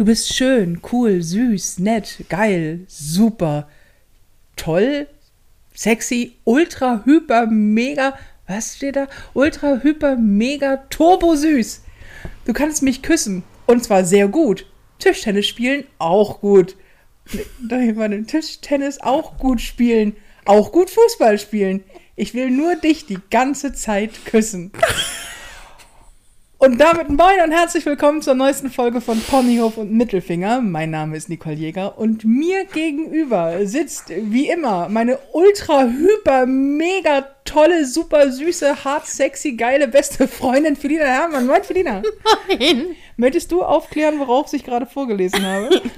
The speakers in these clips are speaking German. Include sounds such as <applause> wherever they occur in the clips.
Du bist schön, cool, süß, nett, geil, super, toll, sexy, ultra, hyper, mega, was steht da? Ultra, hyper, mega, turbo süß. Du kannst mich küssen. Und zwar sehr gut. Tischtennis spielen, auch gut. Ne, Tischtennis auch gut spielen. Auch gut Fußball spielen. Ich will nur dich die ganze Zeit küssen. Und damit moin und herzlich willkommen zur neuesten Folge von Ponyhof und Mittelfinger. Mein Name ist Nicole Jäger und mir gegenüber sitzt wie immer meine ultra hyper mega tolle super süße hart sexy geile beste Freundin Felina Hermann. Moin Felina. Moin. Möchtest du aufklären, worauf ich gerade vorgelesen habe? <laughs>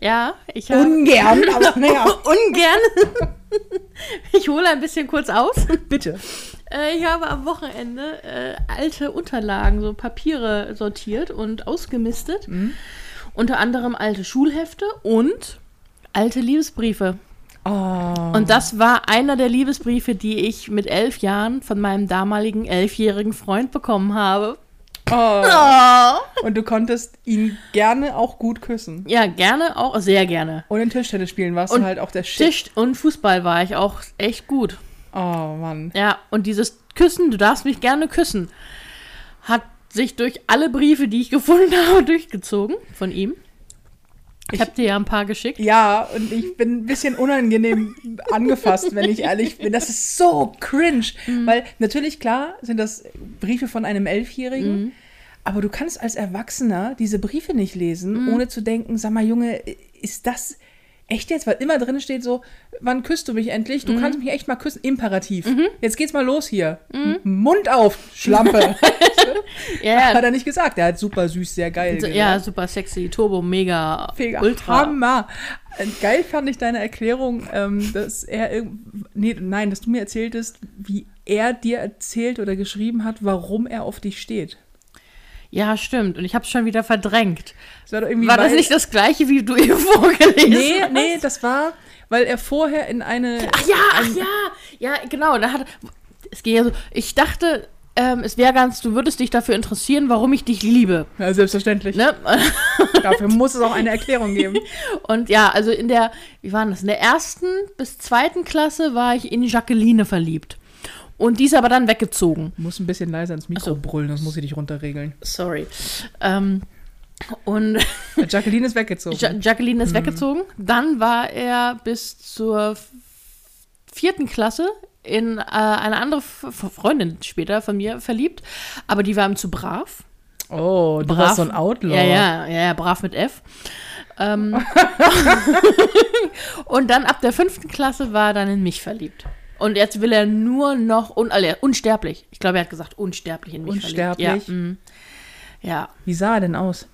Ja, ich habe Ungern, aber naja. <laughs> ungern. Ich hole ein bisschen kurz aus. Bitte. Äh, ich habe am Wochenende äh, alte Unterlagen, so Papiere sortiert und ausgemistet. Mhm. Unter anderem alte Schulhefte und alte Liebesbriefe. Oh. Und das war einer der Liebesbriefe, die ich mit elf Jahren von meinem damaligen elfjährigen Freund bekommen habe. oh. Oh. Und du konntest ihn gerne auch gut küssen. Ja, gerne auch, sehr gerne. Und in Tischtennis spielen warst Und du halt auch der Shit. Tisch und Fußball war ich auch echt gut. Oh Mann. Ja, und dieses Küssen, du darfst mich gerne küssen, hat sich durch alle Briefe, die ich gefunden <laughs> habe, durchgezogen von ihm. Ich, Ich- habe dir ja ein paar geschickt. Ja, und ich bin ein bisschen unangenehm <laughs> angefasst, wenn ich ehrlich bin. Das ist so cringe. Weil natürlich, klar, sind das Briefe von einem Elfjährigen. Aber du kannst als Erwachsener diese Briefe nicht lesen, ohne zu denken, sag mal, Junge, ist das echt jetzt? Weil immer drin steht so, wann küsst du mich endlich? Du kannst mich echt mal küssen. Imperativ. Jetzt geht's mal los hier. Mund auf, Schlampe. <laughs> <laughs> Ja, Hat er nicht gesagt. Er hat super süß, sehr geil. so, ja, super sexy, Turbo, mega, Mega ultra. Hammer. Äh, Geil fand ich deine Erklärung, ähm, dass er nee, nein, dass du mir erzähltest, wie er dir erzählt oder geschrieben hat, warum er auf dich steht. Ja, stimmt. Und ich habe es schon wieder verdrängt. Das war War das nicht das gleiche, wie du eben <laughs> vorgelesen Nee, hast? nee, das war, weil er vorher in eine Ach ja, ach ja, ja, genau. Da hat, es ging ja so, ich dachte, ähm, es wäre ganz, du würdest dich dafür interessieren, warum ich dich liebe. ja, selbstverständlich. Ne? <laughs> <laughs> Dafür muss es auch eine Erklärung geben. Und ja, also in der, wie war das? In der ersten bis zweiten Klasse war ich in Jacqueline verliebt. Und die ist aber dann weggezogen. Du musst ein bisschen leiser ins Mikro so. brüllen, sonst muss ich dich runterregeln. Sorry. Ähm, und Jacqueline ist weggezogen. ja Jacqueline ist weggezogen. Dann war er bis zur vierten Klasse in äh, eine andere Freundin später von mir verliebt. Aber die war ihm zu brav. oh, du brav. warst so ein Outlaw. Ja, ja, ja, ja, brav mit F. Ähm, <laughs> <laughs> und dann ab der fünften Klasse war er dann in mich verliebt. Und jetzt will er nur noch un alle- unsterblich. Ich glaube, er hat gesagt, unsterblich in mich Unsterblich? verliebt. Ja, mm. ja. Wie sah er denn aus?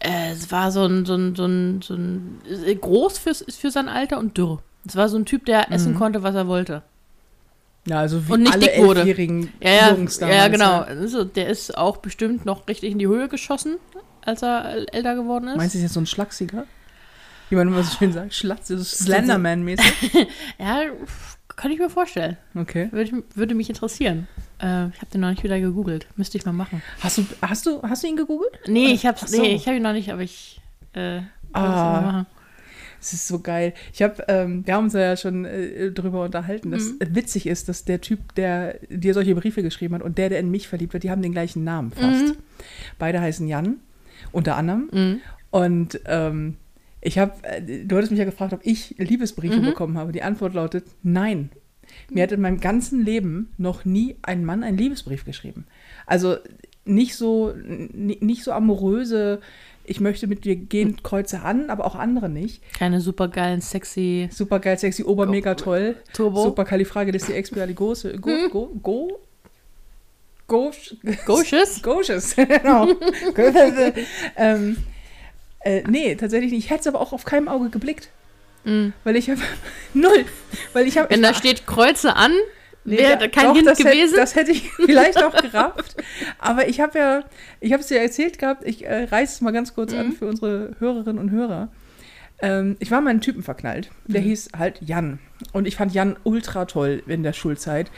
Äh, es war so ein, so ein, so ein, so ein äh, groß fürs, für sein Alter und dürr. Es war so ein Typ, der essen konnte, was er wollte. Ja, also wie Und nicht alle dick wurde. elfjährigen Ja, ja, Jungs damals. ja genau. Also, der ist auch bestimmt noch richtig in die Höhe geschossen, als er älter geworden ist. Meinst du, ist jetzt so ein Schlachsiger? Wie man immer so schön sagt, Schlatz, so <laughs> Slenderman-mäßig. <laughs> Ja, kann ich mir vorstellen. Okay. Würde, würde mich interessieren. Äh, ich habe den noch nicht wieder gegoogelt. Müsste ich mal machen. Hast du, hast du, hast du ihn gegoogelt? Nee, ich so. nee, ich habe ihn noch nicht, aber ich äh, Ah. Es ist so geil. Ich habe, ähm, wir haben uns ja schon äh, drüber unterhalten, dass Mhm. witzig ist, dass der Typ, der dir solche Briefe geschrieben hat und der, der in mich verliebt wird, die haben den gleichen Namen fast. Mhm. Beide heißen Jan, unter anderem. Mhm. Und ähm, ich habe, äh, du hattest mich ja gefragt, ob ich Liebesbriefe Mhm. bekommen habe. Die Antwort lautet nein. Mir hat in meinem ganzen Leben noch nie ein Mann einen Liebesbrief geschrieben. Also nicht so, nicht so amoröse, ich möchte mit dir gehen, kreuze an, aber auch andere nicht. Keine supergeilen, sexy Super geil, sexy, ober, mega toll. Turbo. Super Califragilisticexpialidocious. Go, go, go, go, Gosches. Gosches, <laughs> genau. <laughs> ähm, äh, nee, tatsächlich nicht. Ich hätte es aber auch auf keinem Auge geblickt. Mhm. Weil ich habe <laughs> null. Weil ich habe. Wenn da steht Kreuze an, Nee, wäre da- kein doch, Hint das gewesen. Hätte, das hätte ich <laughs> vielleicht auch gerafft. Aber ich habe ja, ich habe es dir erzählt gehabt, ich äh, reiße es mal ganz kurz Mhm. an für unsere Hörerinnen und Hörer. Ähm, ich war mal in einen Typen verknallt, der Mhm. hieß halt Jan. Und ich fand Jan ultra toll in der Schulzeit.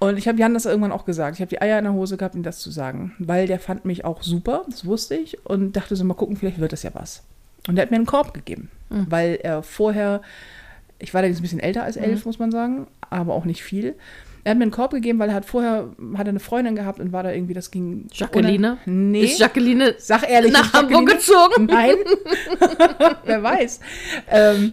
Und ich habe Jan das irgendwann auch gesagt. Ich habe die Eier in der Hose gehabt, ihm das zu sagen. Weil der fand mich auch super, das wusste ich. Und dachte so, mal gucken, vielleicht wird das ja was. Und er hat mir einen Korb gegeben. Mhm. Weil er vorher, ich war da jetzt ein bisschen älter als elf, muss man sagen, aber auch nicht viel. Er hat mir einen Korb gegeben, weil er hat vorher hat er eine Freundin gehabt und war da irgendwie, das ging. Jacqueline? Nee. Ist Jacqueline Sag ehrlich, nach Hamburg gezogen? Nein. <laughs> <laughs> Wer weiß. Ähm,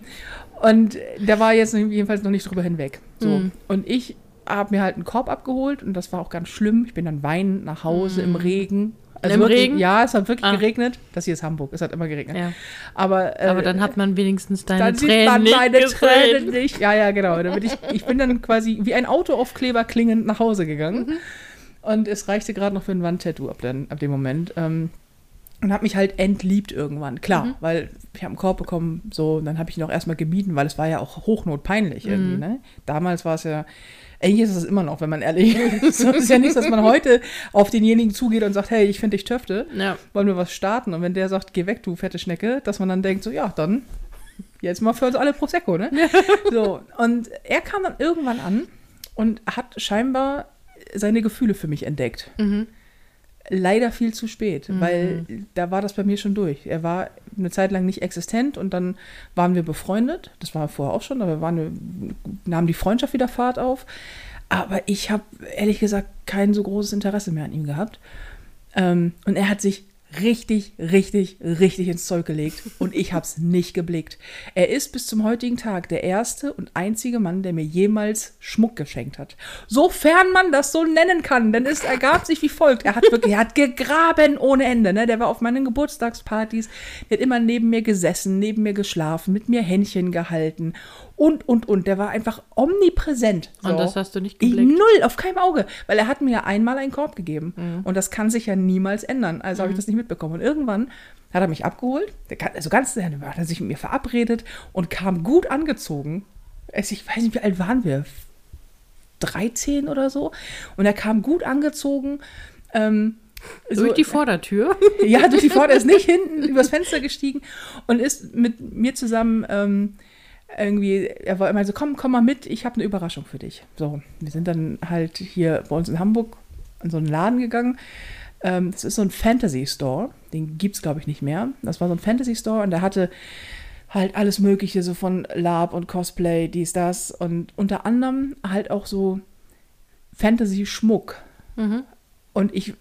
und der war jetzt jedenfalls noch nicht drüber hinweg. So. Mhm. Und ich habe mir halt einen Korb abgeholt und das war auch ganz schlimm. Ich bin dann weinend nach Hause im Regen. Also Im wirklich, Regen? Ja, es hat wirklich Ah. geregnet. Das hier ist Hamburg. Es hat immer geregnet. Ja. Aber, äh, Aber dann hat man wenigstens deine dann sieht Tränen man nicht meine gesehen. Tränen nicht. Ja, ja, genau. Damit ich, ich bin dann quasi wie ein Autoaufkleber klingend nach Hause gegangen. Mhm. Und es reichte gerade noch für ein Wandtattoo ab, dann, ab dem Moment. Ähm, und habe mich halt entliebt irgendwann. Klar, Mhm. weil ich habe einen Korb bekommen, so, und dann habe ich ihn auch erstmal gemieden, weil es war ja auch hochnotpeinlich irgendwie. Mhm. Ne? Damals war es ja, eigentlich ist es immer noch, wenn man ehrlich <laughs> ist. Es ist ja nichts, dass man heute auf denjenigen zugeht und sagt, hey, ich finde dich Töfte Ja. wollen wir was starten? Und wenn der sagt, geh weg, du fette Schnecke, dass man dann denkt, so, ja, dann jetzt mal für uns alle Prosecco, ne? <laughs> so, und er kam dann irgendwann an und hat scheinbar seine Gefühle für mich entdeckt. Mhm. Leider viel zu spät, weil da war das bei mir schon durch. Er war eine Zeit lang nicht existent und dann waren wir befreundet. Das war vorher auch schon, aber wir waren, nahm die Freundschaft wieder Fahrt auf. Aber ich habe ehrlich gesagt kein so großes Interesse mehr an ihm gehabt. Ähm, und er hat sich richtig, richtig, richtig ins Zeug gelegt und ich habe es nicht geblickt. Er ist bis zum heutigen Tag der erste und einzige Mann, der mir jemals Schmuck geschenkt hat. Sofern man das so nennen kann, denn es ergab sich wie folgt. Er hat wirklich, er hat gegraben ohne Ende. Ne? Der war auf meinen Geburtstagspartys, der hat immer neben mir gesessen, neben mir geschlafen, mit mir Händchen gehalten und, und, und. Der war einfach omnipräsent. Und So. das hast du nicht Ich, geblickt? null, auf keinem Auge. Weil er hat mir ja einmal einen Korb gegeben. Und das kann sich ja niemals ändern. Also habe ich das nicht mitbekommen. Und irgendwann hat er mich abgeholt. Also ganz, dann hat er sich mit mir verabredet und kam gut angezogen. Also ich weiß nicht, wie alt waren wir? 13 oder so. Und er kam gut angezogen. Ähm, Durch so- die Vordertür. <laughs> ja, durch die Pforte. Er ist nicht hinten übers Fenster gestiegen und ist mit mir zusammen ähm, irgendwie, er war immer so, komm, komm mal mit, ich habe eine Überraschung für dich. So, wir sind dann halt hier bei uns in Hamburg in so einen Laden gegangen. Ähm, das ist so ein Fantasy Store, den gibt es, glaube ich, nicht mehr. Das war so ein Fantasy Store und der hatte halt alles Mögliche, so von Lab und Cosplay, dies, das und unter anderem halt auch so Fantasy-Schmuck. Mhm. Und ich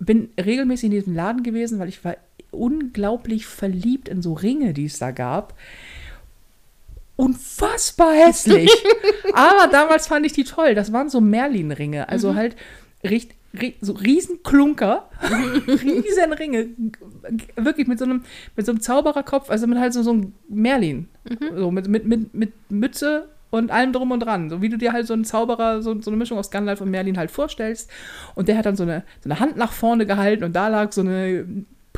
bin regelmäßig in diesem Laden gewesen, weil ich war unglaublich verliebt in so Ringe, die es da gab. Unfassbar hässlich. <laughs> Aber damals fand ich die toll. Das waren so Merlin-Ringe. Also halt richt, ri- so Riesenklunker. <laughs> riesen Ringe. Wirklich mit so einem, mit so einem Zaubererkopf, also mit halt so, so einem Merlin. So mit, mit, mit, mit Mütze und allem drum und dran. So wie du dir halt so einen Zauberer, so, so eine Mischung aus Gandalf und Merlin halt vorstellst. Und der hat dann so eine, so eine Hand nach vorne gehalten und da lag so eine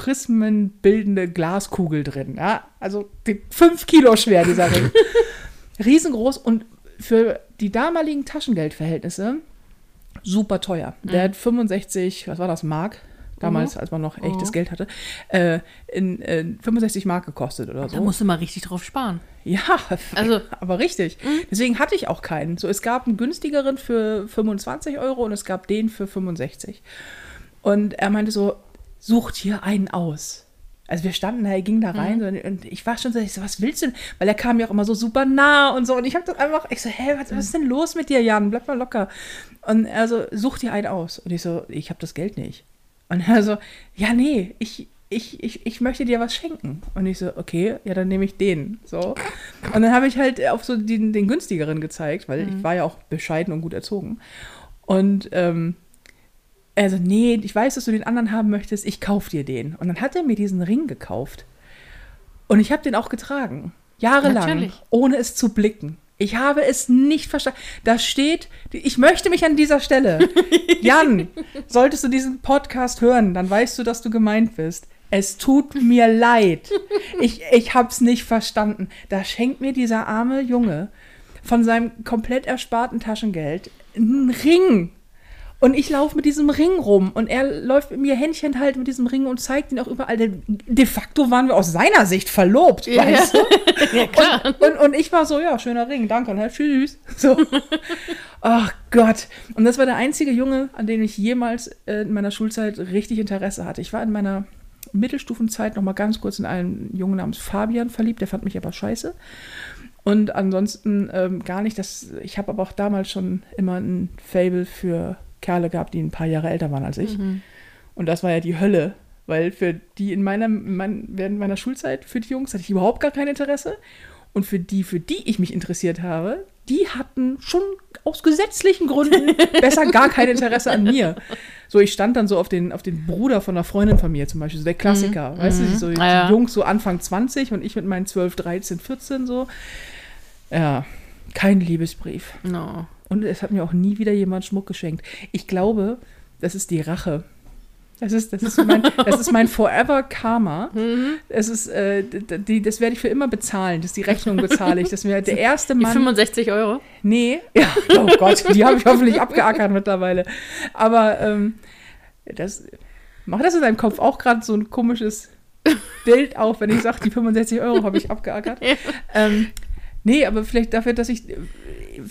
prismenbildende Glaskugel drin. Ja? Also fünf Kilo schwer, dieser Ring. <laughs> Riesengroß und für die damaligen Taschengeldverhältnisse super teuer. Der hat 65, was war das, Mark? Damals, als man noch echtes Mhm. Geld hatte, äh, in, äh, 65 Mark gekostet oder so. Da musst du mal richtig drauf sparen. Ja, <laughs> Also- aber richtig. Deswegen hatte ich auch keinen. So, es gab einen günstigeren für 25 Euro und es gab den für 65. Und er meinte so, sucht hier einen aus. Also wir standen da, er ging da rein so, und ich war schon so, ich so, was willst du denn? Weil er kam mir auch immer so super nah und so. Und ich habe das einfach, ich so, hä, was, was ist denn los mit dir, Jan? Bleib mal locker. Und er so, such dir einen aus. Und ich so, ich habe das Geld nicht. Und er so, ja, nee, ich, ich, ich, ich möchte dir was schenken. Und ich so, okay, ja, dann nehme ich den. So. Und dann habe ich halt auf so den, den günstigeren gezeigt, weil ich war ja auch bescheiden und gut erzogen. Und ähm, er so, nee, ich weiß, dass du den anderen haben möchtest, ich kauf dir den. Und dann hat er mir diesen Ring gekauft. Und ich habe den auch getragen. Jahrelang, Natürlich. ohne es zu blicken. Ich habe es nicht verstanden. Da steht, ich möchte mich an dieser Stelle, <laughs> Jan, solltest du diesen Podcast hören, dann weißt du, dass du gemeint bist. Es tut mir leid. Ich, ich habe es nicht verstanden. Da schenkt mir dieser arme Junge von seinem komplett ersparten Taschengeld einen Ring. Und ich laufe mit diesem Ring rum und er läuft mit mir Händchen halt mit diesem Ring und zeigt ihn auch überall. Denn De facto waren wir aus seiner Sicht verlobt, Ja. weißt du? <laughs> Ja, klar. Und, und ich war so, ja, schöner Ring, danke, ne? tschüss. So. <laughs> Ach Gott. Und das war der einzige Junge, an den ich jemals äh, in meiner Schulzeit richtig Interesse hatte. Ich war in meiner Mittelstufenzeit noch mal ganz kurz in einen Jungen namens Fabian verliebt. Der fand mich aber scheiße. Und ansonsten ähm, gar nicht. Das, ich habe aber auch damals schon immer ein Fable für Kerle gehabt, die ein paar Jahre älter waren als ich. Mhm. Und das war ja die Hölle. Weil für die in meiner, in mein, während meiner Schulzeit, für die Jungs hatte ich überhaupt gar kein Interesse. Und für die, für die ich mich interessiert habe, die hatten schon aus gesetzlichen Gründen <laughs> besser gar kein Interesse an mir. So, ich stand dann so auf den, auf den Bruder von einer Freundin von mir zum Beispiel, so der Klassiker. Weißt du, so die Ah, ja. Jungs so Anfang 20 und ich mit meinen 12, 13, 14 so. Ja, kein Liebesbrief. No. Und es hat mir auch nie wieder jemand Schmuck geschenkt. Ich glaube, das ist die Rache. Das ist, das ist mein, das ist mein Forever Karma. Mhm. Es ist, äh, die, das werde ich für immer bezahlen. Das die Rechnung bezahle ich. Das wäre der erste Die Mann. 65 Euro. Nee, ja, oh Gott, die habe ich hoffentlich abgeackert mittlerweile. Aber ähm, das macht das in deinem Kopf auch gerade so ein komisches Bild auf, wenn ich sage, die 65 Euro habe ich abgeackert. Ja. Ähm, nee, aber vielleicht dafür, dass ich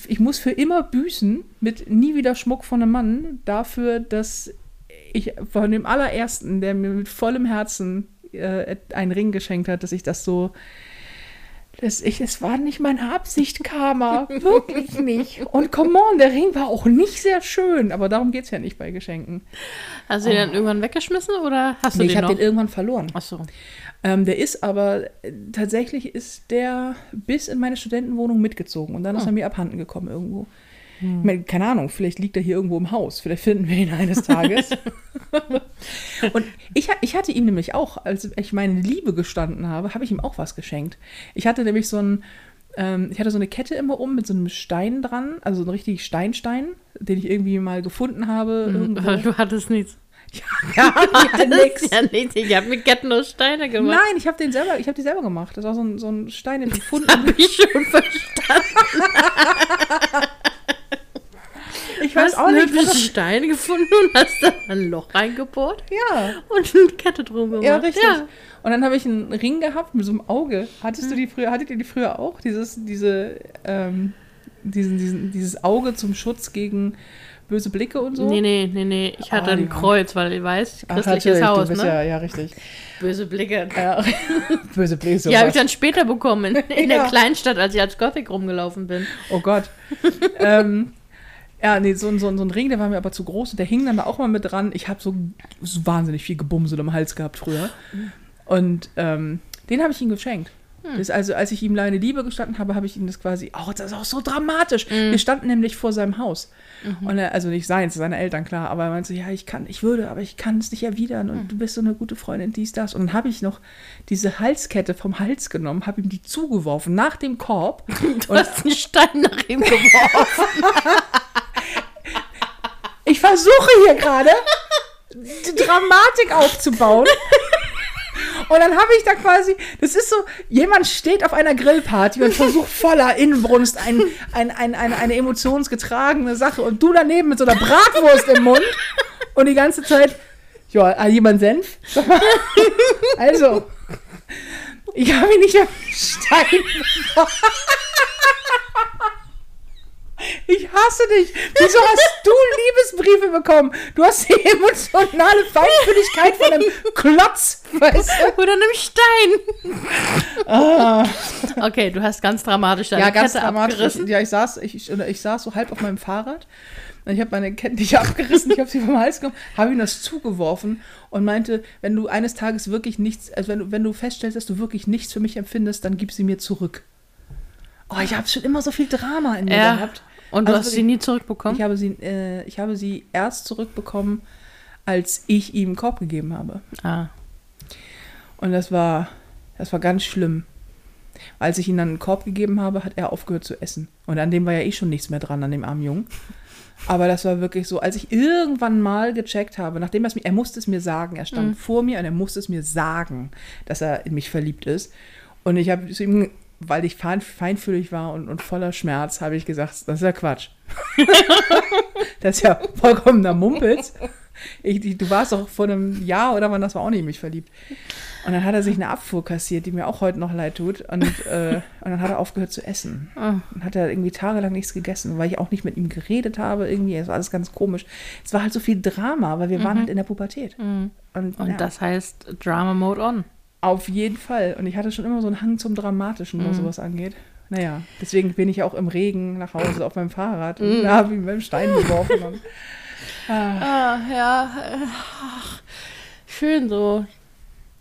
ich muss für immer büßen mit nie wieder Schmuck von einem Mann dafür, dass ich von dem allerersten, der mir mit vollem Herzen äh, einen Ring geschenkt hat, dass ich das so das, ich, es war nicht meine Absicht, Karma. <laughs> Wirklich nicht. Und come on, der Ring war auch nicht sehr schön. Aber darum geht es ja nicht bei Geschenken. Hast du den dann irgendwann weggeschmissen oder hast du Oh. Nee, ich den habe noch? den irgendwann verloren. Ach so. Ähm, der ist aber, äh, tatsächlich ist der bis in meine Studentenwohnung mitgezogen. Und dann ist Hm. er mir abhanden gekommen irgendwo. Ich meine, keine Ahnung, vielleicht liegt er hier irgendwo im Haus. Vielleicht finden wir ihn eines Tages. <laughs> und ich, ich hatte ihm nämlich auch, als ich meine Liebe gestanden habe, habe ich ihm auch was geschenkt. Ich hatte nämlich so ein, ähm, ich hatte so eine Kette immer um mit so einem Stein dran, also so ein richtig Steinstein, den ich irgendwie mal gefunden habe. irgendwo. <laughs> Du hattest nichts. <laughs> Ja, ja, nix. Ja, nichts. Ich habe mit Ketten aus Steine gemacht. Nein, ich habe den selber, ich habe die selber gemacht. Das war so ein, so ein Stein, den ich gefunden Hab ich schon verstanden. <laughs> Ich Du weiß hast auch nicht, einen was Stein gefunden und hast da ein Loch reingebohrt Ja, und eine Kette drum gemacht. ja, richtig. Ja. Und dann habe ich einen Ring gehabt mit so einem Auge. Hattest du die früher, hattet ihr die früher auch? Dieses, diese, ähm, diesen, diesen, dieses Auge zum Schutz gegen böse Blicke und so? Nee, nee, nee, nee. Ich hatte Oh, ein Kreuz, weil ich weiß, Ach, christliches natürlich, Haus, du bist ne? ja, ja, richtig. Böse Blicke. Ja. <laughs> böse Blicke, Die habe ich sowas. dann später bekommen, in, in Ja. der Kleinstadt, als ich als Gothic rumgelaufen bin. Oh Gott. <laughs> ähm, ja, nee, so, ein- so, so ein Ring, der war mir aber zu groß und der hing dann da auch mal mit dran. Ich habe so, so wahnsinnig viel Gebumsel im Hals gehabt früher. Und ähm, den habe ich ihm geschenkt. Das, also, als ich ihm meine Liebe gestanden habe, habe ich ihm das quasi, oh, das ist auch so dramatisch. Wir standen nämlich vor seinem Haus. Und er, also nicht seins, seine Eltern, klar, aber er meinte so, ja, ich kann, ich würde, aber ich kann es nicht erwidern und du bist so eine gute Freundin, dies, das. Und dann habe ich noch diese Halskette vom Hals genommen, habe ihm die zugeworfen nach dem Korb. <laughs> Du hast einen Stein nach ihm geworfen. <laughs> Ich versuche hier gerade die Dramatik aufzubauen. <laughs> Und dann habe ich da quasi, das ist so, jemand steht auf einer Grillparty und versucht voller Inbrunst ein, ein, ein, eine, eine emotionsgetragene Sache und du daneben mit so einer Bratwurst im Mund und die ganze Zeit, ja, hat jemand Senf? <laughs> Also, ich habe ihn nicht am Stein. Ich hasse dich. Wieso hast du Liebesbriefe bekommen? Du hast die emotionale Feinfühligkeit von einem Klotz, weißt du? Oder einem Stein. Okay, du hast ganz dramatisch deine Ah. Ja, ganz Kette dramatisch. abgerissen. Ja, ich saß, ich, oder ich saß so halb auf meinem Fahrrad. Und ich habe meine Ketten nicht abgerissen, ich habe sie vom Hals genommen, habe ihm das zugeworfen und meinte, wenn du eines Tages wirklich nichts, also wenn du, wenn du feststellst, dass du wirklich nichts für mich empfindest, dann gib sie mir zurück. Oh, ich habe schon immer so viel Drama in mir Ja. gehabt. Und du Also hast sie nie zurückbekommen? Ich habe sie, äh, ich habe sie erst zurückbekommen, als ich ihm einen Korb gegeben habe. ah. Und das war, das war ganz schlimm. Als ich ihm dann einen Korb gegeben habe, hat er aufgehört zu essen. Und an dem war ja eh schon nichts mehr dran, an dem armen Jungen. Aber das war wirklich so, als ich irgendwann mal gecheckt habe, nachdem er es mir, er musste es mir sagen, er stand vor mir und er musste es mir sagen, dass er in mich verliebt ist. Und ich habe zu ihm, weil ich fein, feinfühlig war und, und voller Schmerz, habe ich gesagt, das ist ja Quatsch. <laughs> das ist ja vollkommener Mumpitz. Ich, die, du warst doch vor einem Jahr oder wann das war auch nicht in mich verliebt. Und dann hat er sich eine Abfuhr kassiert, die mir auch heute noch leid tut. Und, äh, und dann hat er aufgehört zu essen. Ah. Und hat er irgendwie tagelang nichts gegessen, weil ich auch nicht mit ihm geredet habe. Irgendwie, es war alles ganz komisch. Es war halt so viel Drama, weil wir waren halt in der Pubertät. Und, Mhm. Und ja, das heißt Drama Mode on. Auf jeden Fall. Und ich hatte schon immer so einen Hang zum Dramatischen, Mhm. was sowas angeht. Naja, deswegen bin ich auch im Regen nach Hause auf meinem Fahrrad Mhm. und da habe ich mit dem Stein geworfen. Und, <laughs> Ah, ja. äh, ach, Schön so.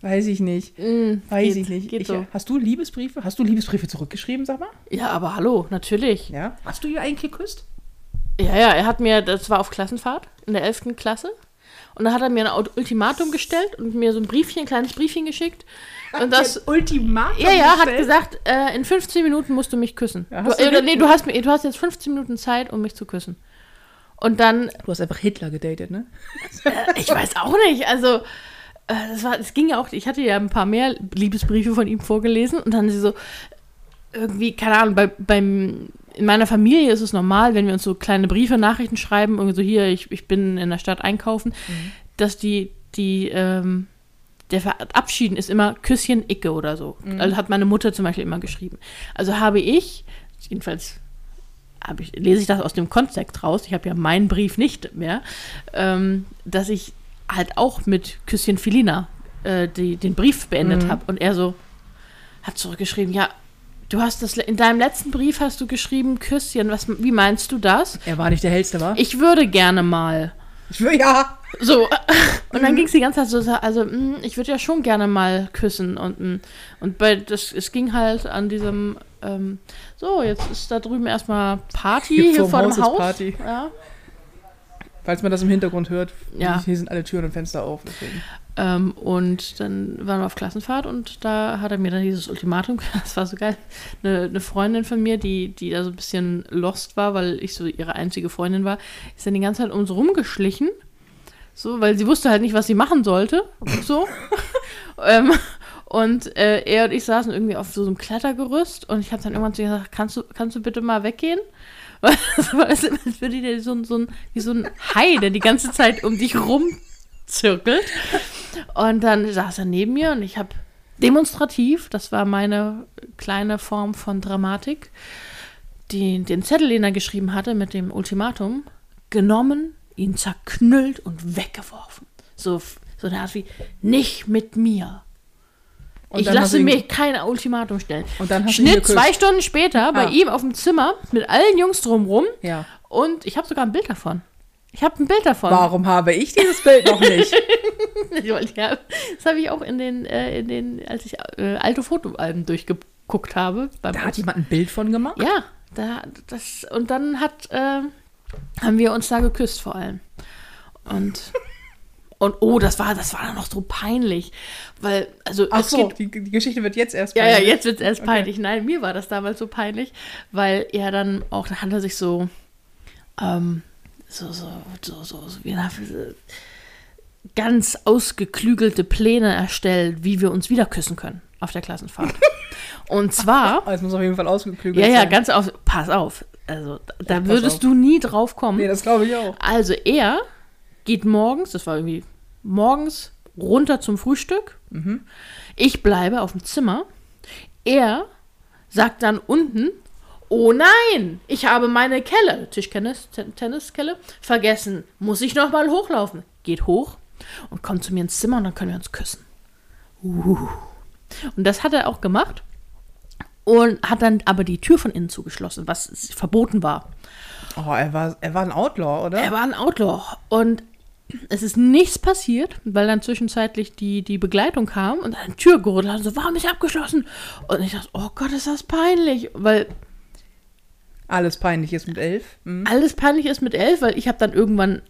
weiß ich nicht. Mm, Weiß geht, ich nicht. Ich, so. Hast du Liebesbriefe? Hast du Liebesbriefe zurückgeschrieben, sag mal? Ja, aber hallo, natürlich. Ja. Hast du ihr eigentlich geküsst? Ja, ja, er hat mir, das war auf Klassenfahrt in der 11. Klasse. Und da hat er mir ein Ultimatum gestellt und mir so ein Briefchen, ein kleines Briefchen geschickt. Und das, Ultimatum. ja, ja, hat gestellt? gesagt, äh, in 15 Minuten musst du mich küssen. Ja, du, äh, nee, du hast, du hast jetzt 15 Minuten Zeit, um mich zu küssen. Und dann, Du hast einfach Hitler gedatet, ne? äh, ich weiß auch nicht, also, äh, das war, es ging ja auch, ich hatte ja ein paar mehr Liebesbriefe von ihm vorgelesen und dann sie so, irgendwie, keine Ahnung, bei, beim, in meiner Familie ist es normal, wenn wir uns so kleine Briefe, Nachrichten schreiben, irgendwie so hier, ich, ich bin in der Stadt einkaufen, dass die, die, ähm, der Verabschieden ist immer Küsschen Icke oder so. Also hat meine Mutter zum Beispiel immer geschrieben. Also habe ich, jedenfalls habe ich, lese ich das aus dem Kontext raus, ich habe ja meinen Brief nicht mehr, ähm, dass ich halt auch mit Küsschen Filina äh, die, den Brief beendet habe. Und er so hat zurückgeschrieben, ja, du hast das, in deinem letzten Brief hast du geschrieben, Küsschen, was, wie meinst du das? Er war nicht der hellste, war? Ich würde gerne mal. Ich will ja. So, <laughs> und dann ging es die ganze Zeit so, also, mm, ich würde ja schon gerne mal küssen. Und, mm, und bei, das, es ging halt an diesem, ähm, so, jetzt ist da drüben erstmal Party Hier hier, vor dem Haus ist Haus. Party. Ja. Falls man das im Hintergrund hört, Ja. hier sind alle Türen und Fenster auf. Deswegen. Ähm, und dann waren wir auf Klassenfahrt und da hat er mir dann dieses Ultimatum, <laughs> das war so geil. Eine, eine Freundin von mir, die, die da so ein bisschen lost war, weil ich so ihre einzige Freundin war, ist dann die ganze Zeit um so rumgeschlichen. So, weil sie wusste halt nicht, was sie machen sollte. So. <laughs> ähm, und äh, er und ich saßen irgendwie auf so einem Klettergerüst und ich habe dann irgendwann zu ihr gesagt, kannst du, kannst du bitte mal weggehen? <laughs> Weil es würde dir so, so ein, wie so ein Hai, der die ganze Zeit um dich rumzirkelt. Und dann saß er neben mir und ich habe demonstrativ, das war meine kleine Form von Dramatik, die, den Zettel, den er geschrieben hatte mit dem Ultimatum, genommen, ihn zerknüllt und weggeworfen. So, so eine Art wie, nicht mit mir. Und ich lasse mir kein Ultimatum stellen. Und dann Schnitt zwei Stunden später bei Ah. ihm auf dem Zimmer mit allen Jungs drumrum Ja. und ich habe sogar ein Bild davon. Ich habe ein Bild davon. Warum habe ich dieses Bild noch nicht? <laughs> Ja, das habe ich auch in den, äh, in den, als ich äh, alte Fotoalben durchgeguckt habe. Da hat jemand ein Bild von gemacht? ja, da, das, und dann hat, äh, haben wir uns da geküsst vor allem. Und, <laughs> und oh, das war, das war dann noch so peinlich, weil, also Ach so, geht, die, die Geschichte wird jetzt erst ja, ja, peinlich. jetzt wird es erst peinlich. Nein, mir war das damals so peinlich, weil er dann auch, da hat er sich so, ähm, so, so, so, so, so wie ganz ausgeklügelte Pläne erstellt, wie wir uns wieder küssen können auf der Klassenfahrt. <laughs> Und zwar, Oh, es muss auf jeden Fall ausgeklügelt ja, ja, sein. ganz auf, pass auf, also da pass würdest auf. du nie drauf kommen. Nee, das glaube ich auch. Also er geht morgens, das war irgendwie morgens, runter zum Frühstück. Mhm. Ich bleibe auf dem Zimmer. Er sagt dann unten, oh nein, ich habe meine Kelle, Tischtennis, Ten- Tenniskelle, vergessen. Muss ich noch mal hochlaufen? Geht hoch und kommt zu mir ins Zimmer und dann können wir uns küssen. Uh. Und das hat er auch gemacht und hat dann aber die Tür von innen zugeschlossen, was verboten war. Oh, er war, er war ein Outlaw, oder? Er war ein Outlaw und es ist nichts passiert, weil dann zwischenzeitlich die, die Begleitung kam und dann die Tür gerüttelt hat und so, warum ist abgeschlossen? Und ich dachte, oh Gott, ist das peinlich, weil Alles peinlich ist mit elf. Hm. alles peinlich ist mit elf, weil ich habe dann irgendwann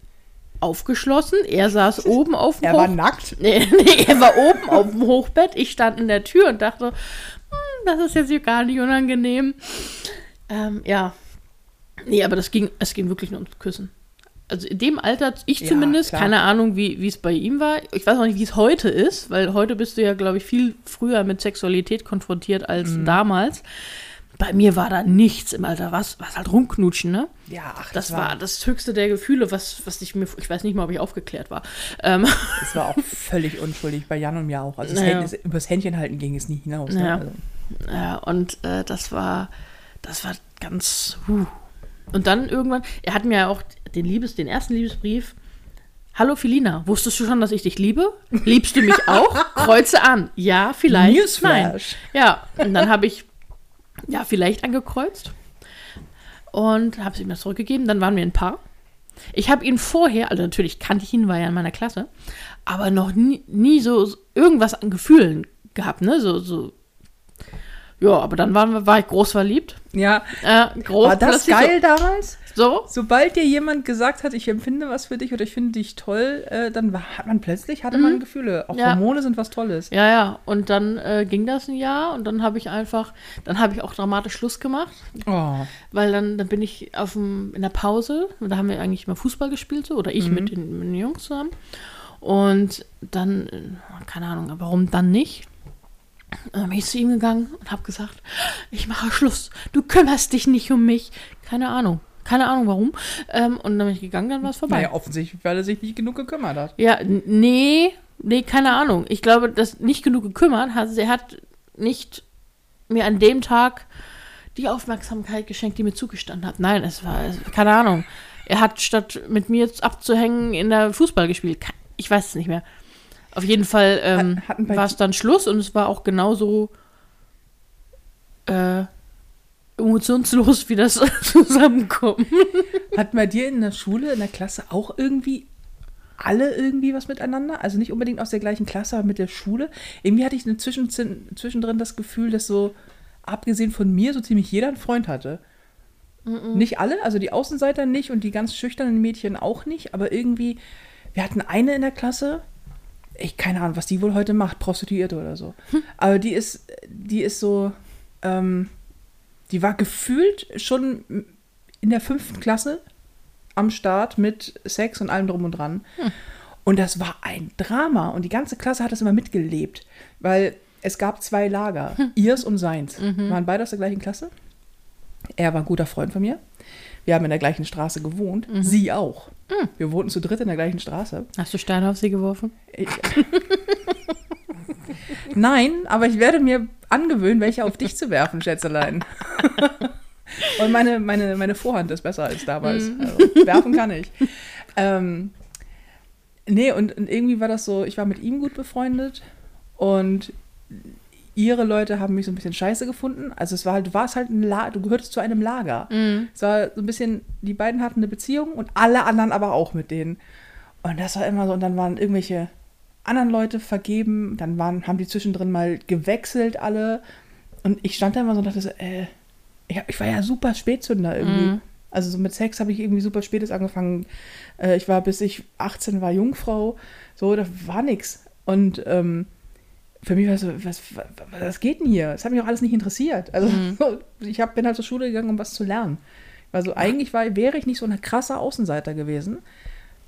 aufgeschlossen, er saß <laughs> oben auf dem Er Hoch- war nackt. <laughs> Nee, nee, er war oben auf dem Hochbett, ich stand in der Tür und dachte, hm, das ist jetzt hier gar nicht unangenehm. Ähm, ja. Nee, aber das ging, es ging wirklich nur ums Küssen. Also in dem Alter, ich Ja, zumindest, klar. keine Ahnung, wie wie es bei ihm war. Ich weiß auch nicht, wie es heute ist, weil heute bist du ja, glaube ich, viel früher mit Sexualität konfrontiert als Mhm. damals. Bei mir war da nichts im Alter. Was, was halt rumknutschen, ne? Ja, ach, Das war das höchste der Gefühle, was, was ich mir, ich weiß nicht mal, ob ich aufgeklärt war. Ähm, Das war auch völlig unschuldig bei Jan und mir auch. Also das Naja. Händ, übers Händchen halten ging es nie hinaus. Ne? Ja. Also, ja, und äh, das war, das war ganz. Huh. Und dann irgendwann, er hat mir ja auch den Liebes, den ersten Liebesbrief. Hallo Filina, wusstest du schon, dass ich dich liebe? Liebst du mich auch? <laughs> Kreuze an. Ja, vielleicht. Newsflash. Nein. Ja, und dann habe ich ja vielleicht angekreuzt und habe es ihm das zurückgegeben. Dann waren wir ein Paar. Ich habe ihn vorher, also natürlich kannte ich ihn, war ja in meiner Klasse, aber noch nie, nie so irgendwas an Gefühlen gehabt, ne? So, so. Ja, aber dann waren wir, war ich groß verliebt. ja. Äh, groß War das geil damals? So, Sobald dir jemand gesagt hat, ich empfinde was für dich oder ich finde dich toll, äh, dann war, hat man plötzlich, hatte man Gefühle. Auch Mhm. Ja. Hormone sind was Tolles. Ja, ja. Und dann äh, ging das ein Jahr und dann habe ich einfach, dann habe ich auch dramatisch Schluss gemacht, Oh. weil dann, dann bin ich auf dem, in der Pause, und da haben wir eigentlich mal Fußball gespielt so, oder ich mit, den, mit den Jungs zusammen. Und dann, äh, keine Ahnung, warum dann nicht? Dann bin ich zu ihm gegangen und habe gesagt, ich mache Schluss, du kümmerst dich nicht um mich. Keine Ahnung, keine Ahnung warum. Ähm, und dann bin ich gegangen, dann war es vorbei. Naja, offensichtlich, weil er sich nicht genug gekümmert hat. Ja, nee, nee, keine Ahnung. Ich glaube, dass nicht genug gekümmert hat. Er hat nicht mir an dem Tag die Aufmerksamkeit geschenkt, die mir zugestanden hat. Nein, es war, es, keine Ahnung. Er hat statt mit mir jetzt abzuhängen in der Fußball gespielt. Ich weiß es nicht mehr. Auf jeden Fall ähm, war es dann Schluss und es war auch genauso äh, emotionslos wie das <laughs> Zusammenkommen. Hatten bei dir in der Schule, in der Klasse auch irgendwie alle irgendwie was miteinander? Also nicht unbedingt aus der gleichen Klasse, aber mit der Schule. Irgendwie hatte ich zwischendrin das Gefühl, dass so, abgesehen von mir, so ziemlich jeder einen Freund hatte. Nicht alle, also die Außenseiter nicht und die ganz schüchternen Mädchen auch nicht, aber irgendwie, wir hatten eine in der Klasse, ich keine Ahnung, was die wohl heute macht, Prostituierte oder so. Aber die ist, die ist so, ähm, die war gefühlt schon in der fünften Klasse am Start mit Sex und allem drum und dran. Und das war ein Drama. Und die ganze Klasse hat das immer mitgelebt, weil es gab zwei Lager, ihrs und seins. Wir waren beide aus der gleichen Klasse. Er war ein guter Freund von mir. Wir haben in der gleichen Straße gewohnt. Sie auch. Wir wohnten zu dritt in der gleichen Straße. Hast du Steine auf sie geworfen? Ich, Nein, aber ich werde mir angewöhnen, welche auf dich zu werfen, Schätzelein. <laughs> Und meine, meine, meine Vorhand ist besser als damals. Also, werfen kann ich. Ähm, nee, und, und irgendwie war das so, ich war mit ihm gut befreundet und ihre Leute haben mich so ein bisschen scheiße gefunden. Also es war halt, du warst halt ein La du gehörtest zu einem Lager. Es war so ein bisschen, die beiden hatten eine Beziehung und alle anderen aber auch mit denen. Und das war immer so, und dann waren irgendwelche anderen Leute vergeben, dann waren, haben die zwischendrin mal gewechselt alle. Und ich stand da immer so und dachte so, äh, ich, ich war ja super Spätzünder irgendwie. Also so mit Sex habe ich irgendwie super spätes angefangen. Äh, ich war, bis ich 18 war, Jungfrau. So, da war nix. Und ähm, für mich war es so, was, was, was geht denn hier? Das hat mich auch alles nicht interessiert. Also so, <laughs> ich hab, bin halt zur Schule gegangen, um was zu lernen. Also eigentlich war, wäre ich nicht so ein krasser Außenseiter gewesen,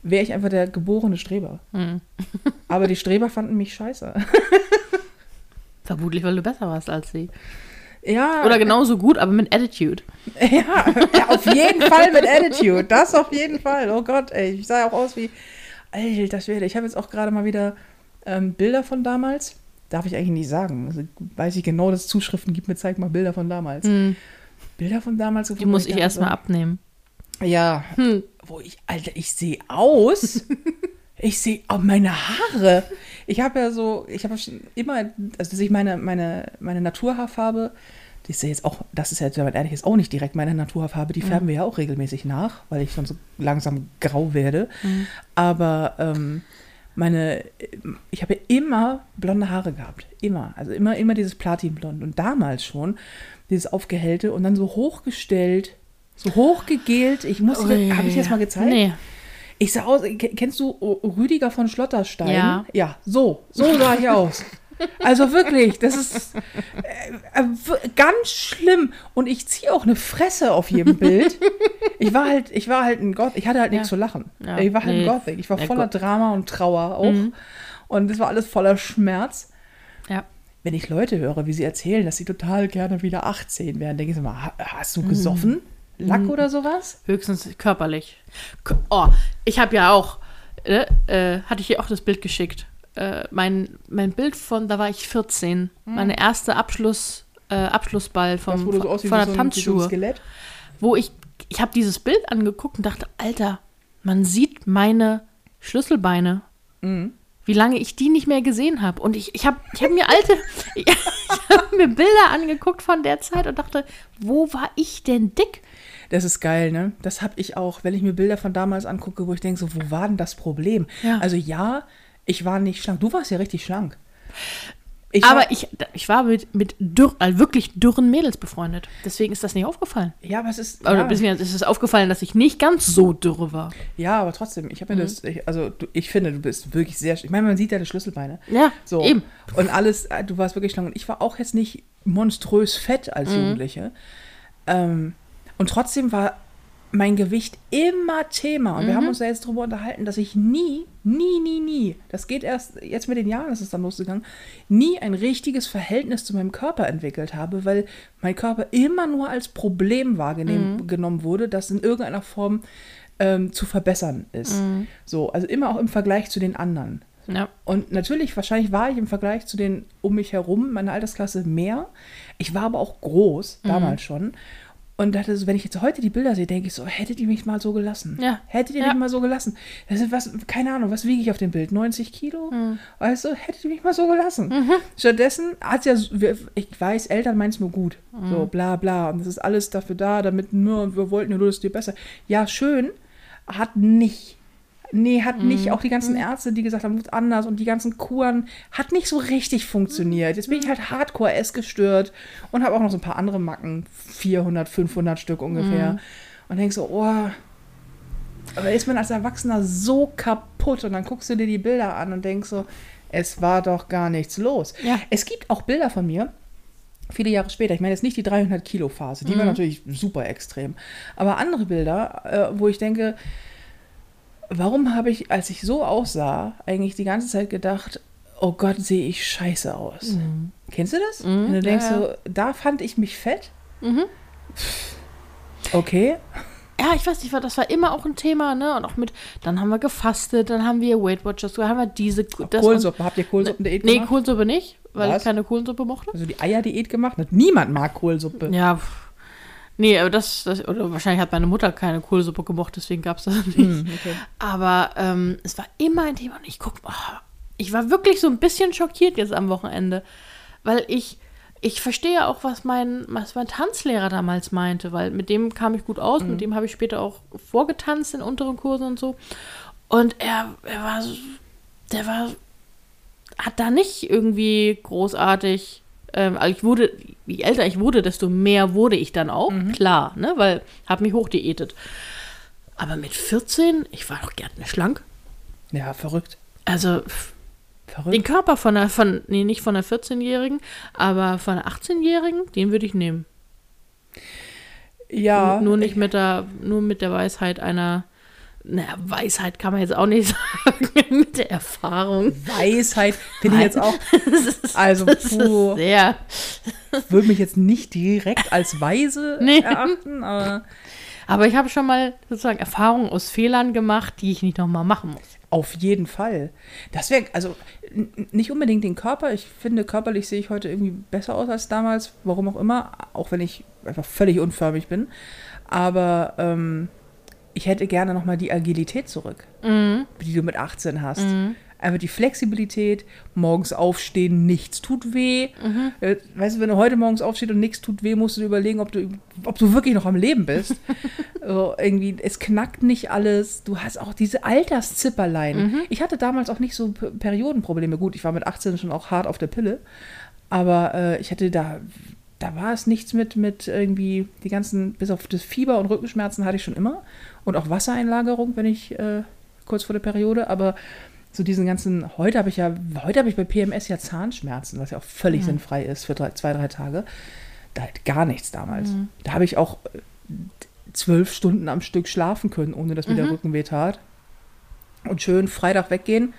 wäre ich einfach der geborene Streber. <laughs> Aber die Streber fanden mich scheiße. <laughs> Vermutlich, weil du besser warst als sie. Ja, Oder genauso gut, aber mit Attitude. Ja, ja, auf jeden Fall mit Attitude. Das auf jeden Fall. Oh Gott, ey. Ich sah ja auch aus wie. Alter Schwede. Ich habe jetzt auch gerade mal wieder ähm, Bilder von damals. Darf ich eigentlich nicht sagen. Also, weiß ich genau, dass es Zuschriften gibt mit zeig mal Bilder von damals. Bilder von damals. Die muss ich erstmal abnehmen. Ja. Hm. Wo ich, Alter, ich sehe aus. <laughs> ich sehe auch meine Haare. Ich habe ja so, ich habe schon immer, also dass ich meine, meine, meine Naturhaarfarbe, die ist ja jetzt auch, das ist ja, wenn man ehrlich ist, auch nicht direkt meine Naturhaarfarbe, die färben wir ja auch regelmäßig nach, weil ich schon so langsam grau werde. Aber ähm, meine, ich habe immer blonde Haare gehabt. Immer. Also immer, immer dieses Platinblond. Und damals schon dieses Aufgehellte und dann so hochgestellt, so hochgegelt. Ich muss, Ui. habe ich jetzt mal gezeigt? Nee. Ich sah aus, ke- kennst du Rüdiger von Schlotterstein? Ja. Ja, so, so sah ich aus. Also wirklich, das ist äh, äh, ganz schlimm. Und ich ziehe auch eine Fresse auf jedem Bild. Ich war halt, ich war halt ein Gott, ich hatte halt nichts Ja. zu lachen. Ja, Ich war halt nee. ein Gothic. Ich war Ja, voller gut. Mhm. Drama und Trauer auch. Und es war alles voller Schmerz. Ja. wenn ich Leute höre, wie sie erzählen, dass sie total gerne wieder 18 wären, denke ich ha- hast du gesoffen? Lack oder sowas? Höchstens körperlich. Oh, ich habe ja auch, äh, äh, hatte ich dir auch das Bild geschickt. Äh, mein, mein Bild von, da war ich 14. Meine erste Abschluss, äh, Abschlussball vom, Das, so von wie der so. Skelett. wo ich, ich habe dieses Bild angeguckt und dachte, Alter, man sieht meine Schlüsselbeine. Mhm. Wie lange ich die nicht mehr gesehen habe. Und ich, ich habe ich hab mir alte, <laughs> ich, ich habe mir Bilder angeguckt von der Zeit und dachte, wo war ich denn dick? Das ist geil, ne? Das habe ich auch, wenn ich mir Bilder von damals angucke, wo ich denke, so, wo war denn das Problem? Ja. Also ja, ich war nicht schlank. Du warst ja richtig schlank. Ich Aber war, ich, ich war mit, mit dürr, also wirklich dürren Mädels befreundet. Deswegen ist das nicht aufgefallen. ja, aber es ist. Oder ja. beziehungsweise ist es aufgefallen, dass ich nicht ganz so dürre war. Ja, aber trotzdem, ich Mhm. habe mir das, ich, also du, ich finde, du bist wirklich sehr, ich meine, man sieht deine Schlüsselbeine. Ja, So. eben. Und alles, äh, du warst wirklich lang. Und ich war auch jetzt nicht monströs fett als Mhm. Jugendliche. Ähm, und trotzdem war mein Gewicht immer Thema. Und wir Mhm. haben uns da jetzt drüber unterhalten, dass ich nie, nie, nie, nie, das geht erst, jetzt mit den Jahren ist es dann losgegangen, nie ein richtiges Verhältnis zu meinem Körper entwickelt habe, weil mein Körper immer nur als Problem wahrgenommen Mhm. wurde, das in irgendeiner Form ähm, zu verbessern ist. Mhm. So, also immer auch im Vergleich zu den anderen. Ja. Und natürlich, wahrscheinlich war ich im Vergleich zu den um mich herum, meiner Altersklasse, mehr. Ich war aber auch groß, Mhm. damals schon. Und dachte so, wenn ich jetzt heute die Bilder sehe, denke ich so, hättet ihr mich mal so gelassen? Ja. Hättet ihr Ja. mich mal so gelassen? Das ist was, keine Ahnung, was wiege ich auf dem Bild? 90 Kilo? Mhm. Weißt du, hättet ihr mich mal so gelassen? Stattdessen hat ja, ich weiß, Eltern meinen es nur gut. Mhm. So, bla, bla. Und das ist alles dafür da, damit nur, wir wollten ja nur, dass dir besser. Ja, schön, hat nicht. Nee, hat nicht. Mhm. Auch die ganzen Ärzte, die gesagt haben, muss anders und die ganzen Kuren, hat nicht so richtig funktioniert. Jetzt bin Mhm. ich halt hardcore essgestört und habe auch noch so ein paar andere Macken. 400, 500 Stück ungefähr. Mhm. Und denkst so, oh. Aber ist man als Erwachsener so kaputt und dann guckst du dir die Bilder an und denkst so, es war doch gar nichts los. Ja. Es gibt auch Bilder von mir, viele Jahre später. Ich meine jetzt nicht die 300 Kilo Phase, Mhm. die war natürlich super extrem. Aber andere Bilder, äh, wo ich denke, warum habe ich, als ich so aussah, eigentlich die ganze Zeit gedacht, oh Gott, sehe ich scheiße aus. Kennst du das? Mhm, Wenn du denkst ja, ja. so, da fand ich mich fett. Mhm. Okay. Ja, ich weiß nicht, das war immer auch ein Thema, ne? Und auch mit, dann haben wir gefastet, dann haben wir Weight Watchers, dann haben wir diese das Kohlsuppe. Habt ihr Kohlsuppendiät Nee, gemacht? Kohlsuppe nicht, weil Was? ich keine Kohlensuppe mochte. also die Eierdiät gemacht? hat? Niemand mag Kohlsuppe. Ja, pff. Nee, aber das, das, oder wahrscheinlich hat meine Mutter keine Kohlsuppe gemocht, deswegen gab es das <laughs> nicht. Hm, okay. Aber ähm, es war immer ein Thema und ich guck, oh, ich war wirklich so ein bisschen schockiert jetzt am Wochenende, weil ich, ich verstehe auch, was mein, was mein Tanzlehrer damals meinte, weil mit dem kam ich gut aus, mit dem habe ich später auch vorgetanzt in unteren Kursen und so. Und er, er war, der war, hat da nicht irgendwie großartig, ähm, also ich wurde, je älter ich wurde, desto mehr wurde ich dann auch, klar, ne, weil habe mich hochdiätet. Aber mit 14, ich war doch gerne schlank. Ja, verrückt. Also pff, den Verrückt. Körper von einer, von, nee, nicht von einer 14-Jährigen, aber von einer 18-Jährigen, den würde ich nehmen. Ja. nur nicht mit der, nur mit der Weisheit einer, naja, Weisheit kann man jetzt auch nicht <laughs> sagen, mit der Erfahrung. Weisheit finde ich jetzt auch. <laughs> Also, puh, sehr, würde mich jetzt nicht direkt als weise <laughs> Nee. erachten, aber aber ich habe schon mal sozusagen Erfahrungen aus Fehlern gemacht, die ich nicht nochmal machen muss. auf jeden Fall. Das wäre, also nicht unbedingt den Körper. Ich finde, körperlich sehe ich heute irgendwie besser aus als damals, warum auch immer, auch wenn ich einfach völlig unförmig bin. Aber ähm, ich hätte gerne nochmal die Agilität zurück, Mhm. die du mit 18 hast. Einfach die Flexibilität, morgens aufstehen, nichts tut weh. Mhm. Äh, Weißt du, wenn du heute morgens aufstehst und nichts tut weh, musst du dir überlegen, ob du, ob du wirklich noch am Leben bist. <laughs> so, irgendwie, es knackt nicht alles. Du hast auch diese Alterszipperlein. Mhm. Ich hatte damals auch nicht so Periodenprobleme. Gut, ich war mit 18 schon auch hart auf der Pille. Aber äh, ich hatte da, da war es nichts mit, mit irgendwie die ganzen, bis auf das Fieber und Rückenschmerzen hatte ich schon immer. Und auch Wassereinlagerung, wenn ich äh, kurz vor der Periode. Aber so diesen ganzen, heute habe ich ja, heute habe ich bei PMS ja Zahnschmerzen, was ja auch völlig sinnfrei ist für drei, zwei, drei Tage. Da halt gar nichts damals. Da habe ich auch äh, zwölf Stunden am Stück schlafen können, ohne dass mir der Rücken weh tat. Und schön Freitag weggehen,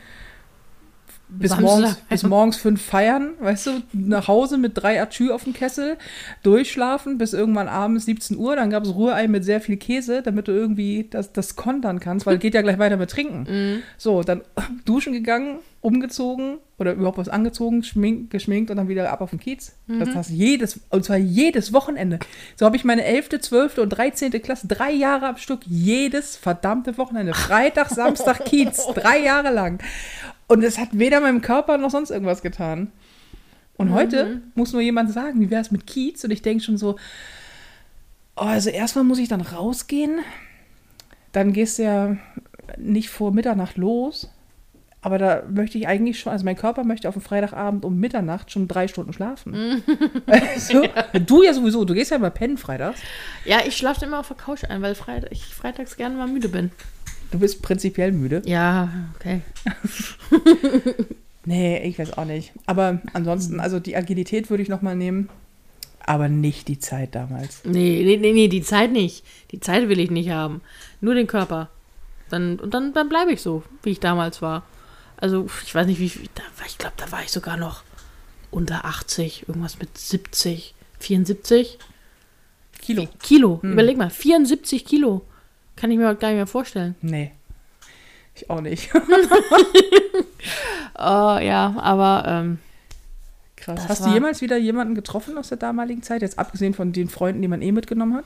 bis morgens, bis morgens fünf feiern, weißt du, nach Hause mit drei Atschü auf dem Kessel, durchschlafen bis irgendwann abends 17 Uhr, dann gab es Rührei mit sehr viel Käse, damit du irgendwie das, das kontern kannst, weil <laughs> geht ja gleich weiter mit Trinken. Mhm. So, dann <clears throat> duschen gegangen, umgezogen oder überhaupt was angezogen, schmink, geschminkt und dann wieder ab auf den Kiez. Das Mhm. hast du jedes, und zwar jedes Wochenende. So habe ich meine 11., 12. und 13. Klasse, drei Jahre am Stück, jedes verdammte Wochenende. Freitag, Samstag, Kiez, <laughs> drei Jahre lang. Und es hat weder meinem Körper noch sonst irgendwas getan. Und Mhm. heute muss nur jemand sagen, wie wäre es mit Kiez? Und ich denke schon so, oh, also erstmal muss ich dann rausgehen. Dann gehst du ja nicht vor Mitternacht los. Aber da möchte ich eigentlich schon, also mein Körper möchte auf dem Freitagabend um Mitternacht schon drei Stunden schlafen. <laughs> Also, <laughs> Du ja sowieso, du gehst ja mal pennen freitags. Ja, ich schlafe immer auf der Couch ein, weil Freit ich freitags gerne mal müde bin. Du bist prinzipiell müde. Ja, okay. <laughs> Nee, ich weiß auch nicht. Aber ansonsten, also die Agilität würde ich nochmal nehmen. Aber nicht die Zeit damals. Nee, nee, nee, nee, die Zeit nicht. Die Zeit will ich nicht haben. Nur den Körper. Dann, und dann, dann bleibe ich so, wie ich damals war. Also, ich weiß nicht, wie viel. Da, ich glaube, da war ich sogar noch unter 80, irgendwas mit 70, 74 Kilo. Kilo. Überleg mal, 74 Kilo. Kann ich mir gar nicht mehr vorstellen. Nee. Ich auch nicht. Oh, <laughs> <laughs> ja, aber ähm, Krass. Hast du jemals wieder jemanden getroffen aus der damaligen Zeit? Jetzt abgesehen von den Freunden, die man eh mitgenommen hat?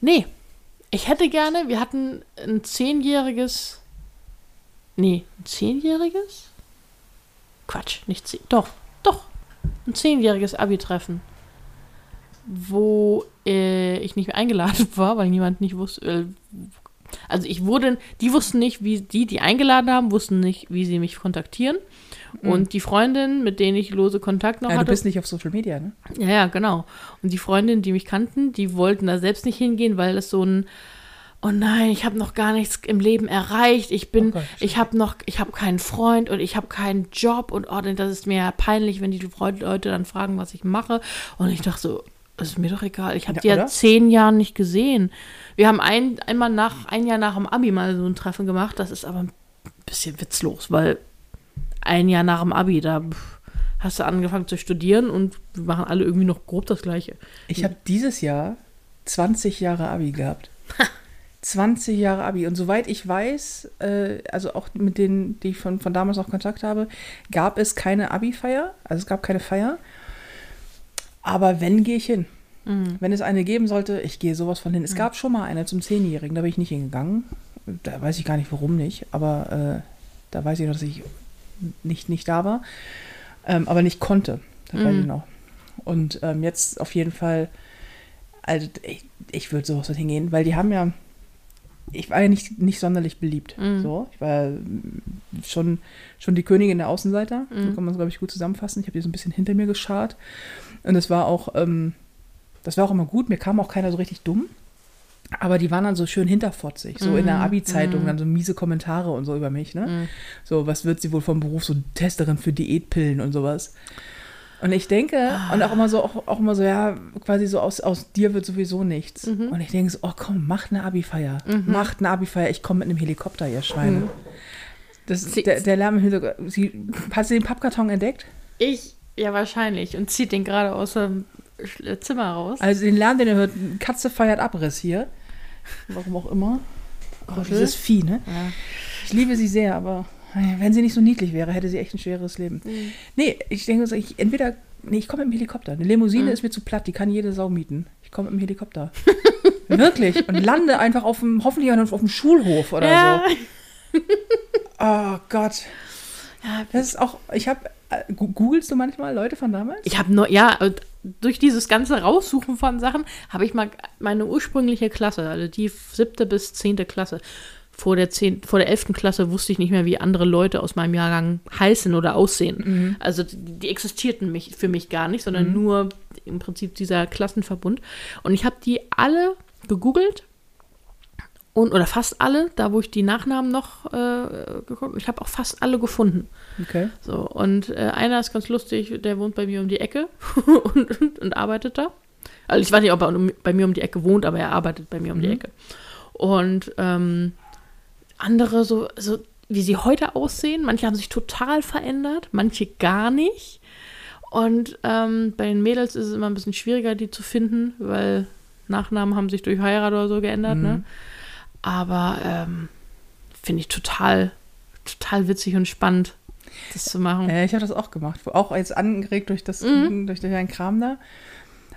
nee. Ich hätte gerne, wir hatten ein zehnjähriges. Nee, ein zehnjähriges? Quatsch, nicht zehn. Doch, doch. Ein zehnjähriges Abi-Treffen. Wo äh, ich nicht mehr eingeladen <laughs> war, weil niemand nicht wusste. Äh, also ich wurde, die wussten nicht, wie die, die eingeladen haben, wussten nicht, wie sie mich kontaktieren. Und die Freundin, mit denen ich lose Kontakt noch Ja, du hatte, bist nicht auf Social Media, ne? Ja, ja, genau. Und die Freundinnen, die mich kannten, die wollten da selbst nicht hingehen, weil es so ein Oh nein, ich habe noch gar nichts im Leben erreicht. Ich bin, Oh Gott. ich habe noch, ich habe keinen Freund und ich habe keinen Job und oh, das ist mir ja peinlich, wenn die Leute dann fragen, was ich mache. Und ich dachte so, das ist mir doch egal. Ich habe Ja, die ja zehn Jahre nicht gesehen. Wir haben ein, einmal nach, ein Jahr nach dem Abi mal so ein Treffen gemacht. Das ist aber ein bisschen witzlos, weil ein Jahr nach dem Abi, da hast du angefangen zu studieren und wir machen alle irgendwie noch grob das Gleiche. Ich habe dieses Jahr 20 Jahre Abi gehabt. <laughs> 20 Jahre Abi. Und soweit ich weiß, äh, also auch mit denen, die ich von, von damals noch Kontakt habe, gab es keine Abi-Feier. Also es gab keine Feier. Aber wenn, gehe ich hin. Wenn es eine geben sollte, ich gehe sowas von hin. Es gab schon mal eine zum Zehnjährigen, da bin ich nicht hingegangen. Da weiß ich gar nicht, warum nicht. Aber äh, da weiß ich noch, dass ich nicht, nicht da war. Ähm, aber nicht konnte. Das weiß ich noch. Und ähm, jetzt auf jeden Fall, also ich, ich würde sowas von hingehen, weil die haben ja, ich war ja nicht, nicht sonderlich beliebt. So, ich war mm, schon, schon die Königin der Außenseiter. So kann man es, glaube ich, gut zusammenfassen. Ich habe die so ein bisschen hinter mir geschart. Und das war auch, ähm, das war auch immer gut. Mir kam auch keiner so richtig dumm. Aber die waren dann so schön hinterfotzig, so in der Abi-Zeitung, dann so miese Kommentare und so über mich, ne? So, was wird sie wohl vom Beruf, so Testerin für Diätpillen und sowas. Und ich denke, und auch immer so, auch, auch immer so, ja, quasi so aus, aus dir wird sowieso nichts. Und ich denke so, oh komm, macht eine Abi-Feier. Macht eine Abi-Feier, ich komme mit einem Helikopter, ihr Schweine. Das, Sie- der, der Lärm im Hintergrund. Sie, hast du den Pappkarton entdeckt? Ich, ja, wahrscheinlich. Und zieht den gerade aus dem Sch- Zimmer raus. Also den Lärm, den ihr hört, Katze feiert Abriss hier. Warum auch immer. Oh, dieses Vieh, ne? Ja. Ich liebe sie sehr, aber wenn sie nicht so niedlich wäre, hätte sie echt ein schweres Leben. Mhm. Nee, ich denke ich entweder, nee, ich komme mit dem Helikopter. Eine Limousine Mhm. ist mir zu platt, die kann jede Sau mieten. Ich komme mit dem Helikopter. <laughs> Wirklich. Und lande einfach auf dem, hoffentlich auf dem Schulhof oder Ja. so. <laughs> Oh Gott. Ja, Das ist auch, ich habe, googelst du manchmal Leute von damals? Ich habe nur, ja, durch dieses ganze Raussuchen von Sachen habe ich mal meine ursprüngliche Klasse, also die siebte bis zehnte Klasse. Vor der, zehn, vor der elften Klasse wusste ich nicht mehr, wie andere Leute aus meinem Jahrgang heißen oder aussehen. Also die, existierten mich, für mich gar nicht, sondern nur im Prinzip dieser Klassenverbund. Und ich habe die alle gegoogelt und oder fast alle, da wo ich die Nachnamen noch äh, geguckt, ich habe auch fast alle gefunden. Okay. So, und äh, einer ist ganz lustig, der wohnt bei mir um die Ecke <laughs> und, und, und arbeitet da. Also ich weiß nicht, ob er um, bei mir um die Ecke wohnt, aber er arbeitet bei mir um die Ecke. Und ähm, andere so, so wie sie heute aussehen. Manche haben sich total verändert, manche gar nicht. Und ähm, bei den Mädels ist es immer ein bisschen schwieriger, die zu finden, weil Nachnamen haben sich durch Heirat oder so geändert. Ne? Mhm. Aber ähm, finde ich total, total witzig und spannend, das zu machen. Äh, ich habe das auch gemacht, auch jetzt angeregt durch das Mhm. durch deinen Kram da.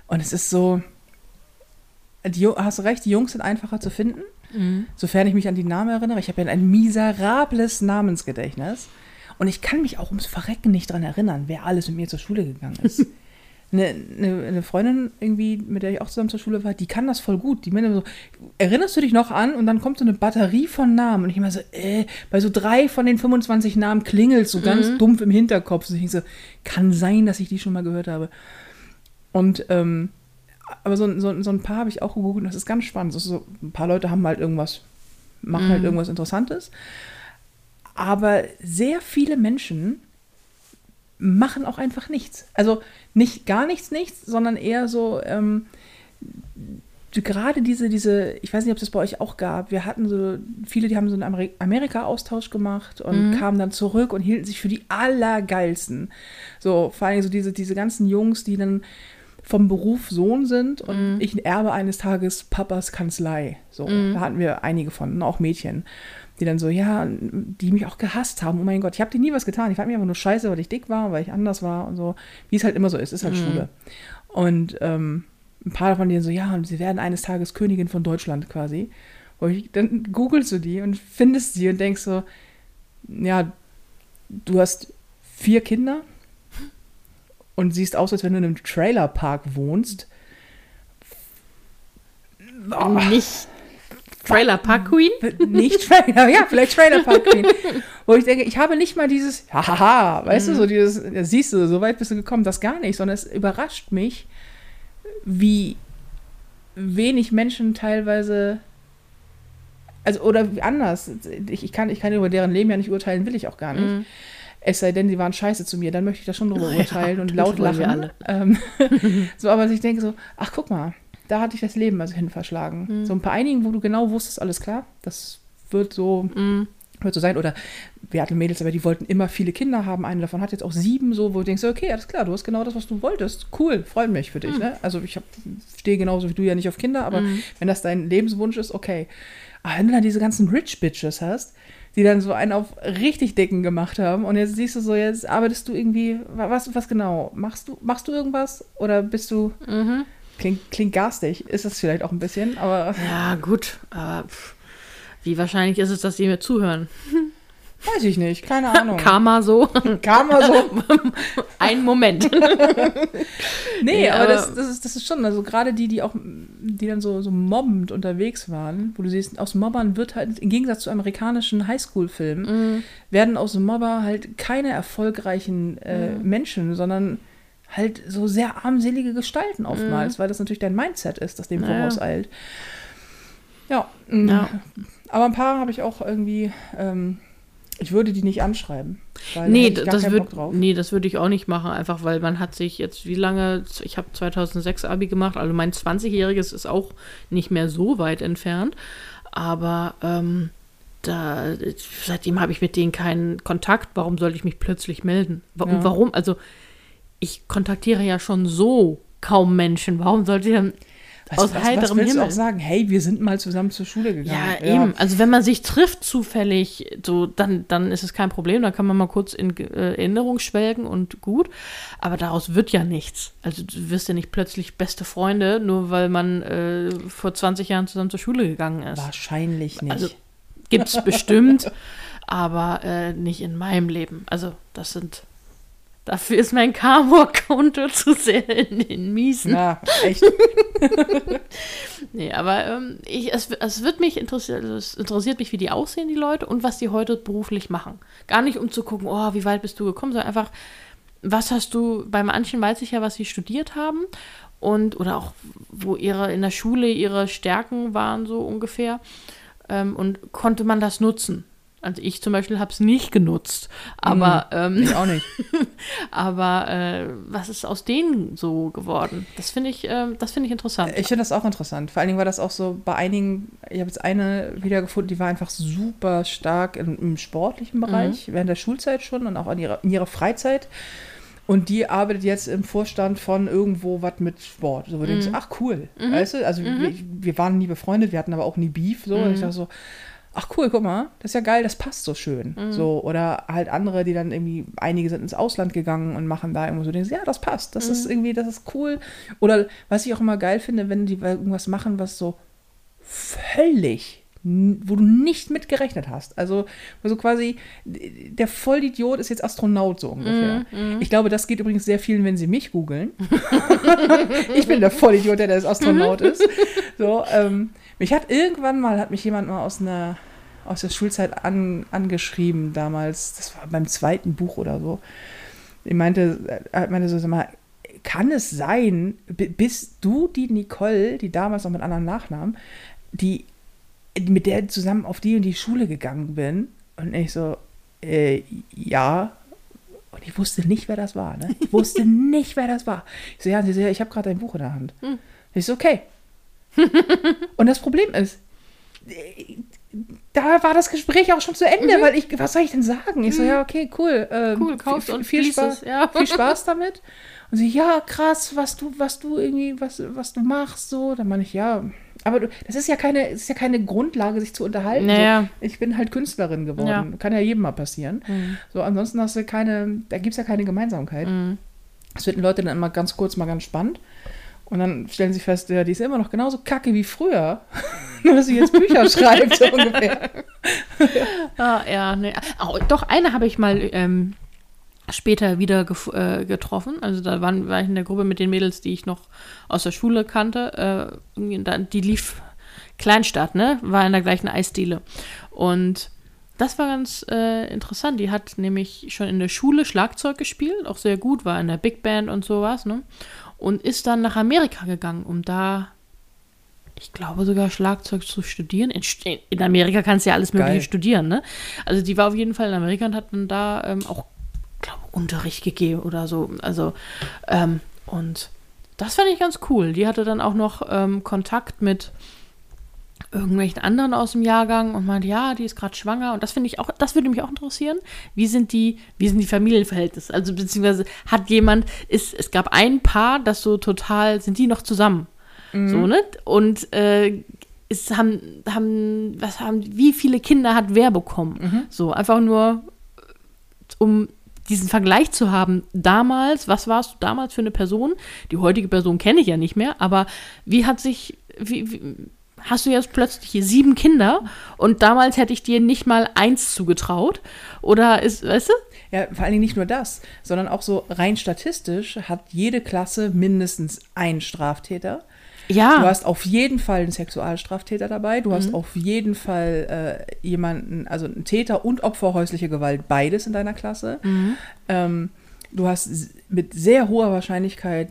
Und es ist so, die, hast du recht, die Jungs sind einfacher zu finden, Mhm. sofern ich mich an die Namen erinnere. Ich habe ja ein miserables Namensgedächtnis. Und ich kann mich auch ums Verrecken nicht dran erinnern, wer alles mit mir zur Schule gegangen ist. <laughs> Eine, eine, eine Freundin irgendwie, mit der ich auch zusammen zur Schule war, die kann das voll gut. Die meinte so, erinnerst du dich noch an? Und dann kommt so eine Batterie von Namen. Und ich immer so, äh, bei so drei von den 25 Namen klingelt so ganz dumpf im Hinterkopf. Und ich so, kann sein, dass ich die schon mal gehört habe. Und, ähm, aber so, so, so ein paar habe ich auch gegoogelt und das ist ganz spannend. Das so, ein paar Leute haben halt irgendwas, machen halt irgendwas Interessantes. Aber sehr viele Menschen machen auch einfach nichts. Also nicht gar nichts, nichts, sondern eher so, ähm, gerade diese, diese, ich weiß nicht, ob es das bei euch auch gab, wir hatten so, viele, die haben so einen Ameri Amerika-Austausch gemacht und kamen dann zurück und hielten sich für die allergeilsten. So, vor allem so diese, diese ganzen Jungs, die dann vom Beruf Sohn sind und ich erbe eines Tages Papas Kanzlei. So, da hatten wir einige von, auch Mädchen, die dann so, ja, die mich auch gehasst haben. Oh mein Gott, ich habe dir nie was getan. Ich fand mich einfach nur scheiße, weil ich dick war, weil ich anders war und so. Wie es halt immer so ist, ist halt Schule. Und ähm, ein paar von denen so, ja, und sie werden eines Tages Königin von Deutschland quasi. Und ich, dann googelst du die und findest sie und denkst so, ja, du hast vier Kinder und siehst aus, als wenn du in einem Trailerpark wohnst. Oh, Nicht Trailer Park Queen? nicht Trailer, ja, vielleicht Trailer Park Queen. Wo ich denke, ich habe nicht mal dieses, hahaha, weißt du, so dieses, ja, siehst du, so weit bist du gekommen, das gar nicht, sondern es überrascht mich, wie wenig Menschen teilweise, also, oder anders, ich, ich, kann, ich kann über deren Leben ja nicht urteilen, will ich auch gar nicht. Es sei denn, sie waren scheiße zu mir, dann möchte ich das schon drüber Ja, urteilen und das laut lachen. Ähm, <laughs> so, aber ich denke so, ach guck mal, da hatte ich das Leben also hin verschlagen. So ein paar einigen, wo du genau wusstest, alles klar, das wird so, wird so sein. Oder wir hatten Mädels, aber die wollten immer viele Kinder haben. Eine davon hat jetzt auch sieben, so, wo du denkst, okay, alles klar, du hast genau das, was du wolltest. Cool, freut mich für dich. Ne? Also ich stehe genauso wie du ja nicht auf Kinder, aber wenn das dein Lebenswunsch ist, okay. Aber wenn du dann diese ganzen Rich Bitches hast, die dann so einen auf richtig dicken gemacht haben und jetzt siehst du so, jetzt arbeitest du irgendwie, wa- was, was genau? Machst du, machst du irgendwas oder bist du, klingt, klingt garstig, ist es vielleicht auch ein bisschen, aber Ja, gut, aber pff, wie wahrscheinlich ist es, dass die mir zuhören? <laughs> weiß ich nicht, keine <laughs> Ahnung. Karma so. Karma so. <laughs> Ein Moment. <laughs> Nee, Nee, aber, das, das, ist, das ist schon, also gerade die, die auch, die dann so, so mobbend unterwegs waren, wo du siehst, aus Mobbern wird halt, im Gegensatz zu amerikanischen Highschool-Filmen, werden aus Mobber halt keine erfolgreichen äh, Menschen, sondern halt so sehr armselige Gestalten oftmals, weil das natürlich dein Mindset ist, das dem Naja. vorauseilt. Ja, mm, Ja. aber ein paar habe ich auch irgendwie, ähm, ich würde die nicht anschreiben. Nee, das würd, nee, das würde ich auch nicht machen, einfach weil man hat sich jetzt, wie lange, ich habe 2006 Abi gemacht, also mein 20-jähriges ist auch nicht mehr so weit entfernt, aber ähm, da, seitdem habe ich mit denen keinen Kontakt, warum sollte ich mich plötzlich melden? Wa- Ja. Und warum? Also ich kontaktiere ja schon so kaum Menschen, warum sollte ich dann Was, aus was, was heiterem willst du Himmel? auch sagen? Hey, wir sind mal zusammen zur Schule gegangen. Ja, eben. Also wenn man sich trifft zufällig, so dann, dann ist es kein Problem. Dann kann man mal kurz in äh, Erinnerung schwelgen und gut. Aber daraus wird ja nichts. Also du wirst ja nicht plötzlich beste Freunde, nur weil man äh, vor 20 Jahren zusammen zur Schule gegangen ist. Wahrscheinlich nicht. Also gibt's bestimmt, <laughs> aber äh, nicht in meinem Leben. Also das sind Dafür ist mein Camo-Konto <laughs> zu sehr in den Miesen. ja, echt. <laughs> Nee, aber ähm, ich, es, es wird mich interessiert, es interessiert mich, wie die aussehen, die Leute, und was die heute beruflich machen. Gar nicht, um zu gucken, oh, wie weit bist du gekommen, sondern einfach, was hast du, bei manchen weiß ich ja, was sie studiert haben und, oder auch, wo ihre, in der Schule ihre Stärken waren, so ungefähr. Ähm, und konnte man das nutzen? Also ich zum Beispiel habe es nicht genutzt, aber, ähm, Ich auch nicht. <laughs> aber äh, was ist aus denen so geworden? Das finde ich, ähm, das finde ich interessant. Ich finde das auch interessant. Vor allen Dingen war das auch so bei einigen, ich habe jetzt eine wiedergefunden, die war einfach super stark im, im sportlichen Bereich, während der Schulzeit schon und auch in ihrer, in ihrer Freizeit. Und die arbeitet jetzt im Vorstand von irgendwo was mit Sport. So, wo du denkst, ach cool. Weißt du, also wir, wir waren nie befreundet, wir hatten aber auch nie Beef. So. Und ich dachte so, ach cool, guck mal, das ist ja geil, das passt so schön. So, oder halt andere, die dann irgendwie, einige sind ins Ausland gegangen und machen da irgendwo so, denkst, ja, das passt, das ist irgendwie, das ist cool. Oder was ich auch immer geil finde, wenn die irgendwas machen, was so völlig wo du nicht mit gerechnet hast. Also, also quasi, der Vollidiot ist jetzt Astronaut so ungefähr. Ich glaube, das geht übrigens sehr vielen, wenn sie mich googeln. <laughs> ich bin der Vollidiot, der das Astronaut ist. So, ähm, mich hat irgendwann mal, hat mich jemand mal aus einer aus der Schulzeit an, angeschrieben damals, das war beim zweiten Buch oder so. Ich meinte, er meinte so, sag mal, kann es sein, bi- bist du die Nicole, die damals noch mit anderen Nachnamen, die mit der zusammen auf die und die Schule gegangen bin? Und ich so, äh, ja. Und ich wusste nicht, wer das war. Ne? Ich wusste <laughs> nicht, wer das war. Ich so, ja, sie so, ja ich habe gerade dein Buch in der Hand. Ich so, okay. <laughs> und das Problem ist, da war das Gespräch auch schon zu Ende, weil ich, was soll ich denn sagen? Ich so, ja, okay, cool. Ähm, Cool, viel, und viel Spaß, es, ja. viel Spaß <laughs> damit. Und sie, ja, krass, was du, was du irgendwie, was, was du machst, so. Dann meine ich, ja, aber du, das ist ja keine, ist ja keine Grundlage, sich zu unterhalten. Naja. So, ich bin halt Künstlerin geworden. Ja. Kann ja jedem mal passieren. So, ansonsten hast du keine, da gibt es ja keine Gemeinsamkeit. Das finden Leute dann immer ganz kurz mal ganz spannend. Und dann stellen sie fest, ja, die ist immer noch genauso kacke wie früher. <laughs> Nur, dass sie jetzt Bücher <laughs> schreibt, so ungefähr. <laughs> Ah, ja, nee. Oh, doch, eine habe ich mal ähm, später wieder gef- äh, getroffen. Also da waren, war ich in der Gruppe mit den Mädels, die ich noch aus der Schule kannte. Äh, die lief Kleinstadt, ne? War in der gleichen Eisdiele. Und das war ganz äh, interessant. Die hat nämlich schon in der Schule Schlagzeug gespielt, auch sehr gut, war in der Big Band und sowas, ne? Und ist dann nach Amerika gegangen, um da ich glaube sogar Schlagzeug zu studieren. In, in Amerika kannst du ja alles Mögliche Geil. studieren, ne? Also die war auf jeden Fall in Amerika und hat dann da ähm, auch, glaube Unterricht gegeben oder so. Also, ähm, und das fand ich ganz cool. Die hatte dann auch noch ähm, Kontakt mit irgendwelchen anderen aus dem Jahrgang und meinte, ja, die ist gerade schwanger. Und das finde ich auch, das würde mich auch interessieren. Wie sind die, wie sind die Familienverhältnisse? Also beziehungsweise hat jemand, ist, es gab ein Paar, das so total, sind die noch zusammen? So, ne? Und äh, ist, haben, haben, was haben, wie viele Kinder hat wer bekommen? So, einfach nur, um diesen Vergleich zu haben, damals, was warst du damals für eine Person? Die heutige Person kenne ich ja nicht mehr, aber wie hat sich, wie, wie, hast du jetzt plötzlich hier sieben Kinder und damals hätte ich dir nicht mal eins zugetraut? Oder ist, weißt du? Ja, vor allen Dingen nicht nur das, sondern auch so rein statistisch hat jede Klasse mindestens einen Straftäter. Ja. Du hast auf jeden Fall einen Sexualstraftäter dabei. Du hast auf jeden Fall äh, jemanden, also einen Täter und Opfer häusliche Gewalt, beides in deiner Klasse. Ähm, du hast mit sehr hoher Wahrscheinlichkeit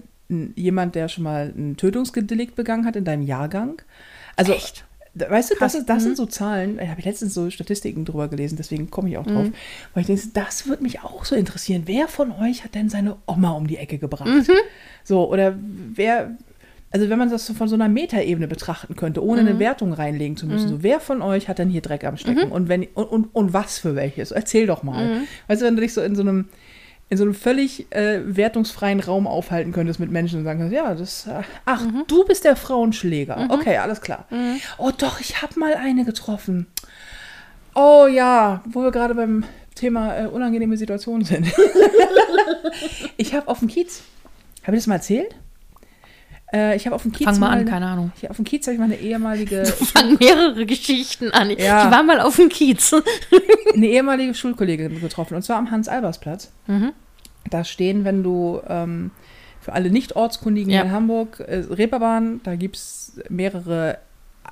jemand, der schon mal ein Tötungsdelikt begangen hat in deinem Jahrgang. Also, Echt? weißt du, das, Krass. ist, das sind so Zahlen, da habe ich letztens so Statistiken drüber gelesen, deswegen komme ich auch drauf. Weil ich denke, das würde mich auch so interessieren. Wer von euch hat denn seine Oma um die Ecke gebracht? So, oder wer, also wenn man das so von so einer Metaebene betrachten könnte, ohne eine Wertung reinlegen zu müssen, so wer von euch hat denn hier Dreck am Stecken und wenn und, und, und was für welches? Erzähl doch mal. Weißt du, wenn du dich so in so einem in so einem völlig äh, wertungsfreien Raum aufhalten könntest mit Menschen und sagen kannst, ja, das, äh, ach, du bist der Frauenschläger. Okay, alles klar. Oh doch, ich habe mal eine getroffen. Oh ja, wo wir gerade beim Thema äh, unangenehme Situationen sind. <laughs> ich habe auf dem Kiez, habe ich das mal erzählt? Äh, ich habe auf dem Kiez Fang mal an, eine- keine Ahnung. Ich, auf dem Kiez habe ich meine ehemalige, <laughs> Fangen mehrere Geschichten an. Ja. Ich war mal auf dem Kiez. <laughs> eine ehemalige Schulkollegin getroffen und zwar am Hans-Albers-Platz. Mhm. Da stehen, wenn du ähm, für alle Nicht-Ortskundigen Ja. in Hamburg, äh, Reeperbahn, da gibt es mehrere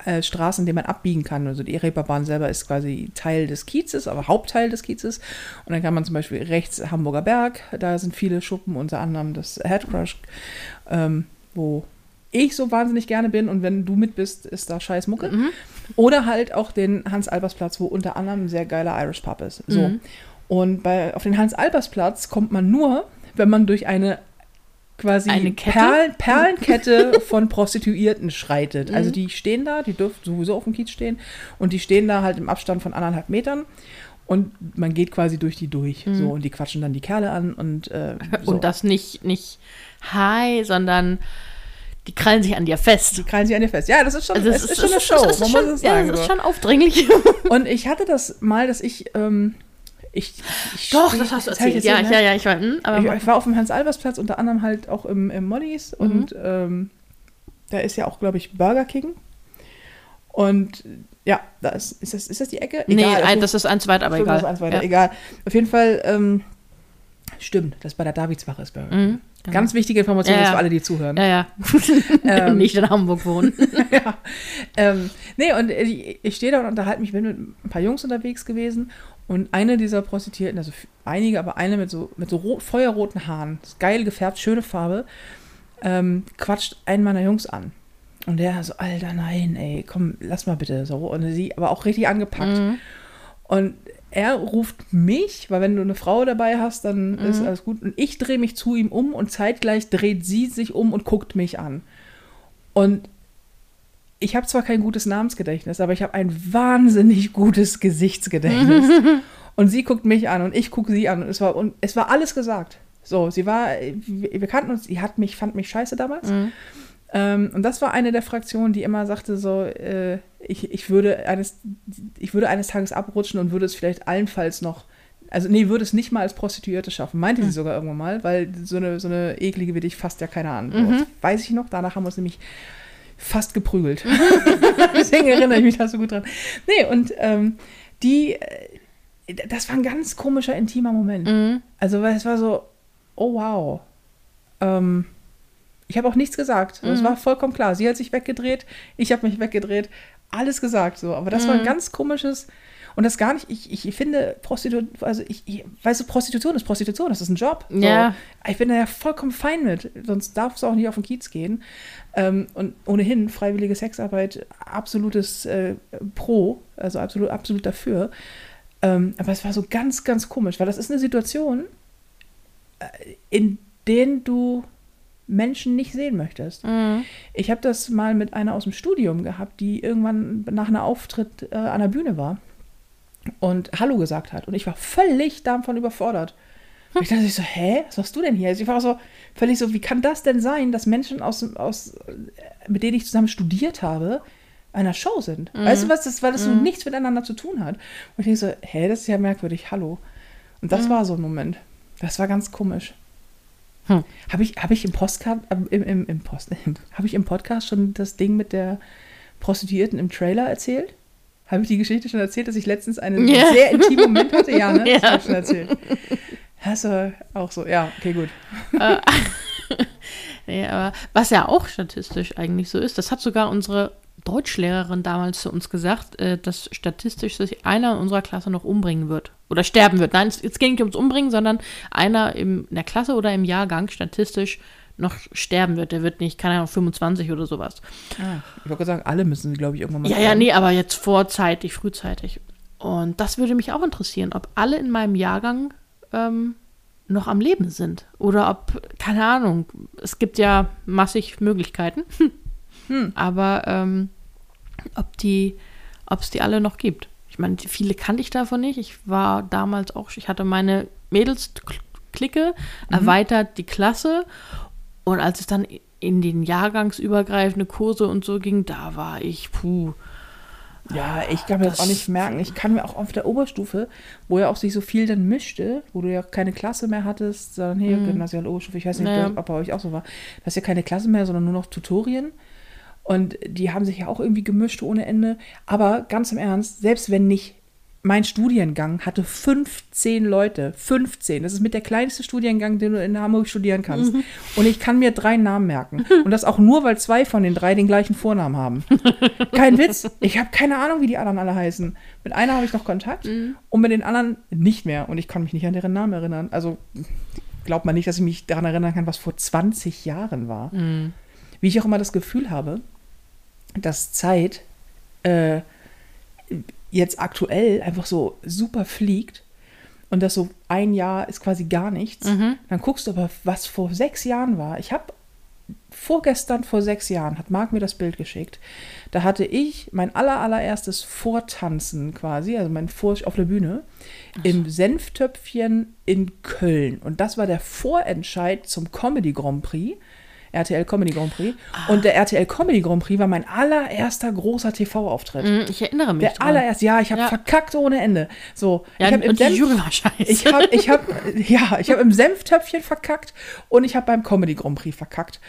äh, Straßen, in denen man abbiegen kann. Also die Reeperbahn selber ist quasi Teil des Kiezes, aber Hauptteil des Kiezes. Und dann kann man zum Beispiel rechts Hamburger Berg, da sind viele Schuppen, unter anderem das Headcrush, ähm, wo ich so wahnsinnig gerne bin und wenn du mit bist, ist da scheiß Mucke. Mhm. Oder halt auch den Hans-Albers-Platz, wo unter anderem ein sehr geiler Irish Pub ist. So. Mhm. Und bei, auf den Hans-Albers-Platz kommt man nur, wenn man durch eine quasi Eine? Perlen, Perlenkette <laughs> von Prostituierten schreitet. Also Mhm. die stehen da, die dürfen sowieso auf dem Kiez stehen und die stehen da halt im Abstand von anderthalb Metern und man geht quasi durch die durch. So, und die quatschen dann die Kerle an und äh, <laughs> so. Mhm. Und das nicht, nicht hi, sondern die krallen sich an dir fest. die krallen sich an dir fest. Ja, das ist schon, Also es ist, schon eine Show, es ist man schon, muss es ja, sagen. das ist schon aufdringlich. <laughs> Und ich hatte das mal, dass ich, ähm, ich, ich Doch, das hast du ich erzählt. Ja, ne? ja, ja, ich war, hm, aber ich, ich war auf dem Hans-Albers-Platz, unter anderem halt auch im, im Mollys Mhm. und ähm, da ist ja auch, glaube ich, Burger King. Und ja, da ist, ist, das, ist das die Ecke? nee, auf ein, das ist eins weit, aber egal. Das ist eins weiter, Ja. egal. Auf jeden Fall, ähm, stimmt, das bei der Davidswache ist Burger King. Mhm, genau. Ganz wichtige Information Ja, ist ja. für alle, die zuhören. Ja, ja. <laughs> Ähm. <laughs> Nicht in Hamburg wohnen. <laughs> ja. Ähm, nee, und ich, ich stehe da und unterhalte mich, bin mit ein paar Jungs unterwegs gewesen und eine dieser Prostituierten, also einige, aber eine mit so, mit so rot, feuerroten Haaren, geil gefärbt, schöne Farbe, ähm, quatscht einen meiner Jungs an. Und der so, Alter, nein, ey, komm, lass mal bitte. So. Und sie aber auch richtig angepackt. Mhm. Und er ruft mich, weil wenn du eine Frau dabei hast, dann ist Mhm. alles gut. Und ich drehe mich zu ihm um und zeitgleich dreht sie sich um und guckt mich an. Und ich habe zwar kein gutes Namensgedächtnis, aber ich habe ein wahnsinnig gutes Gesichtsgedächtnis. <laughs> und sie guckt mich an und ich gucke sie an. Und es war, und es war alles gesagt. So, sie war, wir, wir kannten uns, sie hat mich, fand mich scheiße damals. Mhm. Ähm, und das war eine der Fraktionen, die immer sagte so, äh, ich, ich, würde eines, ich würde eines Tages abrutschen und würde es vielleicht allenfalls noch, also nee, würde es nicht mal als Prostituierte schaffen, meinte sie sogar irgendwann mal, weil so eine, so eine eklige wie dich fasst ja keiner an. So, das weiß ich noch, danach haben wir uns nämlich fast geprügelt. <laughs> Deswegen erinnere ich mich da so gut dran. Nee, und ähm, die, äh, das war ein ganz komischer, intimer Moment. Mhm. Also, weil es war so, oh wow. Ähm, ich habe auch nichts gesagt. Es Mhm. war vollkommen klar. Sie hat sich weggedreht, ich habe mich weggedreht. Alles gesagt so. Aber das war Mhm. ein ganz komisches. Und das gar nicht, ich, ich finde Prostitution, also ich, ich weißt du, Prostitution ist Prostitution, das ist ein Job. So. Ja. Ich bin da ja vollkommen fein mit, sonst darf es auch nicht auf den Kiez gehen. Ähm, und ohnehin, freiwillige Sexarbeit, absolutes äh, Pro, also absolut, absolut dafür. Ähm, aber es war so ganz, ganz komisch, weil das ist eine Situation, äh, in denen du Menschen nicht sehen möchtest. Mhm. Ich habe das mal mit einer aus dem Studium gehabt, die irgendwann nach einem Auftritt äh, an der Bühne war und Hallo gesagt hat. Und ich war völlig davon überfordert. Und ich dachte so, hä, was machst du denn hier? Also ich war so völlig so, wie kann das denn sein, dass Menschen aus, aus äh, mit denen ich zusammen studiert habe, einer Show sind? Weißt du was, das, weil das so nichts miteinander zu tun hat. Und ich denke so, hä, das ist ja merkwürdig, hallo. Und das war so ein Moment. Das war ganz komisch. Hm. Habe ich, hab ich im Postcard, im, im, im Post, <laughs> habe ich im Podcast schon das Ding mit der Prostituierten im Trailer erzählt? Habe ich die Geschichte schon erzählt, dass ich letztens einen Ja. sehr intimen Moment hatte? Ja, ne? <laughs> Das Ja. habe ich schon erzählt. Hast du auch so, ja, okay, gut. <laughs> Nee, aber was ja auch statistisch eigentlich so ist, das hat sogar unsere Deutschlehrerin damals zu uns gesagt, äh, dass statistisch sich einer in unserer Klasse noch umbringen wird oder sterben wird. Nein, es, es ging nicht ums Umbringen, sondern einer im, in der Klasse oder im Jahrgang statistisch noch sterben wird. Der wird nicht, keine Ahnung, 25 oder sowas. Ah, ich wollte sagen, alle müssen, glaube ich, irgendwann mal. Ja, ja, sterben. nee, aber jetzt vorzeitig, frühzeitig. Und das würde mich auch interessieren, ob alle in meinem Jahrgang ähm, noch am Leben sind. Oder ob, keine Ahnung, es gibt ja massig Möglichkeiten. <laughs> Hm. Aber ähm, ob die, ob es die alle noch gibt. Ich meine, viele kannte ich davon nicht. Ich war damals auch, ich hatte meine Mädels-Clique, erweitert die Klasse. Und als es dann in den jahrgangsübergreifende Kurse und so ging, da war ich, puh. Ja, ich kann mir das, Das- auch nicht merken. Ich kann mir auch auf der Oberstufe, wo ja auch sich so viel dann mischte, wo du ja keine Klasse mehr hattest, sondern hier, Gymnasial Oberstufe, ich weiß nicht, Naja. ob bei euch auch so war. Du hast ja keine Klasse mehr, sondern nur noch Tutorien. Und die haben sich ja auch irgendwie gemischt ohne Ende. Aber ganz im Ernst, selbst wenn nicht, mein Studiengang hatte 15 Leute. 15. Das ist mit der kleinste Studiengang, den du in Hamburg studieren kannst. Und ich kann mir drei Namen merken. Und das auch nur, weil zwei von den drei den gleichen Vornamen haben. <laughs> Kein Witz. Ich habe keine Ahnung, wie die anderen alle heißen. Mit einer habe ich noch Kontakt und mit den anderen nicht mehr. Und ich kann mich nicht an deren Namen erinnern. Also glaubt man nicht, dass ich mich daran erinnern kann, was vor 20 Jahren war. wie ich auch immer das Gefühl habe, dass Zeit äh, jetzt aktuell einfach so super fliegt und das so ein Jahr ist quasi gar nichts. Mhm. Dann guckst du aber, was vor sechs Jahren war. Ich habe vorgestern vor sechs Jahren, hat Marc mir das Bild geschickt. Da hatte ich mein aller, allererstes Vortanzen quasi, also mein Vor auf der Bühne, im Senftöpfchen in Köln. Und das war der Vorentscheid zum Comedy Grand Prix. RTL Comedy Grand Prix. Und der RTL Comedy Grand Prix war mein allererster großer TV-Auftritt. Mhm, Ich erinnere mich. Der dran. allererste, ja, ich habe Ja. verkackt ohne Ende. So, Ja, ich habe im Senf, Jury war scheiße. ich habe, ich habe, <laughs> ja, ich habe im Senftöpfchen verkackt und ich habe beim Comedy Grand Prix verkackt.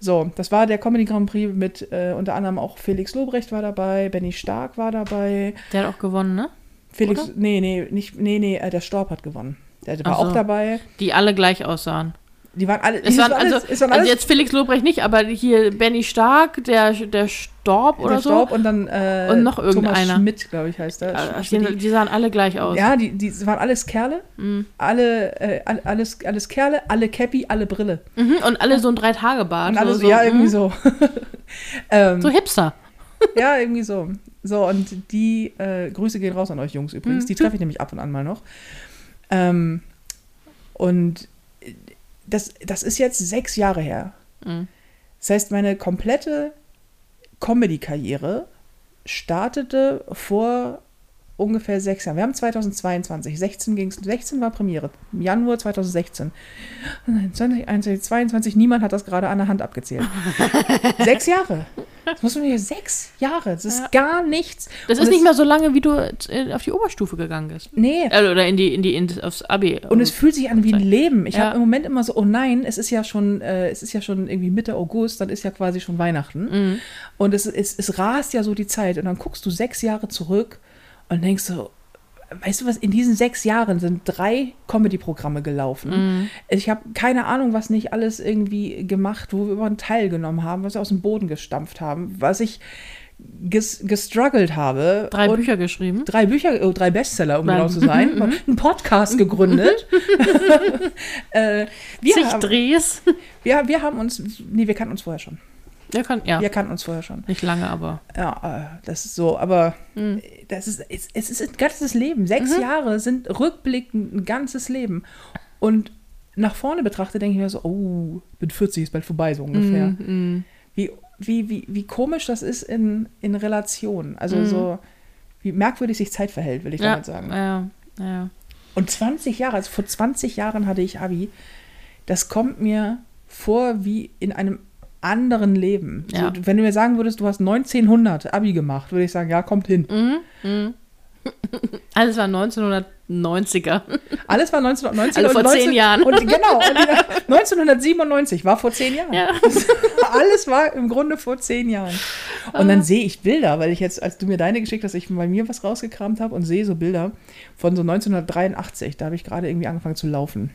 So, das war der Comedy Grand Prix mit äh, unter anderem auch Felix Lobrecht war dabei, Benny Stark war dabei, Der hat auch gewonnen, ne? Felix, Oder? nee, nee, nicht, nee, nee, äh, der Storb hat gewonnen. Der war so. auch dabei. Die alle gleich aussahen. Die waren alle, Es waren alles, also, es waren also alles jetzt Felix Lobrecht nicht, aber hier Benny Stark, der, der Storb oder der so. Storb und dann äh, Und noch Thomas irgendeiner. Schmidt, glaube ich, heißt der. Äh, Schmidt. die, die sahen alle gleich aus. Ja, die, die waren alles Kerle, Mhm. alle, äh, all- alles, alles Kerle, alle Cappy, alle Brille. Mhm, und alle so ein Drei-Tage-Bart. Und alles, so, ja, so, irgendwie mhm. so. <laughs> ähm, So Hipster. <laughs> Ja, irgendwie so. So, und die äh, Grüße gehen raus an euch Jungs übrigens. Mhm. Die treffe ich nämlich ab und an mal noch. Ähm, und das, das ist jetzt sechs Jahre her. Mhm. Das heißt, meine komplette Comedy-Karriere startete vor ungefähr sechs Jahren. Wir haben 2022, 16 ging's, 16 war Premiere, im Januar 2016. 20, 21, 22, niemand hat das gerade an der Hand abgezählt. <laughs> sechs Jahre. Das muss man hier sechs Jahre. Das ist Ja. gar nichts. Das Und ist es- nicht mehr so lange, wie du auf die Oberstufe gegangen bist. Nee. Äh, oder in die, in die, in, aufs Abi. Und es fühlt sich an wie ein Leben. Ich Ja. habe im Moment immer so, oh nein, es ist ja schon, äh, es ist ja schon irgendwie Mitte August, dann ist ja quasi schon Weihnachten. Mhm. Und es, es, es rast ja so die Zeit. Und dann guckst du sechs Jahre zurück und denkst so, weißt du was, in diesen sechs Jahren sind drei Comedy-Programme gelaufen. Mhm. Ich habe keine Ahnung, was nicht alles irgendwie gemacht, wo wir überhaupt teilgenommen haben, was wir aus dem Boden gestampft haben, was ich ges gestruggelt habe. Drei Bücher geschrieben. Drei Bücher, oh, drei Bestseller, um Nein. genau zu sein. <laughs> Einen Podcast gegründet. <laughs> <laughs> äh, wir, Zig haben, Drehs. wir, wir haben uns, nee, wir kannten uns vorher schon. Der kann, ja. Wir kannten uns vorher schon. Nicht lange, aber. Ja, äh, das ist so, aber Mhm. das ist, es, es ist ein ganzes Leben. Sechs Jahre sind rückblickend ein ganzes Leben. Und nach vorne betrachtet denke ich mir so, oh, bin 40, ist bald vorbei, so ungefähr. Mhm. Wie, wie, wie, wie komisch das ist in, in Relation. Also Mhm. so, wie merkwürdig sich Zeit verhält, will ich Ja, damit sagen. ja, ja. Und 20 Jahre, also vor 20 Jahren hatte ich Abi. Das kommt mir vor wie in einem anderen Leben. Ja. So, wenn du mir sagen würdest, du hast 1900 Abi gemacht, würde ich sagen, ja, kommt hin. Mhm. Mhm. <laughs> Alles war 1990er. <laughs> Alles war 1990 Also vor 19 zehn Jahren. Und genau, und 1997 <laughs> war vor zehn Jahren. Ja. Alles war im Grunde vor zehn Jahren. Und dann sehe ich Bilder, weil ich jetzt, als du mir deine geschickt hast, ich bei mir was rausgekramt habe und sehe so Bilder von so 1983. Da habe ich gerade irgendwie angefangen zu laufen.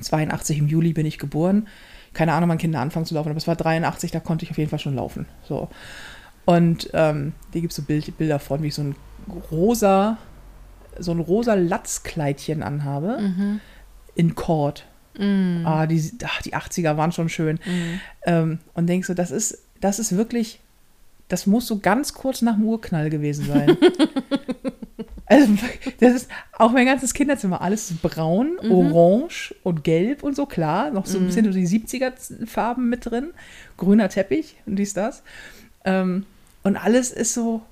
82 im Juli bin ich geboren. Keine Ahnung, wann Kinder anfangen zu laufen, aber es war 83, da konnte ich auf jeden Fall schon laufen. So. Und ähm, die gibt es so Bild, Bilder von, wie ich so ein rosa, so ein rosa Latzkleidchen anhabe Mhm. in Cord. Mhm. Ah, die, ach, die 80er waren schon schön. Mhm. Ähm, und denkst so, das ist, das ist wirklich, das muss so ganz kurz nach dem Urknall gewesen sein. <laughs> also, das ist auch mein ganzes Kinderzimmer, alles braun, Mhm. orange und gelb und so, klar. Noch so ein bisschen so die 70er-Farben mit drin. Grüner Teppich und dies, das. Ähm, und alles ist so,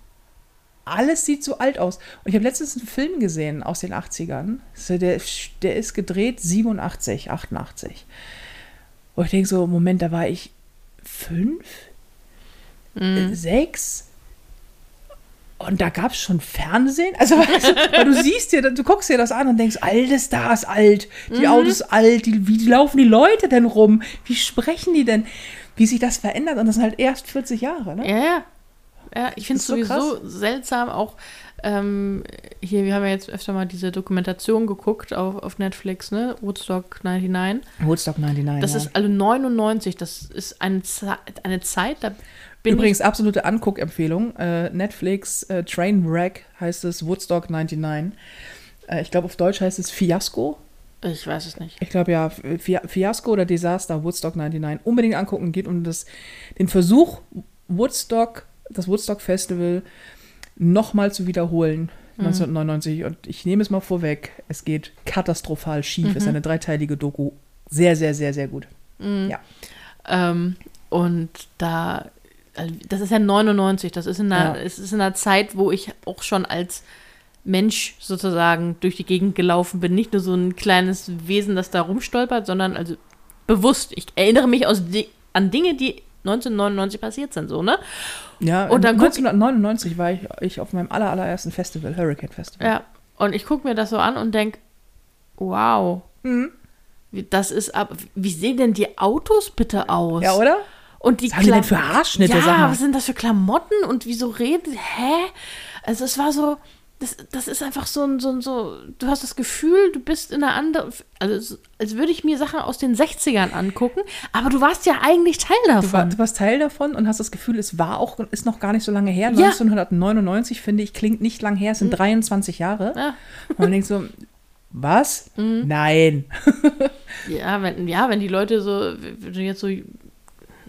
alles sieht so alt aus. Und ich habe letztens einen Film gesehen aus den 80ern. So, der, der ist gedreht 87, 88. Wo ich denke so, Moment, da war ich fünf, Mhm. sechs. Und da gab es schon Fernsehen. Also, <laughs> weißt du, weil du siehst dir, du guckst dir das an und denkst, alles da ist alt, die Autos alt, die, wie laufen die Leute denn rum? Wie sprechen die denn? Wie sich das verändert? Und das sind halt erst 40 Jahre, ne? Ja, ja. Ja, ich finde es sowieso seltsam, auch ähm, hier, wir haben ja jetzt öfter mal diese Dokumentation geguckt auf, auf Netflix, ne? Woodstock 99. Woodstock 99. Das ja. ist alle 99, das ist eine, Ze eine Zeit, da bin Übrigens absolute Anguckempfehlung. Äh, Netflix äh, Trainwreck heißt es Woodstock 99. Äh, ich glaube auf Deutsch heißt es Fiasko. ich, weiß es nicht. Ich glaube ja, Fi- Fiasko oder Desaster, Woodstock 99. Unbedingt angucken. Geht um das, den Versuch, Woodstock, das Woodstock Festival nochmal zu wiederholen. 1999. Und ich nehme es mal vorweg, es geht katastrophal schief. Ist eine dreiteilige Doku. Sehr, sehr, sehr, sehr gut. Ja. Ähm, und da, also das ist ja 99, das ist in einer, Ja. es ist in einer Zeit, wo ich auch schon als Mensch sozusagen durch die Gegend gelaufen bin. Nicht nur so ein kleines Wesen, das da rumstolpert, sondern also bewusst. Ich erinnere mich aus an Dinge, die 1999 passiert sind, so, ne? Ja, Und dann guck- 1999 war ich, ich auf meinem aller, allerersten Festival, Hurricane Festival. Ja. Und ich gucke mir das so an und denke, wow. Mhm. Das ist ab. Wie sehen denn die Autos bitte aus? Ja, oder? Und die Was haben die denn für Haarschnitte, Ja, was sind das für Klamotten und wieso reden? Hä? Also es war so, das, das ist einfach so ein, so ein, so, du hast das Gefühl, du bist in einer anderen, also als würde ich mir Sachen aus den 60ern angucken, aber du warst ja eigentlich Teil Du, war, davon. du warst Teil davon und hast das Gefühl, es war auch, ist noch gar nicht so lange her. Ja. 1999, finde ich, klingt nicht lang her, es sind 23 Jahre. Ja. Und man denkt so, was? Nein. <laughs> Ja, wenn, ja, wenn die Leute so, wenn du jetzt so,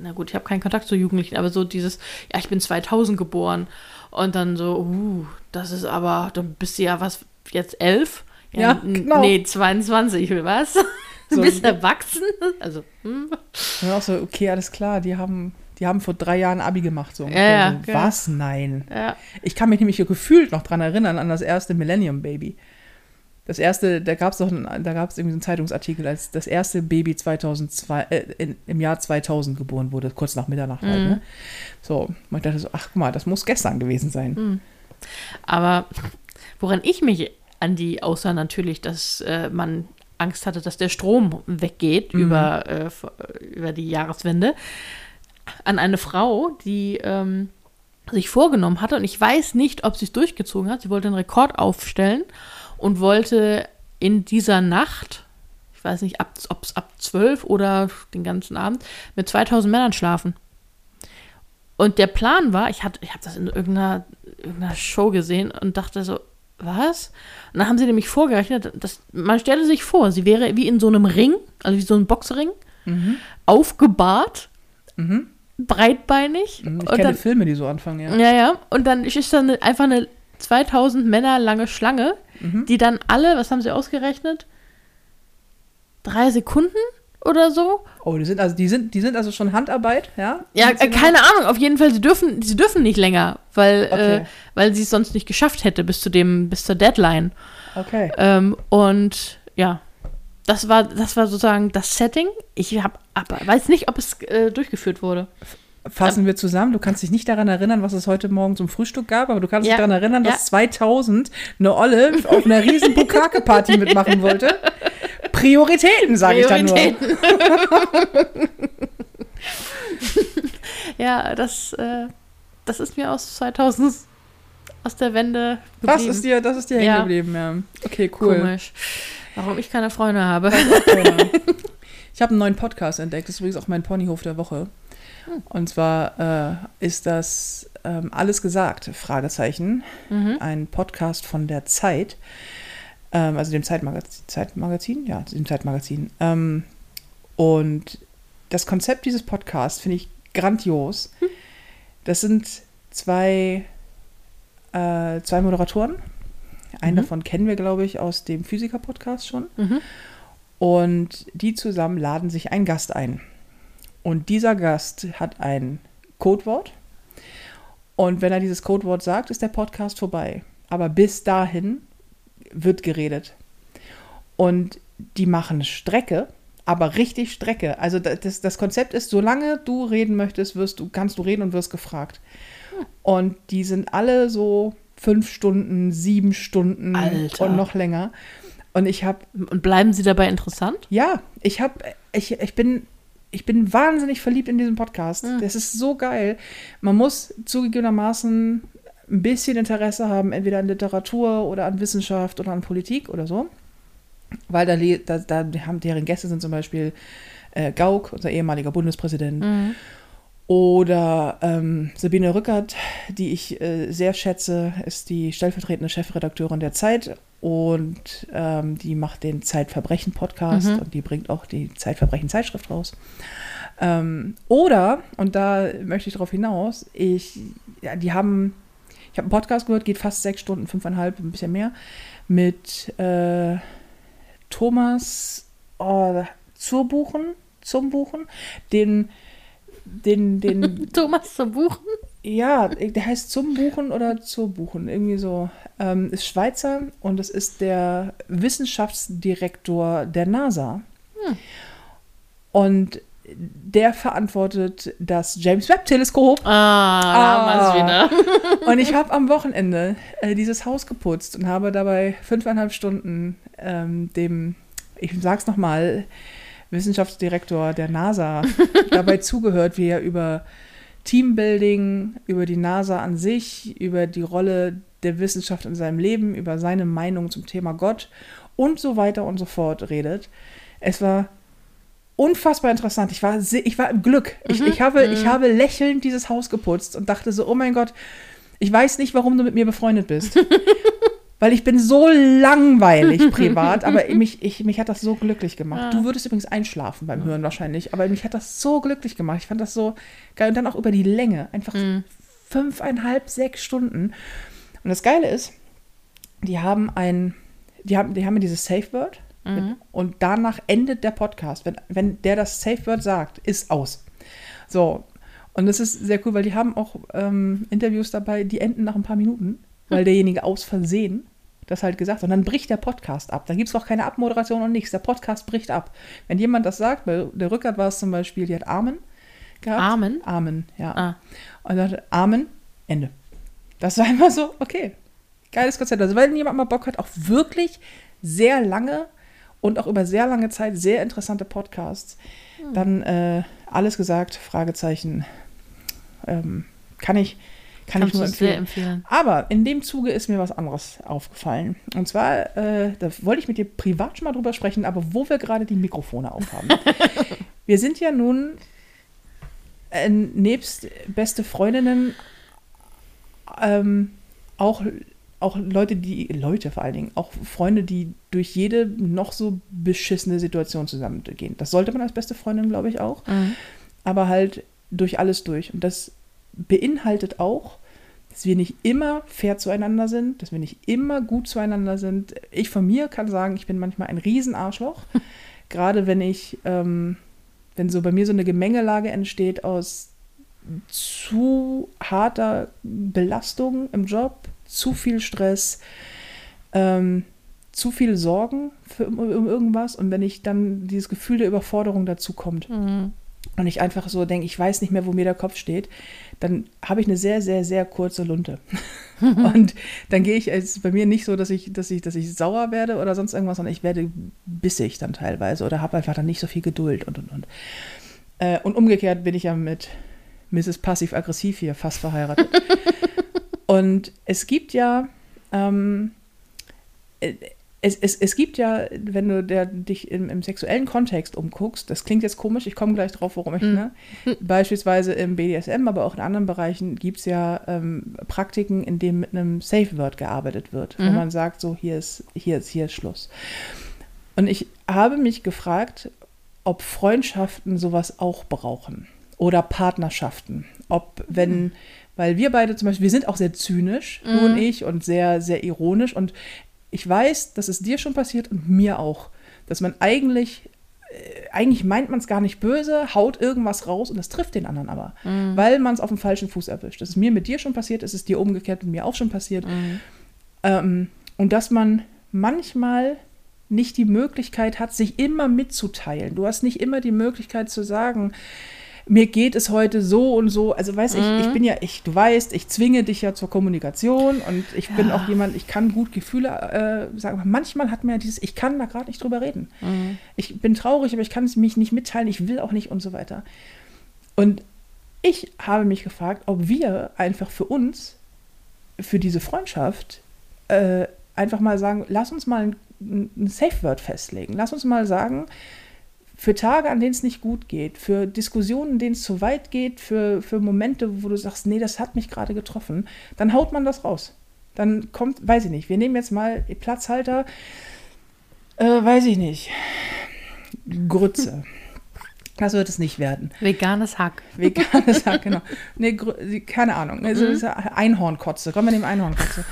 na gut, ich habe keinen Kontakt zu Jugendlichen, aber so dieses, ja, ich bin 2000 geboren und dann so, uh, das ist aber, dann bist du ja was, jetzt elf? Ja, n- genau. Nee, 22, was? <laughs> Du So. bist erwachsen? <laughs> Also, hm. Und auch so, okay, alles klar, die haben, die haben vor drei Jahren Abi gemacht. So. Ja, ja, so, genau. Was? Nein. ja. Ich kann mich nämlich gefühlt noch dran erinnern an das erste Millennium Baby. Das erste, da gab es doch, einen- da gab es irgendwie so einen Zeitungsartikel, als das erste Baby 2002, äh, in, im Jahr 2000 geboren wurde, kurz nach Mitternacht halt. Mhm. Ne? So, man dachte so, ach guck mal, das muss gestern gewesen sein. Mhm. Aber woran ich mich an die, außer natürlich, dass äh, man Angst hatte, dass der Strom weggeht Mhm. über, äh, über die Jahreswende, an eine Frau, die ähm, sich vorgenommen hatte, und ich weiß nicht, ob sie es durchgezogen hat, sie wollte einen Rekord aufstellen und wollte in dieser Nacht, ich weiß nicht, ob es ab 12 oder den ganzen Abend, mit 2000 Männern schlafen. Und der Plan war, ich, hatte- ich habe das in irgendeiner, irgendeiner Show gesehen und dachte so, was? Und dann haben sie nämlich vorgerechnet, dass, man stelle sich vor, sie wäre wie in so einem Ring, also wie so ein Boxring, aufgebahrt, Mhm. breitbeinig. Mhm, Ich und kenne dann, Filme, die so anfangen, ja. ja, ja. Und dann ist dann einfach eine 2000 Männer lange Schlange, Mhm. die dann alle, was haben sie ausgerechnet? Drei Sekunden oder so? Oh, die sind also, die sind, die sind also schon Handarbeit, ja? Ja, äh, keine Ahnung. Auf jeden Fall, sie dürfen, sie dürfen nicht länger, weil, Okay. äh, weil sie es sonst nicht geschafft hätte bis zu dem, bis zur Deadline. Okay. Ähm, und ja, das war, das war sozusagen das Setting. Ich hab, aber weiß nicht, ob es äh, durchgeführt wurde. Fassen wir zusammen. Du kannst dich nicht daran erinnern, was es heute Morgen zum Frühstück gab, aber du kannst Ja. dich daran erinnern, dass Ja. 2000 eine Olle auf einer riesen Bukake-Party mitmachen wollte. <laughs> Prioritäten, sage ich da nur. Prioritäten. <laughs> ja, das, äh, das ist mir aus 2000 aus der Wende Das geblieben. ist dir, das ist dir Ja. hängen geblieben, ja. Okay, cool. Komisch. Warum ich keine Freunde habe. Ich habe einen neuen Podcast entdeckt. Das ist übrigens auch mein Ponyhof der Woche. Und zwar äh, ist das ähm, Alles gesagt, Fragezeichen. Mhm. Ein Podcast von der Zeit. Ähm, also dem Zeitmagazin. Zeitmagazin? Ja, dem Zeitmagazin. Ähm, und das Konzept dieses Podcasts finde ich grandios. Hm. Das sind zwei, äh, zwei Moderatoren. Einen Mhm. davon kennen wir, glaube ich, aus dem Physiker-Podcast schon. Mhm. Und die zusammen laden sich einen Gast ein. Und dieser Gast hat ein Codewort. Und wenn er dieses Codewort sagt, ist der Podcast vorbei. Aber bis dahin wird geredet. Und die machen Strecke, aber richtig Strecke. Also da- das, das Konzept ist, solange du reden möchtest, wirst du, kannst du reden und wirst gefragt. Und die sind alle so fünf Stunden, sieben Stunden Alter. und noch länger. Und ich habe Und bleiben sie dabei interessant? ja, ich habe, ich, ich bin, ich bin wahnsinnig verliebt in diesen Podcast. Mhm. Das ist so geil. Man muss zugegebenermaßen ein bisschen Interesse haben, entweder an Literatur oder an Wissenschaft oder an Politik oder so. Weil da, da, da haben deren Gäste sind zum Beispiel äh, Gauck, unser ehemaliger Bundespräsident, Mhm. Oder ähm, Sabine Rückert, die ich äh, sehr schätze, ist die stellvertretende Chefredakteurin der Zeit und ähm, die macht den Zeitverbrechen-Podcast Mhm. und die bringt auch die Zeitverbrechen-Zeitschrift raus. Ähm, oder, und da möchte ich darauf hinaus, ich, ja, die haben, ich habe einen Podcast gehört, geht fast sechs Stunden, fünfeinhalb, ein bisschen mehr, mit äh, Thomas oh, zur Buchen, zum Buchen, den, den, den, <laughs> Thomas zum Buchen? ja, der heißt zum Buchen oder zur Buchen, irgendwie so. Ähm, ist Schweizer und es ist der Wissenschaftsdirektor der NASA. Hm. Und der verantwortet das James Webb Teleskop. Ah, es wieder. <laughs> Und ich habe am Wochenende äh, dieses Haus geputzt und habe dabei fünfeinhalb Stunden ähm, dem, ich sag's nochmal, Wissenschaftsdirektor der NASA <laughs> dabei zugehört, wie er über Teambuilding, über die NASA an sich, über die Rolle der Wissenschaft in seinem Leben, über seine Meinung zum Thema Gott und so weiter und so fort redet. Es war unfassbar interessant. Ich war, ich war im Glück. Ich, ich, habe, ich habe lächelnd dieses Haus geputzt und dachte so, oh mein Gott, ich weiß nicht, warum du mit mir befreundet bist. <laughs> Weil ich bin so langweilig <laughs> privat, aber mich, ich, mich hat das so glücklich gemacht. Du würdest übrigens einschlafen beim Hören wahrscheinlich, aber mich hat das so glücklich gemacht. Ich fand das so geil. Und dann auch über die Länge. Einfach fünfeinhalb, sechs Stunden. Und das Geile ist, die haben ein, die haben, die haben ja dieses Safe Word und danach endet der Podcast. Wenn, wenn der das Safe Word sagt, ist aus. So. Und das ist sehr cool, weil die haben auch ähm, Interviews dabei, die enden nach ein paar Minuten, weil derjenige aus Versehen das halt gesagt hat. Und dann bricht der Podcast ab. Da gibt es auch keine Abmoderation und nichts. Der Podcast bricht ab. Wenn jemand das sagt, bei der Rückert war es zum Beispiel, die hat Amen gehabt. Amen? Amen, ja. Ah. Und dann Amen, Ende. Das war immer so, okay, geiles Konzept. Also wenn jemand mal Bock hat, auch wirklich sehr lange und auch über sehr lange Zeit sehr interessante Podcasts, dann äh, alles gesagt, Fragezeichen, ähm, kann ich, kann Kannst ich nur du sehr empfehlen. empfehlen. Aber in dem Zuge ist mir was anderes aufgefallen. Und zwar, äh, da wollte ich mit dir privat schon mal drüber sprechen, aber wo wir gerade die Mikrofone aufhaben. <laughs> wir sind ja nun äh, nebst beste Freundinnen ähm, auch, auch Leute, die, Leute vor allen Dingen, auch Freunde, die durch jede noch so beschissene Situation zusammengehen. Das sollte man als beste Freundin, glaube ich, auch. Mhm. Aber halt durch alles durch. Und das beinhaltet auch, dass wir nicht immer fair zueinander sind, dass wir nicht immer gut zueinander sind. Ich von mir kann sagen, ich bin manchmal ein Riesenarschloch. <laughs> Gerade wenn ich, ähm, wenn so bei mir so eine Gemengelage entsteht aus zu harter Belastung im Job, zu viel Stress, ähm, zu viel Sorgen für um, um irgendwas und wenn ich dann dieses Gefühl der Überforderung dazu kommt Mhm. Und ich einfach so denke, ich weiß nicht mehr, wo mir der Kopf steht, dann habe ich eine sehr, sehr, sehr kurze Lunte. <laughs> und dann gehe ich, es ist bei mir nicht so, dass ich, dass ich, dass ich sauer werde oder sonst irgendwas, sondern ich werde bissig dann teilweise oder habe einfach dann nicht so viel Geduld und und und. Äh, und umgekehrt bin ich ja mit Mrs. Passiv-Aggressiv hier fast verheiratet. <laughs> und es gibt ja, ähm, äh, es, es, es gibt ja, wenn du der, dich im, im sexuellen Kontext umguckst, das klingt jetzt komisch, ich komme gleich drauf, warum ich, ne? Beispielsweise im BDSM, aber auch in anderen Bereichen gibt es ja ähm, Praktiken, in denen mit einem Safe Word gearbeitet wird, wo Mhm. man sagt, so hier ist, hier ist, hier ist Schluss. Und ich habe mich gefragt, ob Freundschaften sowas auch brauchen oder Partnerschaften. Ob, wenn, weil wir beide zum Beispiel, wir sind auch sehr zynisch, du und ich, und sehr, sehr ironisch. Und ich weiß, dass es dir schon passiert und mir auch. Dass man eigentlich, äh, eigentlich meint man es gar nicht böse, haut irgendwas raus und das trifft den anderen aber. Weil man es auf dem falschen Fuß erwischt. Das ist mir mit dir schon passiert, es ist dir umgekehrt mit mir auch schon passiert. Ähm, und dass man manchmal nicht die Möglichkeit hat, sich immer mitzuteilen. Du hast nicht immer die Möglichkeit zu sagen, mir geht es heute so und so. Also weiß ich, ich bin ja, ich, du weißt, ich zwinge dich ja zur Kommunikation und ich bin auch jemand, ich kann gut Gefühle äh, sagen. Aber manchmal hat man ja dieses, ich kann da gerade nicht drüber reden. Ich bin traurig, aber ich kann es mich nicht mitteilen, ich will auch nicht und so weiter. Und ich habe mich gefragt, ob wir einfach für uns, für diese Freundschaft, äh, einfach mal sagen, lass uns mal ein, ein Safe Word festlegen. Lass uns mal sagen, für Tage, an denen es nicht gut geht, für Diskussionen, in denen es zu weit geht, für, für Momente, wo du sagst, nee, das hat mich gerade getroffen, dann haut man das raus. dann kommt, weiß ich nicht, wir nehmen jetzt mal Platzhalter, äh, weiß ich nicht, Grütze. <laughs> Das wird es nicht werden. Veganes Hack. <laughs> Veganes Hack, genau. Nee, keine Ahnung. Also Mhm. Einhornkotze. Kommen wir dem Einhornkotze.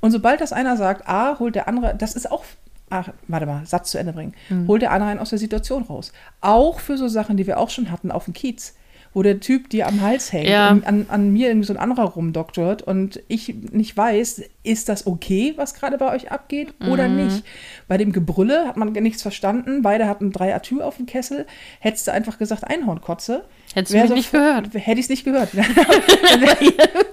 Und sobald das einer sagt, A, holt der andere, das ist auch, ach, warte mal, Satz zu Ende bringen, Mhm. holt der andere einen aus der Situation raus. Auch für so Sachen, die wir auch schon hatten auf dem Kiez, wo der Typ dir am Hals hängt Ja. und an, an mir irgendwie so ein anderer rumdoktort und ich nicht weiß, ist das okay, was gerade bei euch abgeht oder Mhm. nicht. Bei dem Gebrülle hat man nichts verstanden, beide hatten drei Atü auf dem Kessel, hättest du einfach gesagt Einhornkotze. Hättest du mich nicht gehört. Hätte ich es nicht gehört. <laughs> <laughs> Wär,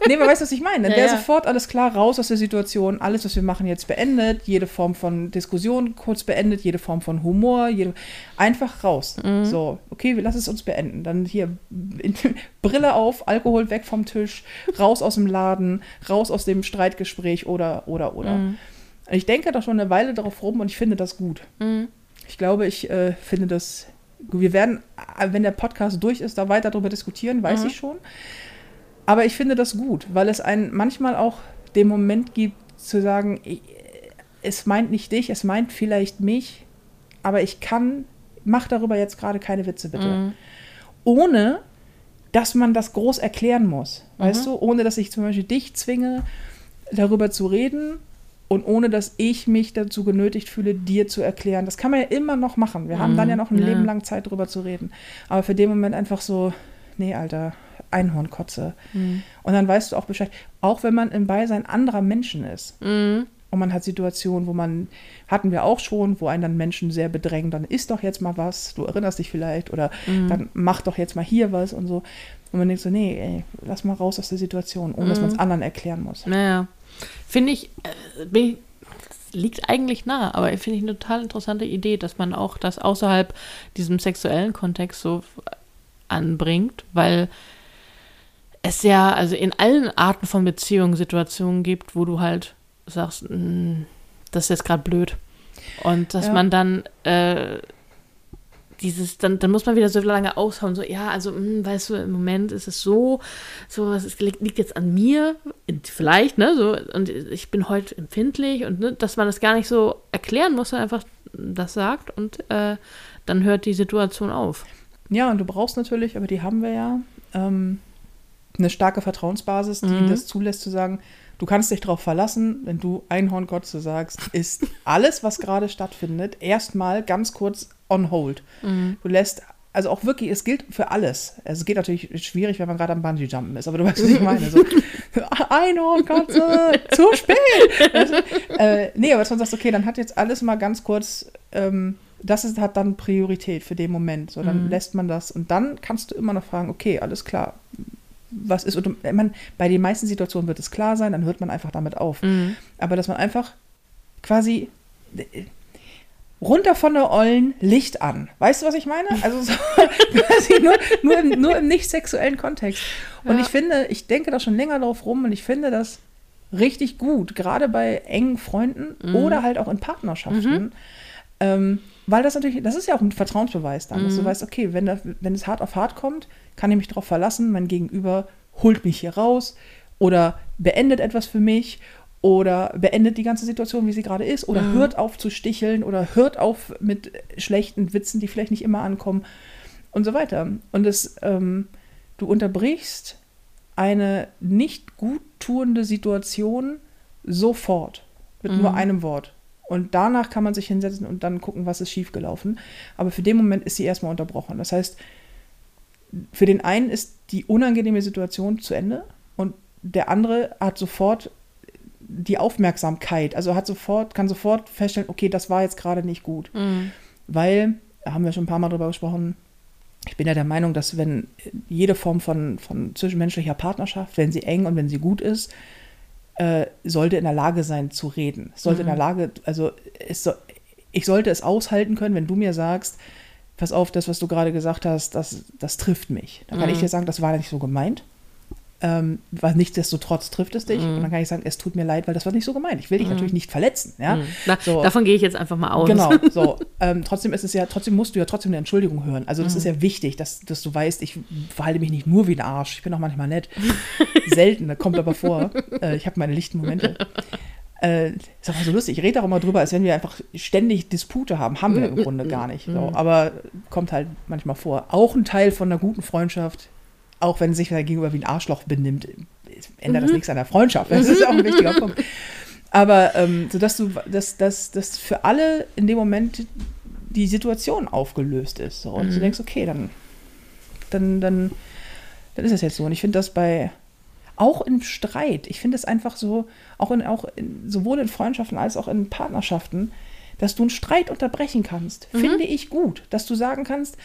nee, weißt du, was ich meine? Dann Ja, wäre ja. sofort alles klar, raus aus der Situation, alles, was wir machen, jetzt beendet, jede Form von Diskussion kurz beendet, jede Form von Humor, jede, einfach raus. Mhm. So, okay, wir lassen es uns beenden. Dann hier <laughs> Brille auf, Alkohol weg vom Tisch, raus aus dem Laden, raus aus dem Streitgespräch oder, oder, oder. Mhm. Ich denke da schon eine Weile darauf rum und ich finde das gut. Mhm. Ich glaube, ich äh, finde das. Wir werden, äh, wenn der Podcast durch ist, da weiter darüber diskutieren, weiß Mhm. ich schon. Aber ich finde das gut, weil es einen manchmal auch den Moment gibt, zu sagen, es meint nicht dich, es meint vielleicht mich, aber ich kann, mach darüber jetzt gerade keine Witze, bitte. Mhm. Ohne, dass man das groß erklären muss. Weißt du? Ohne, dass ich zum Beispiel dich zwinge, darüber zu reden und ohne, dass ich mich dazu genötigt fühle, dir zu erklären. Das kann man ja immer noch machen. Wir haben dann ja noch ein Ja. Leben lang Zeit, darüber zu reden. Aber für den Moment einfach so, nee, Alter, Einhornkotze. Mhm. Und dann weißt du auch Bescheid. Auch wenn man im Beisein anderer Menschen ist. Mhm. Und man hat Situationen, wo man, hatten wir auch schon, wo einen dann Menschen sehr bedrängen, dann isst doch jetzt mal was, du erinnerst dich vielleicht, oder Mhm. dann mach doch jetzt mal hier was und so. Und man denkt so, nee, ey, lass mal raus aus der Situation, ohne Mhm. dass man es anderen erklären muss. Naja. Finde ich, äh, ich, liegt eigentlich nah, aber finde ich eine total interessante Idee, dass man auch das außerhalb diesem sexuellen Kontext so anbringt, weil es ja also in allen Arten von Beziehungen Situationen gibt, wo du halt sagst, "Mm, das ist jetzt gerade blöd. Und dass Ja. man dann äh, dieses, dann, dann muss man wieder so lange aushauen, so, ja, also, mm, weißt du, im Moment ist es so, so, es ist- liegt, liegt jetzt an mir, vielleicht, ne, so, und ich bin heute empfindlich und, ne, dass man das gar nicht so erklären muss, sondern einfach das sagt und äh, dann hört die Situation auf. Ja, und du brauchst natürlich, aber die haben wir ja, ähm, eine starke Vertrauensbasis, die Mhm. das zulässt zu sagen, du kannst dich darauf verlassen, wenn du Einhornkotze sagst, ist alles, was gerade stattfindet, erstmal ganz kurz on hold. Du lässt, also auch wirklich, es gilt für alles. Also es geht natürlich schwierig, wenn man gerade am Bungee-Jumpen ist, aber du weißt, was ich meine. So, <laughs> Einhornkotze, zu spät. Du? äh, nee, aber dass man sagt, okay, dann hat jetzt alles mal ganz kurz, ähm, das ist, hat dann Priorität für den Moment. So, dann Mhm. lässt man das und dann kannst du immer noch fragen, okay, alles klar, was ist, und man, bei den meisten Situationen wird es klar sein, dann hört man einfach damit auf. Mhm. Aber dass man einfach quasi runter von der Ollen Licht an. Weißt du, was ich meine? Also so, <laughs> quasi nur, nur, im, nur im nicht sexuellen Kontext. Und Ja. ich finde, ich denke da schon länger drauf rum und ich finde das richtig gut, gerade bei engen Freunden Mhm. oder halt auch in Partnerschaften. Ähm, weil das natürlich, das ist ja auch ein Vertrauensbeweis dann, dass du Mhm. weißt, okay, wenn, das, wenn es hart auf hart kommt, kann ich mich darauf verlassen, mein Gegenüber holt mich hier raus oder beendet etwas für mich oder beendet die ganze Situation, wie sie gerade ist oder Mhm. hört auf zu sticheln oder hört auf mit schlechten Witzen, die vielleicht nicht immer ankommen und so weiter. Und es, ähm, du unterbrichst eine nicht gut tuende Situation sofort mit nur Mhm. einem Wort. Und danach kann man sich hinsetzen und dann gucken, was ist schiefgelaufen. Aber für den Moment ist sie erstmal unterbrochen. Das heißt, für den einen ist die unangenehme Situation zu Ende und der andere hat sofort die Aufmerksamkeit, also hat sofort, kann sofort feststellen, okay, das war jetzt gerade nicht gut. Mhm. Weil, da haben wir schon ein paar Mal drüber gesprochen, ich bin ja der Meinung, dass wenn jede Form von, von zwischenmenschlicher Partnerschaft, wenn sie eng und wenn sie gut ist, äh, sollte in der Lage sein zu reden. Sollte in der Lage, also es so, ich sollte es aushalten können, wenn du mir sagst, pass auf, das, was du gerade gesagt hast, das, das trifft mich. Dann kann Mhm. ich dir sagen, das war nicht so gemeint. Ähm, weil nichtsdestotrotz trifft es dich. Und dann kann ich sagen, es tut mir leid, weil das war nicht so gemeint. Ich will dich natürlich nicht verletzen. Ja? Da, So. Davon gehe ich jetzt einfach mal aus. Genau, so. <laughs> Ähm, trotzdem ist es ja, trotzdem musst du ja trotzdem eine Entschuldigung hören. Also das Mhm. ist ja wichtig, dass, dass du weißt, ich verhalte mich nicht nur wie ein Arsch. Ich bin auch manchmal nett. <laughs> Selten, das kommt aber vor. Äh, ich habe meine lichten Momente. Äh, ist auch so lustig. Ich rede auch immer drüber, als wenn wir einfach ständig Dispute haben. Haben wir im Grunde gar nicht. So. Aber kommt halt manchmal vor. Auch ein Teil von einer guten Freundschaft, auch wenn sich wer gegenüber wie ein Arschloch benimmt, ändert das nichts an der Freundschaft. Das ist auch ein wichtiger Punkt. Aber ähm, so dass du, dass, dass, dass für alle in dem Moment die Situation aufgelöst ist. So. Und du denkst, okay, dann, dann, dann, dann ist es jetzt so. Und ich finde das bei, auch im Streit, ich finde es einfach so, auch in, auch in, sowohl in Freundschaften als auch in Partnerschaften, dass du einen Streit unterbrechen kannst, finde ich gut. Dass du sagen kannst,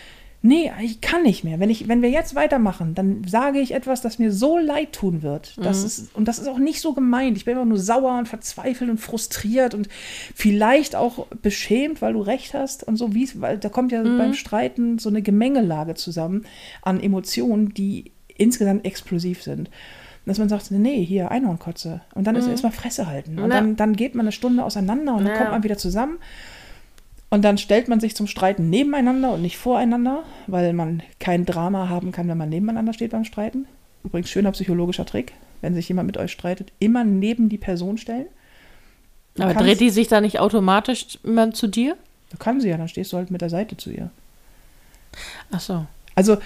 nee, ich kann nicht mehr. Wenn, ich, wenn wir jetzt weitermachen, dann sage ich etwas, das mir so leid tun wird. Das ist, und das ist auch nicht so gemeint. Ich bin immer nur sauer und verzweifelt und frustriert und vielleicht auch beschämt, weil du recht hast und so, wie weil da kommt ja beim Streiten so eine Gemengelage zusammen an Emotionen, die insgesamt explosiv sind. Dass man sagt, nee, hier Einhornkotze. Und dann ist erstmal Fresse halten. Und Ja. dann, dann geht man eine Stunde auseinander und dann Ja. kommt man wieder zusammen. Und dann stellt man sich zum Streiten nebeneinander und nicht voreinander, weil man kein Drama haben kann, wenn man nebeneinander steht beim Streiten. Übrigens schöner psychologischer Trick, wenn sich jemand mit euch streitet, immer neben die Person stellen. Du Aber dreht die sich da nicht automatisch immer zu dir? Du kannst sie ja, dann stehst du halt mit der Seite zu ihr. Ach so. Also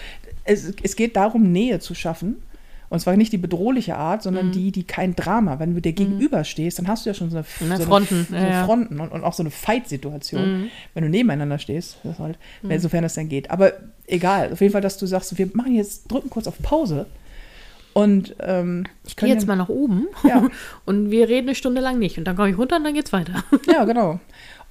es, es geht darum, Nähe zu schaffen. Und zwar nicht die bedrohliche Art, sondern die, die kein Drama. Wenn du dir gegenüberstehst, dann hast du ja schon so eine, so eine- Fronten, so ja, ja. Fronten und, und auch so eine Fight-Situation. Wenn du nebeneinander stehst, das halt, wenn, sofern es dann geht. Aber egal, auf jeden Fall, dass du sagst, wir machen jetzt, drücken kurz auf Pause. Und ähm, Ich gehe jetzt mal nach oben Ja. <laughs> und wir reden eine Stunde lang nicht. Und dann komme ich runter und dann geht's weiter. <laughs> Ja, genau.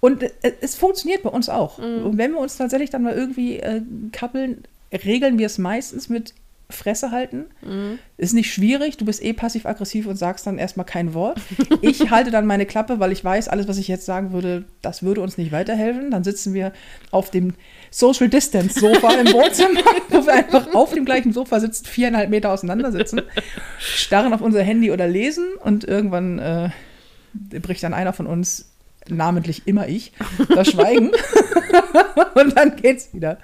Und äh, es funktioniert bei uns auch. Mhm. Und wenn wir uns tatsächlich dann mal irgendwie äh, kappeln, regeln wir es meistens mit Fresse halten. Mhm. Ist nicht schwierig, du bist eh passiv-aggressiv und sagst dann erstmal kein Wort. <laughs> Ich halte dann meine Klappe, weil ich weiß, alles, was ich jetzt sagen würde, das würde uns nicht weiterhelfen. Dann sitzen wir auf dem Social Distance Sofa im Wohnzimmer, <laughs> wo wir einfach auf dem gleichen Sofa sitzen, viereinhalb Meter auseinander sitzen, starren auf unser Handy oder lesen und irgendwann äh, bricht dann einer von uns, namentlich immer ich, das Schweigen <laughs> und dann geht's wieder.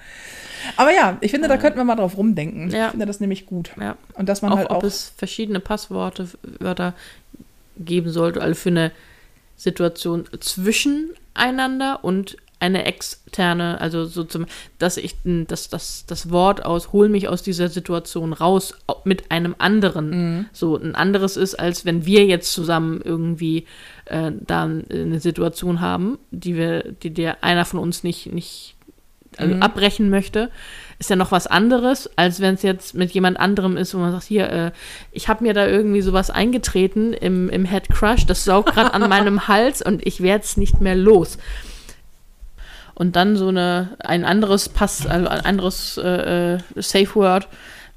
Aber ja, ich finde, da könnten wir mal drauf rumdenken. Ja. Ich finde das nämlich gut. Ja. Und dass man auch, halt ob auch. es verschiedene Passworte, Wörter geben sollte, also für eine Situation zwischen einander und eine externe, also so zum, dass ich das, das, das Wort aus, hol mich aus dieser Situation raus au- mit einem anderen, so ein anderes ist, als wenn wir jetzt zusammen irgendwie äh, da eine Situation haben, die wir, die der einer von uns nicht, nicht also abbrechen möchte, ist ja noch was anderes, als wenn es jetzt mit jemand anderem ist, wo man sagt, hier, äh, ich habe mir da irgendwie sowas eingetreten im, im Head Crush, das saugt gerade an meinem <laughs> Hals und ich werde es nicht mehr los. Und dann so eine, ein anderes Pass, also ein anderes äh, äh, Safe Word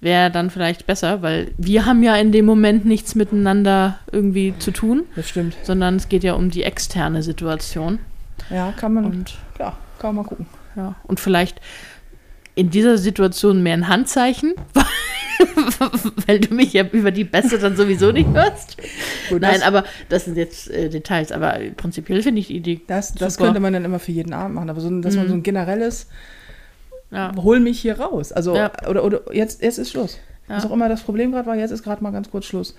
wäre dann vielleicht besser, weil wir haben ja in dem Moment nichts miteinander irgendwie zu tun, Das stimmt. sondern es geht ja um die externe Situation. Ja, kann man. Und ja, kann man mal gucken. Ja, und vielleicht in dieser Situation mehr ein Handzeichen, <laughs> weil du mich ja über die Beste dann sowieso nicht hörst. Gut, Nein, aber das sind jetzt äh, Details, aber prinzipiell finde ich die Idee. das, das könnte man dann immer für jeden Abend machen. Aber so, ein- dass man so ein generelles, Ja. hol mich hier raus. Also, Ja. oder, oder jetzt, jetzt ist Schluss. Ja. Was auch immer das Problem gerade war, jetzt ist gerade mal ganz kurz Schluss.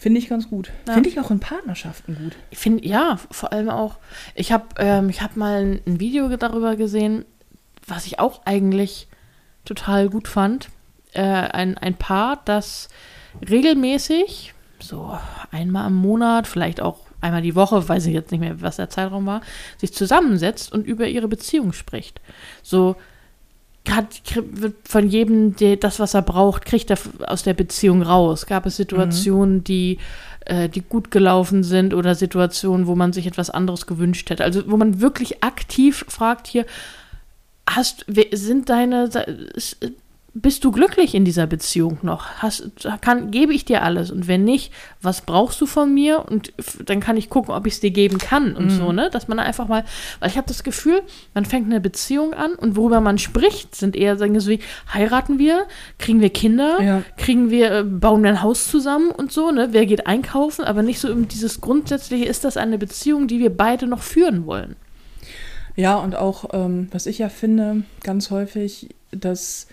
Finde ich ganz gut. Ja. Finde ich auch in Partnerschaften gut. Ich finde, ja, vor allem auch, ich habe ähm, ich hab mal ein, ein Video darüber gesehen, was ich auch eigentlich total gut fand. Äh, ein, ein Paar, das regelmäßig, so einmal im Monat, vielleicht auch einmal die Woche, weiß ich jetzt nicht mehr, was der Zeitraum war, sich zusammensetzt und über ihre Beziehung spricht. So hat, von jedem der, das, was er braucht, kriegt er aus der Beziehung raus. Gab es Situationen, die, äh, die gut gelaufen sind oder Situationen, wo man sich etwas anderes gewünscht hätte. Also wo man wirklich aktiv fragt hier, hast, sind deine, bist du glücklich in dieser Beziehung noch? Hast, kann, gebe ich dir alles? Und wenn nicht, was brauchst du von mir? Und dann kann ich gucken, ob ich es dir geben kann und so, ne? Dass man einfach mal, weil ich habe das Gefühl, man fängt eine Beziehung an und worüber man spricht, sind eher Dinge so wie, heiraten wir? Kriegen wir Kinder? Ja. Kriegen wir, äh, bauen wir ein Haus zusammen und so, ne? Wer geht einkaufen? Aber nicht so um dieses Grundsätzliche, ist das eine Beziehung, die wir beide noch führen wollen? Ja, und auch, ähm, was ich ja finde, ganz häufig, dass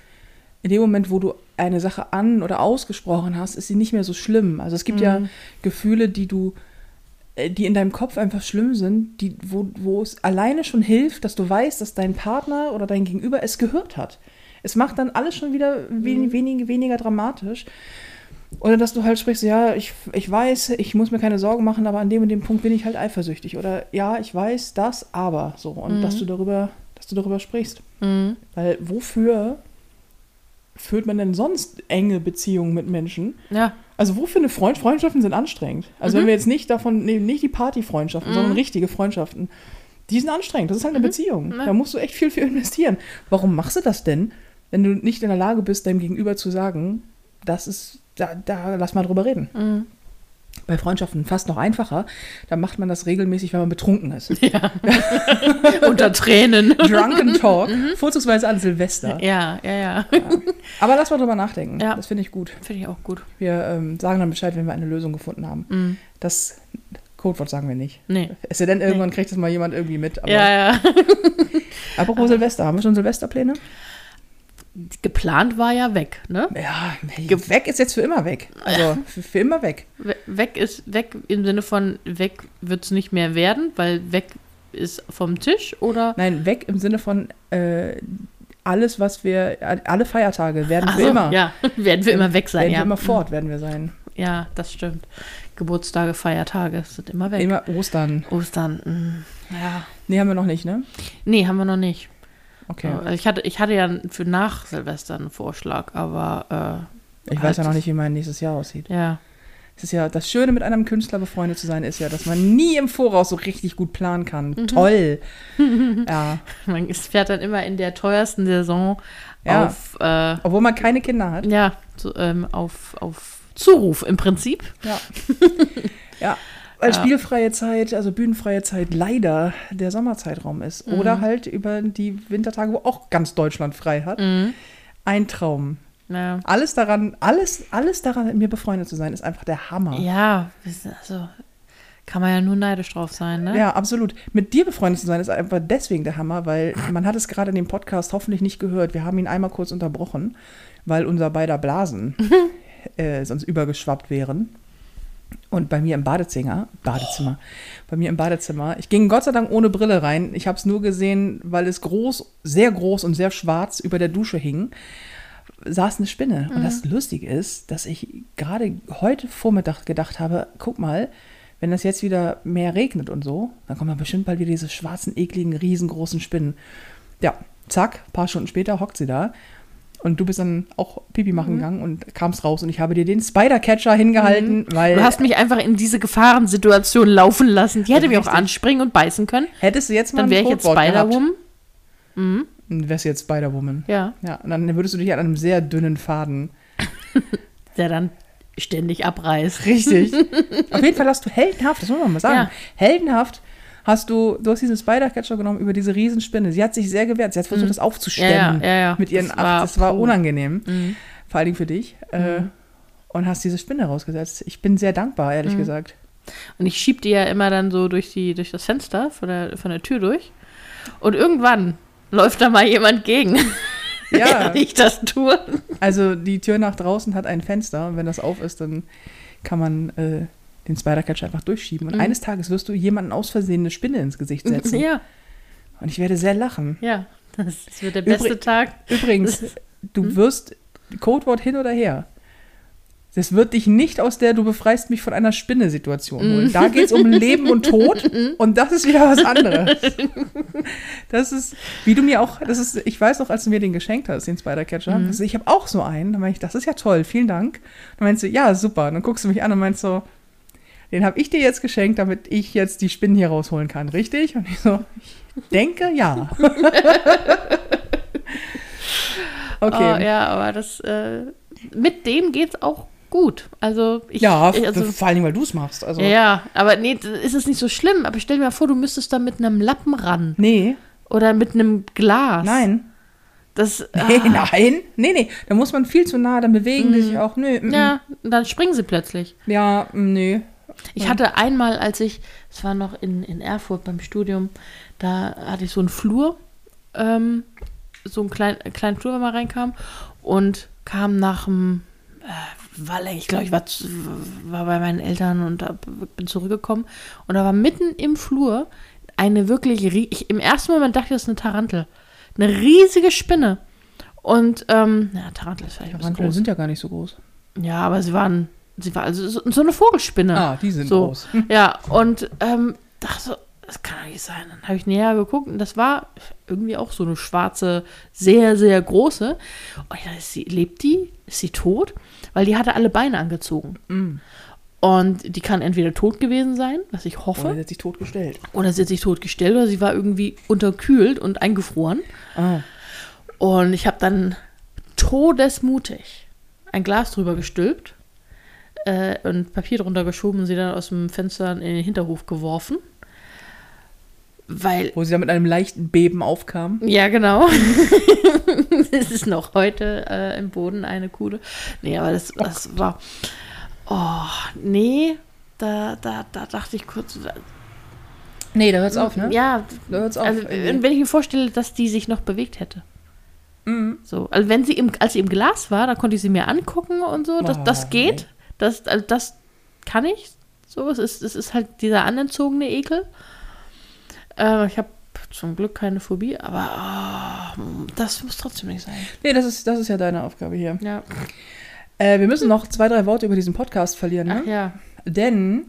in dem Moment, wo du eine Sache an- oder ausgesprochen hast, ist sie nicht mehr so schlimm. Also es gibt ja Gefühle, die du, äh, die in deinem Kopf einfach schlimm sind, die, wo, wo es alleine schon hilft, dass du weißt, dass dein Partner oder dein Gegenüber es gehört hat. Es macht dann alles schon wieder wenig, wenig, weniger dramatisch. Oder dass du halt sprichst, ja, ich, ich weiß, ich muss mir keine Sorgen machen, aber an dem und dem Punkt bin ich halt eifersüchtig. Oder ja, ich weiß das, aber so. Und dass du darüber, dass du darüber sprichst. Weil wofür führt man denn sonst enge Beziehungen mit Menschen? Ja, Also wofür eine Freund Freundschaften sind anstrengend. Also wenn wir jetzt nicht davon, nee, nicht die Partyfreundschaften, sondern richtige Freundschaften, die sind anstrengend. Das ist halt eine Beziehung. Da musst du echt viel für investieren. Warum machst du das denn, wenn du nicht in der Lage bist, deinem Gegenüber zu sagen, das ist, da, da lass mal drüber reden. Bei Freundschaften fast noch einfacher. Da macht man das regelmäßig, wenn man betrunken ist. <laughs> unter Tränen. Drunken Talk, vorzugsweise an Silvester. ja, ja, ja. Aber lass mal drüber nachdenken. Ja. Das finde ich gut. Finde ich auch gut. Wir ähm, sagen dann Bescheid, wenn wir eine Lösung gefunden haben. Das Codewort sagen wir nicht. Nee. Es sei denn, irgendwann kriegt das mal jemand irgendwie mit. Aber Ja, ja. <laughs> apropos Silvester, haben wir schon Silvesterpläne? Geplant war ja weg, ne? Ja, weg ist jetzt für immer weg. Also für, für immer weg. We- Weg ist weg im Sinne von weg wird es nicht mehr werden, weil weg ist vom Tisch oder Nein, weg im Sinne von äh, alles, was wir, alle Feiertage werden Ach für so, immer. ja, <laughs> werden wir immer weg sein, werden ja. wir immer fort, werden wir sein. Ja, das stimmt. Geburtstage, Feiertage sind immer weg. Immer Ostern. Ostern, mm, ja. Nee, haben wir noch nicht, ne? Nee, haben wir noch nicht. Okay. Also Ich, hatte, ich hatte ja für nach Silvester einen Vorschlag, aber Ich weiß ja halt- noch nicht, wie mein nächstes Jahr aussieht. äh, ja. Es ist ja, das Schöne mit einem Künstler befreundet zu sein, ist ja, dass man nie im Voraus so richtig gut planen kann. Mhm. Toll. <laughs> ja. Man fährt dann immer in der teuersten Saison Ja. auf, äh, Obwohl man keine Kinder hat. ja, so, ähm, auf, auf Zuruf im Prinzip. Ja. <laughs> ja. Weil Ja. spielfreie Zeit, also bühnenfreie Zeit leider der Sommerzeitraum ist. Mhm. Oder halt über die Wintertage, wo auch ganz Deutschland frei hat. Mhm. Ein Traum. Ja. Alles daran, alles, alles daran, mit mir befreundet zu sein, ist einfach der Hammer. Ja, also kann man ja nur neidisch drauf sein, ne? Ja, absolut. Mit dir befreundet zu sein ist einfach deswegen der Hammer, weil man hat es gerade in dem Podcast hoffentlich nicht gehört. Wir haben ihn einmal kurz unterbrochen, weil unser beider Blasen <laughs> äh, sonst übergeschwappt wären. Und bei mir im Badezimmer, Badezimmer, bei mir im Badezimmer, ich ging Gott sei Dank ohne Brille rein. Ich habe es nur gesehen, weil es groß, sehr groß und sehr schwarz über der Dusche hing, saß eine Spinne. Und das Lustige ist, dass ich gerade heute Vormittag gedacht habe, guck mal, wenn das jetzt wieder mehr regnet und so, dann kommen bestimmt bald wieder diese schwarzen, ekligen, riesengroßen Spinnen. Ja, zack, paar Stunden später hockt sie da. Und du bist dann auch Pipi machen gegangen und kamst raus und ich habe dir den Spider-Catcher hingehalten, weil Du hast mich einfach in diese Gefahrensituation laufen lassen. Die hätte mich auch anspringen und beißen können. hättest du jetzt mal Dann wäre ich jetzt Spider-Woman. dann wärst du jetzt Spider-Woman. Ja, Ja, und dann würdest du dich an einem sehr dünnen Faden. <laughs> der dann ständig abreißt. Richtig. <laughs> Auf jeden Fall hast du heldenhaft, das muss man mal sagen, Ja. heldenhaft hast du, du hast diesen Spider-Catcher genommen über diese Riesenspinne. Sie hat sich sehr gewehrt, sie hat versucht, das aufzustemmen. Mhm. Ja, ja, ja. Mit ihren Das Acht. Das war unangenehm. Mhm. Vor allen Dingen für dich. Äh, und hast diese Spinne rausgesetzt. Ich bin sehr dankbar, ehrlich Mhm. gesagt. Und ich schieb die ja immer dann so durch, die, durch das Fenster von der, von der Tür durch. Und irgendwann läuft da mal jemand gegen, <laughs> Ja, ich das tue. also die Tür nach draußen hat ein Fenster und wenn das auf ist, dann kann man äh, den Spider-Catcher einfach durchschieben. Und Mhm. eines Tages wirst du jemanden aus Versehen eine Spinne ins Gesicht setzen. Ja, Und ich werde sehr lachen. ja. Das wird der beste Übrig- Tag. Übrigens, du Hm? wirst Codewort hin oder her. Das wird dich nicht aus der du befreist mich von einer Spinne-Situation Hm. holen. Da geht es um Leben und Tod <laughs> und das ist wieder was anderes. Das ist, wie du mir auch, das ist, ich weiß noch, als du mir den geschenkt hast, den Spider-Catcher, also ich habe auch so einen. Dann meine ich, das ist ja toll, vielen Dank. Dann meinst du, ja, super. Dann guckst du mich an und meinst so, den habe ich dir jetzt geschenkt, damit ich jetzt die Spinnen hier rausholen kann, richtig? Und ich so, ich denke, ja. <laughs> Okay. Oh, ja, aber das, äh, mit dem geht's auch gut. Also, ich, ja, also, vor allen Dingen, weil du es machst. Also. ja, aber nee, ist es nicht so schlimm. Aber stell dir mal vor, du müsstest da mit einem Lappen ran. Nee, Oder mit einem Glas. nein. Das, Nee, ah, nein. Nee, nee. Da muss man viel zu nah, dann bewegen die sich auch. Nö. mm, ja, dann springen sie plötzlich. mm. Ja, mm, nö. Ich hatte einmal, als ich, es war noch in, in Erfurt beim Studium, da hatte ich so einen Flur, ähm, so einen kleinen, kleinen Flur, wenn man reinkam und kam nach dem, äh, war, länger- ich glaube, ich war, war bei meinen Eltern und hab, bin zurückgekommen und da war mitten im Flur eine wirklich, ich, im ersten Moment dachte ich, das ist eine Tarantel. Eine riesige Spinne. Und, ähm, ja, Tarantel ist vielleicht ein bisschen Taranteln groß. sind ja gar nicht so groß. Ja, aber sie waren, sie war also so, so eine Vogelspinne. Ah, die sind so. groß. <laughs> Ja, und ähm, dachte so, das kann doch nicht sein. Dann habe ich näher geguckt und das war irgendwie auch so eine schwarze, sehr, sehr große. Und ich dachte, sie, lebt die? Ist sie tot? Weil die hatte alle Beine angezogen. Mm. Und die kann entweder tot gewesen sein, was ich hoffe, Oder sie hat sich totgestellt. oder sie hat sich totgestellt oder sie war irgendwie unterkühlt und eingefroren. Ah. Und ich habe dann todesmutig ein Glas drüber gestülpt äh, und Papier drunter geschoben und sie dann aus dem Fenster in den Hinterhof geworfen. Weil, Wo sie dann mit einem leichten Beben aufkam. ja, genau. <laughs> Es ist noch heute äh, im Boden eine Kuhle. Nee, aber das, das war. Oh, nee. Da, da, da dachte ich kurz. Nee, da hört's auf, ne? Ja, Da hört's auf. also, irgendwie. wenn ich mir vorstelle, dass die sich noch bewegt hätte. Mhm. So, also wenn sie im, als sie im Glas war, dann konnte ich sie mir angucken und so. Das, Oh, das geht. Das, also das kann ich. So, es ist, es ist halt dieser anerzogene Ekel. Äh, ich habe zum Glück keine Phobie, aber oh, das muss trotzdem nicht sein. Nee, das ist, das ist ja deine Aufgabe hier. Ja. Äh, wir müssen noch zwei, drei Worte über diesen Podcast verlieren, ne? Ach ja. Denn,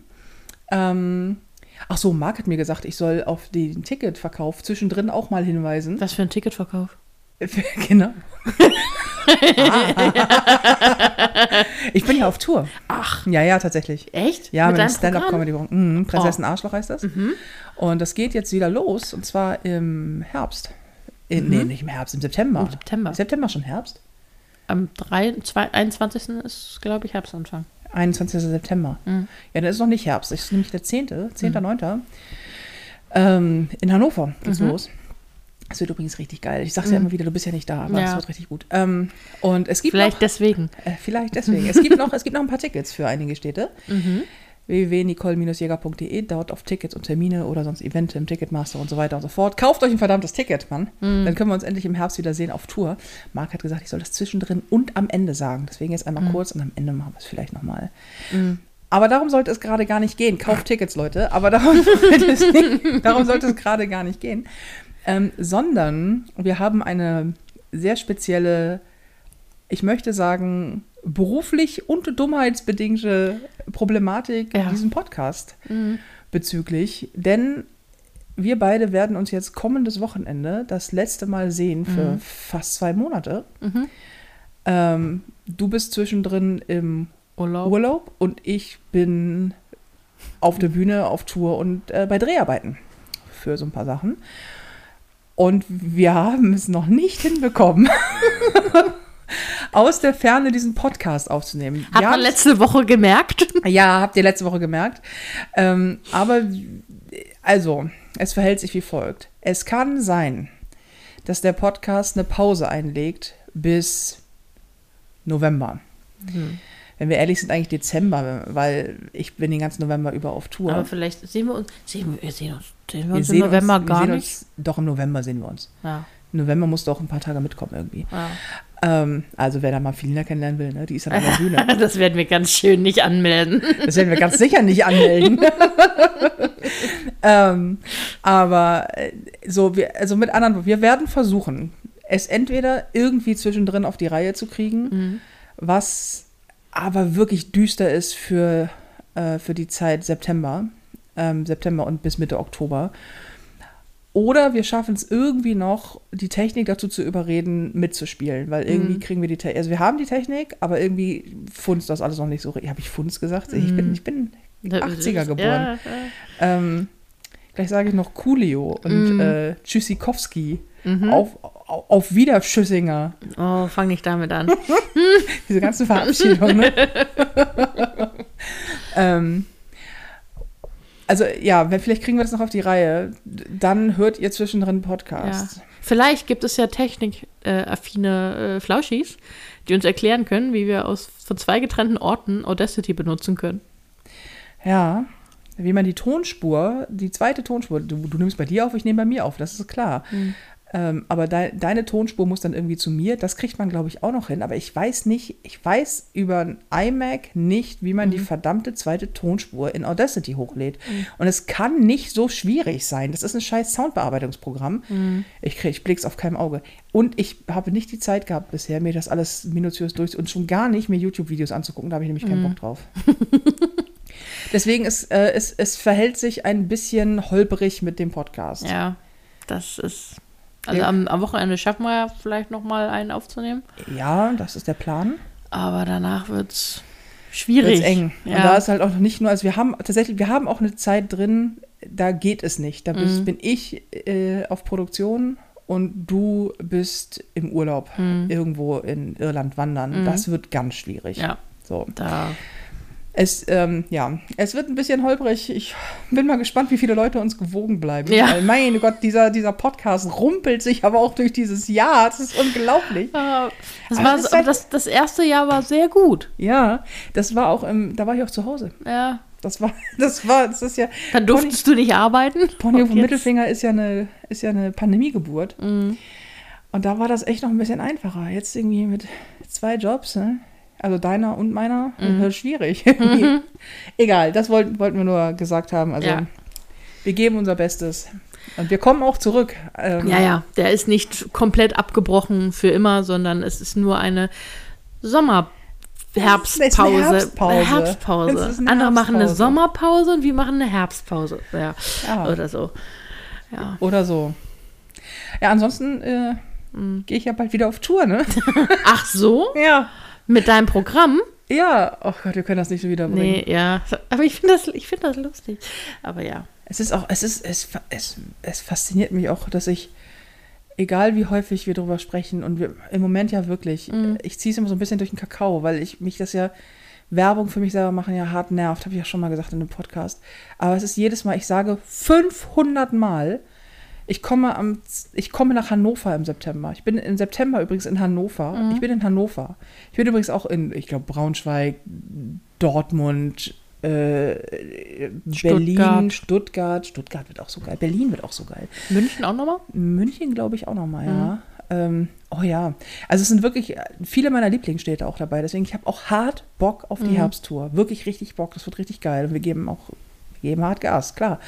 ähm, ach so, Marc hat mir gesagt, ich soll auf den Ticketverkauf zwischendrin auch mal hinweisen. Was für ein Ticketverkauf? <laughs> genau. ich bin ja auf Tour. Ach, Ja, ja, tatsächlich. echt? Ja, mit, dem deinem Stand-Up-Comedy. Mhm, Prinzessin Oh. Arschloch heißt das. Und das geht jetzt wieder los und zwar im Herbst. In, Mhm. Nee, nicht im Herbst, im September. Im September. September schon Herbst? Am 3, 2, 21. ist, glaube ich, Herbstanfang. 21. September. Mhm. Ja, dann ist noch nicht Herbst. Das ist nämlich der 10., 10.9. Ähm, in Hannover geht's Mhm. los. Das wird übrigens richtig geil. Ich sag's ja immer wieder, du bist ja nicht da, aber es Ja. wird richtig gut. Ähm, und es gibt Vielleicht noch, deswegen. äh, vielleicht deswegen. es, gibt noch, es gibt noch ein paar Tickets für einige Städte. Mhm. www.nicole-jäger.de, dort auf Tickets und Termine oder sonst Event im Ticketmaster und so weiter und so fort. Kauft euch ein verdammtes Ticket, Mann. Mhm. Dann können wir uns endlich im Herbst wieder sehen auf Tour. Marc hat gesagt, ich soll das zwischendrin und am Ende sagen. Deswegen jetzt einmal kurz und am Ende machen wir es vielleicht nochmal. Mhm. Aber darum sollte es gerade gar nicht gehen. Kauft Tickets, Leute. Aber darum <laughs> sollte es, nicht, darum sollte es gerade gar nicht gehen. Ähm, sondern wir haben eine sehr spezielle, ich möchte sagen, beruflich und dummheitsbedingte Problematik Ja. in diesem Podcast Mhm. bezüglich. Denn wir beide werden uns jetzt kommendes Wochenende das letzte Mal sehen für Mhm. fast zwei Monate. Mhm. Ähm, du bist zwischendrin im Urlaub. Urlaub und ich bin auf der Bühne, auf Tour und äh, bei Dreharbeiten für so ein paar Sachen. Und wir haben es noch nicht hinbekommen, <laughs> aus der Ferne diesen Podcast aufzunehmen. Hat Wir man letzte Woche gemerkt? ja, habt ihr letzte Woche gemerkt. Ähm, aber also, es verhält sich wie folgt. Es kann sein, dass der Podcast eine Pause einlegt bis November. Hm. Wenn wir ehrlich sind, eigentlich Dezember, weil ich bin den ganzen November über auf Tour. Aber vielleicht sehen wir uns, sehen wir, wir sehen uns, sehen wir wir uns sehen im November uns, wir gar nicht. Uns, doch, im November sehen wir uns. Ja, Im November musst du auch ein paar Tage mitkommen irgendwie. ja. Ähm, also wer da mal Felina kennenlernen will, ne, die ist dann an der Bühne. <laughs> Das werden wir ganz schön nicht anmelden. Das werden wir ganz sicher nicht anmelden. <laughs> ähm, aber äh, so, wir, also mit anderen Worten, wir werden versuchen, es entweder irgendwie zwischendrin auf die Reihe zu kriegen, Mhm. was aber wirklich düster ist für, äh, für die Zeit September, ähm, September und bis Mitte Oktober. Oder wir schaffen es irgendwie noch, die Technik dazu zu überreden, mitzuspielen, weil irgendwie Mhm. kriegen wir die Technik. Also wir haben die Technik, aber irgendwie funzt das alles noch nicht so. richtig. Habe ich Funz gesagt? Ich bin, Mhm. ich bin Da- 80er geboren. Ja, ja. Ähm, Gleich sage ich noch Coolio und Mm. äh, Tschüssikowski. Mhm. Auf, auf, auf Wiederschüssinger. Oh, fang nicht damit an. <laughs> Diese ganzen Verabschiedungen. Ne? <laughs> ähm, also ja, wenn, vielleicht kriegen wir das noch auf die Reihe. Dann hört ihr zwischendrin Ja. Podcasts. Vielleicht gibt es ja technikaffine äh, Flauschis, die uns erklären können, wie wir aus von zwei getrennten Orten Audacity benutzen können. Ja. Wie man die Tonspur, die zweite Tonspur, du, du nimmst bei dir auf, ich nehme bei mir auf, das ist klar. Ähm, aber dei- deine Tonspur muss dann irgendwie zu mir. Das kriegt man, glaube ich, auch noch hin. Aber ich weiß nicht, ich weiß über ein iMac nicht, wie man die verdammte zweite Tonspur in Audacity hochlädt. Und es kann nicht so schwierig sein. Das ist ein scheiß Soundbearbeitungsprogramm. Ich, krieg, ich blick's auf keinem Auge. Und ich habe nicht die Zeit gehabt bisher, mir das alles minutiös durch und schon gar nicht mir YouTube-Videos anzugucken. Da habe ich nämlich keinen Bock drauf. <laughs> Deswegen ist äh, es, es verhält sich ein bisschen holperig mit dem Podcast. Ja, das ist. Also Ja. am, am Wochenende schaffen wir ja vielleicht noch mal einen aufzunehmen, Ja, das ist der Plan. aber danach wird's schwierig. Wird's eng. Ja. Und da ist halt auch noch nicht nur, also wir haben tatsächlich, wir haben auch eine Zeit drin, da geht es nicht. Da Mhm. bist, bin ich äh, auf Produktion und du bist im Urlaub irgendwo in Irland wandern. Das wird ganz schwierig. Mhm. ja, So. da. Es, ähm, ja, es wird ein bisschen holprig. Ich bin mal gespannt, wie viele Leute uns gewogen bleiben. Ja. Weil, meine Gott, dieser, dieser Podcast rumpelt sich aber auch durch dieses Jahr. Das ist unglaublich. Ah, Das, war, das halt- das, das erste Jahr war sehr gut. Ja, das war auch im, da war ich auch zu Hause. Ja. Das war, <laughs> das war, das ist ja, Dann durftest du nicht arbeiten. Pony jetzt- Mittelfinger ist ja eine, ist ja eine Pandemiegeburt. Mhm. Und da war das echt noch ein bisschen einfacher. Jetzt irgendwie mit zwei Jobs, ne? Also deiner und meiner, Mhm. schwierig. <laughs> Egal, das wollten, wollten wir nur gesagt haben. Also Ja. wir geben unser Bestes. Und wir kommen auch zurück. Ähm, Ja, ja, der ist nicht komplett abgebrochen für immer, sondern es ist nur eine eine Herbstpause. Eine Herbstpause. Ist eine Andere machen eine Herbstpause. Sommerpause und wir machen eine Herbstpause. Ja. Ja. Oder so. Ja. Oder so. Ja, ansonsten äh, Mhm. gehe ich ja bald wieder auf Tour, ne? <laughs> Ach so? ja. Mit deinem Programm? Ja, oh Gott, wir können das nicht so wiederbringen. Nee, ja. Aber ich finde das, ich find das lustig. Aber ja. Es ist auch, es ist, es, es, es fasziniert mich auch, dass ich, egal wie häufig wir darüber sprechen, und wir im Moment ja wirklich, ich ziehe es immer so ein bisschen durch den Kakao, weil ich mich das ja, Werbung für mich selber machen ja hart nervt, habe ich ja schon mal gesagt in dem Podcast. Aber es ist jedes Mal, ich sage 500 Mal, ich komme, am, ich komme nach Hannover im September. Ich bin im September übrigens in Hannover. Ich bin in Hannover. Ich bin übrigens auch in, ich glaube, Braunschweig, Dortmund, äh, Berlin, Stuttgart. Stuttgart. Stuttgart wird auch so geil. Berlin wird auch so geil. München auch nochmal? München, glaube ich, auch nochmal, ja. Ähm, oh ja. Also es sind wirklich viele meiner Lieblingsstädte auch dabei. Deswegen, ich habe auch hart Bock auf die Herbsttour. Wirklich richtig Bock. Das wird richtig geil. Und wir geben auch, wir geben hart Gas, klar.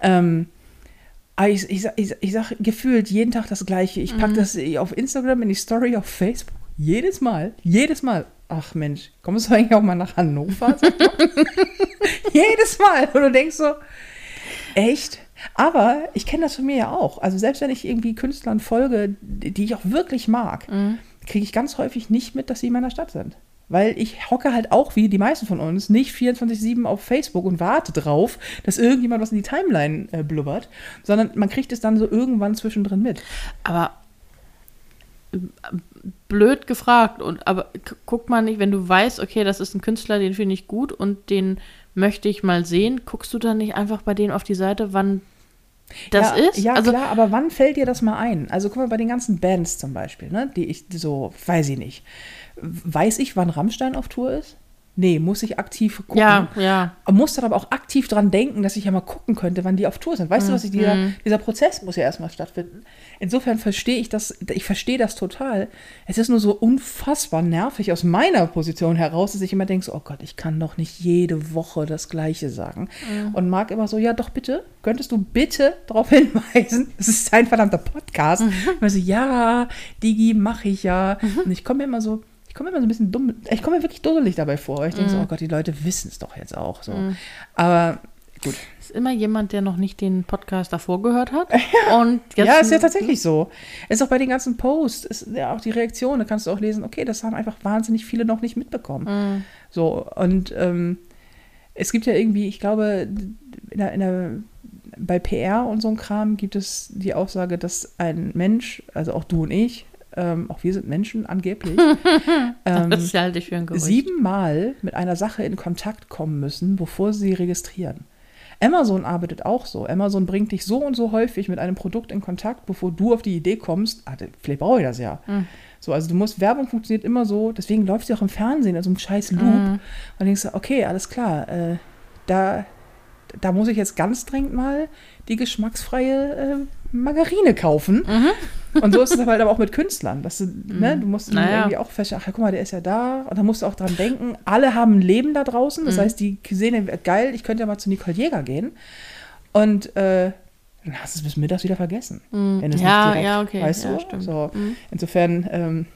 Ähm, ich, ich, ich, sag- ich sage gefühlt jeden Tag das Gleiche. Ich packe das auf Instagram, in die Story, auf Facebook. Jedes Mal. Jedes Mal. Ach Mensch, kommst du eigentlich auch mal nach Hannover? <laughs> Jedes Mal. Und du denkst so, echt? Aber ich kenne das von mir ja auch. Also selbst wenn ich irgendwie Künstlern folge, die die ich auch wirklich mag, kriege ich ganz häufig nicht mit, dass sie in meiner Stadt sind. Weil ich hocke halt auch, wie die meisten von uns, nicht 24-7 auf Facebook und warte drauf, dass irgendjemand was in die Timeline äh, blubbert, sondern man kriegt es dann so irgendwann zwischendrin mit. Aber äh, blöd gefragt. Und aber k- guckt man nicht, wenn du weißt, okay, das ist ein Künstler, den finde ich gut und den möchte ich mal sehen, guckst du dann nicht einfach bei denen auf die Seite, wann das ja, ist? Ja, also, klar, aber wann fällt dir das mal ein? Also guck mal, bei den ganzen Bands zum Beispiel, ne, die ich so, weiß ich nicht. Weiß ich, wann Rammstein auf Tour ist? Nee, muss ich aktiv gucken. ja, ja. muss dann aber auch aktiv dran denken, dass ich ja mal gucken könnte, wann die auf Tour sind. Weißt du, was ich, dieser, dieser Prozess muss ja erstmal stattfinden. Insofern verstehe ich das, ich verstehe das total. Es ist nur so unfassbar nervig aus meiner Position heraus, dass ich immer denke, so, oh Gott, ich kann doch nicht jede Woche das Gleiche sagen. Und Marc immer so, ja doch bitte, könntest du bitte darauf <laughs> hinweisen, es ist ein verdammter Podcast. Immer so, ja, Digi, mache ich ja. Und ich komme mir immer so, ich komme immer so ein bisschen dumm, ich komme mir wirklich dusselig dabei vor. weil Ich denke so, oh Gott, die Leute wissen es doch jetzt auch so. Aber gut. Ist immer jemand, der noch nicht den Podcast davor gehört hat. <laughs> Und jetzt, ja, ist ja tatsächlich so. Ist auch bei den ganzen Posts, ist ja auch die Reaktion, da kannst du auch lesen, okay, das haben einfach wahnsinnig viele noch nicht mitbekommen. So, und ähm, es gibt ja irgendwie, ich glaube, in der, in der bei PR und so einem Kram gibt es die Aussage, dass ein Mensch, also auch du und ich, ähm, auch wir sind Menschen angeblich, <laughs> ähm, Das halte ich für ein Gerücht. siebenmal mit einer Sache in Kontakt kommen müssen, bevor sie registrieren. Amazon arbeitet auch so. Amazon bringt dich so und so häufig mit einem Produkt in Kontakt, bevor du auf die Idee kommst, ah, vielleicht brauche ich das ja. So, also du musst, Werbung funktioniert immer so, deswegen läuft sie auch im Fernsehen, also im scheiß Loop. Und denkst du, okay, alles klar, äh, da, da muss ich jetzt ganz dringend mal die geschmacksfreie äh, Margarine kaufen. Und so ist es halt aber auch mit Künstlern. Dass du, ne, du musst dann Naja. irgendwie auch feststellen, ach guck mal, der ist ja da. Und da musst du auch dran denken, alle haben ein Leben da draußen. Das heißt, die sehen, geil, ich könnte ja mal zu Nicole Jäger gehen. Und äh, dann hast du es bis mittags wieder vergessen. Wenn du es Ja, nicht direkt, ja, okay, Weißt ja, du? stimmt. So, Insofern, ähm,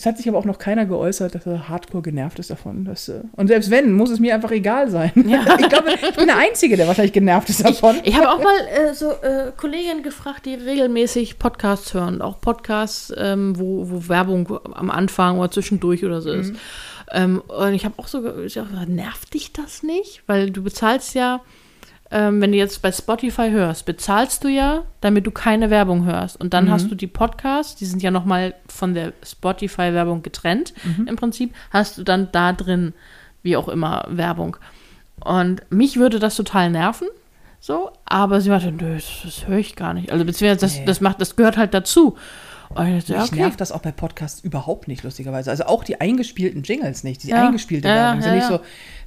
es hat sich aber auch noch keiner geäußert, dass er hardcore genervt ist davon. Dass, äh, und selbst wenn, muss es mir einfach egal sein. Ja. <laughs> ich glaube, ich bin der <laughs> Einzige, der wahrscheinlich genervt ist davon. Ich habe auch mal äh, so äh, Kolleginnen gefragt, die regelmäßig Podcasts hören. Auch Podcasts, ähm, wo, wo Werbung am Anfang oder zwischendurch oder so ist. Ähm, und ich habe auch so ich gesagt, nervt dich das nicht? Weil du bezahlst ja, ähm, wenn du jetzt bei Spotify hörst, bezahlst du ja, damit du keine Werbung hörst. Und dann hast du die Podcasts, die sind ja nochmal von der Spotify-Werbung getrennt im Prinzip, hast du dann da drin, wie auch immer, Werbung. Und mich würde das total nerven. So, aber sie meinte, nö, das, das höre ich gar nicht. Also beziehungsweise das, Nee. das macht, das gehört halt dazu. Und ich dachte, ja, Mich okay. nervt das auch bei Podcasts überhaupt nicht, lustigerweise. Also auch die eingespielten Jingles nicht, die Ja. eingespielte Ja, Werbung. Ja, ja, nicht so,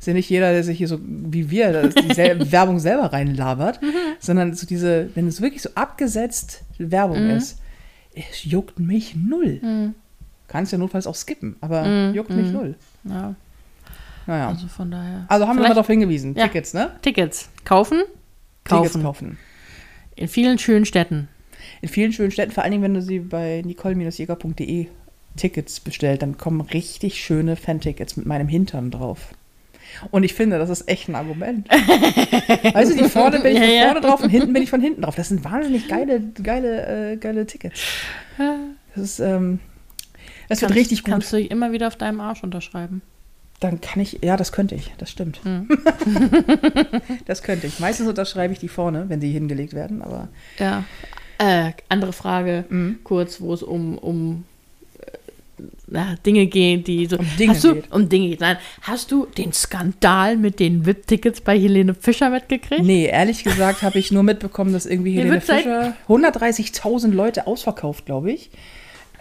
ja nicht jeder, der sich hier so wie wir die sel <laughs> Werbung selber reinlabert, Mhm. sondern so diese, wenn es wirklich so abgesetzt Werbung Mhm. ist, es juckt mich null. Kannst ja notfalls auch skippen, aber juckt mich null. Ja, Naja. Also, also von daher. haben wir mal Vielleicht- darauf hingewiesen. Tickets, ne? Tickets kaufen, kaufen. Tickets kaufen. In vielen schönen Städten. In vielen schönen Städten, vor allen Dingen, wenn du sie bei nicole-jäger.de Tickets bestellt, dann kommen richtig schöne Fan-Tickets mit meinem Hintern drauf. Und ich finde, das ist echt ein Argument. <laughs> weißt du, die vorne bin ich Ja, von ja. vorne drauf und hinten bin ich von hinten drauf. Das sind wahnsinnig geile, geile, äh, geile Tickets. Das ist, ähm, das wird Kannst- richtig gut. Kannst du immer wieder auf deinem Arsch unterschreiben. Dann kann ich, ja, das könnte ich, das stimmt. Hm. <laughs> das könnte ich. Meistens unterschreibe ich die vorne, wenn sie hingelegt werden, aber Ja. Äh, andere Frage, Mhm. kurz, wo es um, um äh, na, Dinge geht, die so. Um Dinge hast du, geht. Um Dinge geht. Nein. Hast du den Skandal mit den VIP-Tickets bei Helene Fischer mitgekriegt? Nee, ehrlich gesagt habe ich nur mitbekommen, dass irgendwie Helene seit- Fischer 130.000 Leute ausverkauft, glaube ich.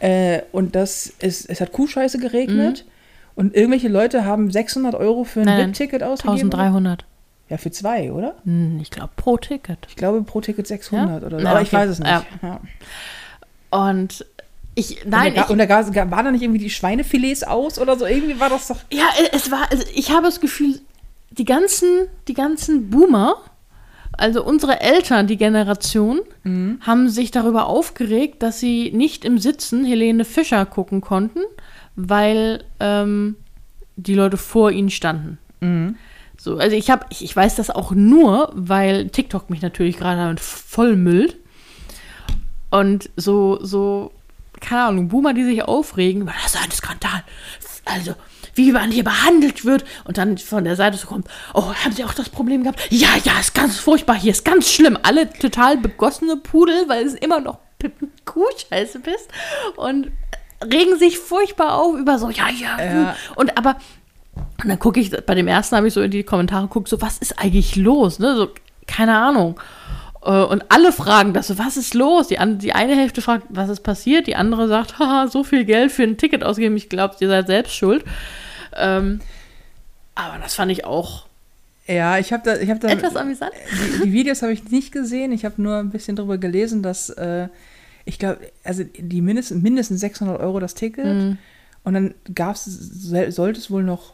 Äh, und das ist, es hat Kuhscheiße geregnet. Und irgendwelche Leute haben 600 Euro für ein Mhm. VIP-Ticket ausgegeben. 1300. Ja, für zwei, oder? Hm, Ich glaube, pro Ticket. Ich glaube pro Ticket 600 Ja? oder so. Ja, Aber ich okay. weiß es nicht. Ja. Ja. Und ich, nein, und da, ich, und da gab- gab- waren da nicht irgendwie die Schweinefilets aus oder so? Irgendwie war das doch. ja, es war, also ich habe das Gefühl, die ganzen, die ganzen Boomer, also unsere Eltern, die Generation, Mhm. haben sich darüber aufgeregt, dass sie nicht im Sitzen Helene Fischer gucken konnten, weil ähm, die Leute vor ihnen standen. So, also ich habe, ich, ich weiß das auch nur, weil TikTok mich natürlich gerade damit vollmüllt. Und so, so, keine Ahnung, Boomer, die sich aufregen, das ist ein Skandal. Also, wie man hier behandelt wird. Und dann von der Seite so kommt, oh, haben Sie auch das Problem gehabt? Ja, ja, ist ganz furchtbar, hier ist ganz schlimm. Alle total begossene Pudel, weil es immer noch Kuhscheiße bist. Und regen sich furchtbar auf über so, ja, ja, Ja. Und aber, und dann gucke ich, bei dem ersten habe ich so in die Kommentare geguckt, so, was ist eigentlich los? Ne? So, keine Ahnung. Äh, Und alle fragen das so, was ist los? Die, die eine Hälfte fragt, was ist passiert? Die andere sagt, <laughs> haha, so viel Geld für ein Ticket ausgeben, ich glaube, ihr seid selbst schuld. Ähm, aber das fand ich auch Ja, ich habe da, ich habe da. etwas amüsant. die, die Videos habe ich nicht gesehen. Ich habe nur ein bisschen darüber gelesen, dass äh, ich glaube, also die mindestens, mindestens 600 Euro das Ticket. Mhm. Und dann gab's, sollte es wohl noch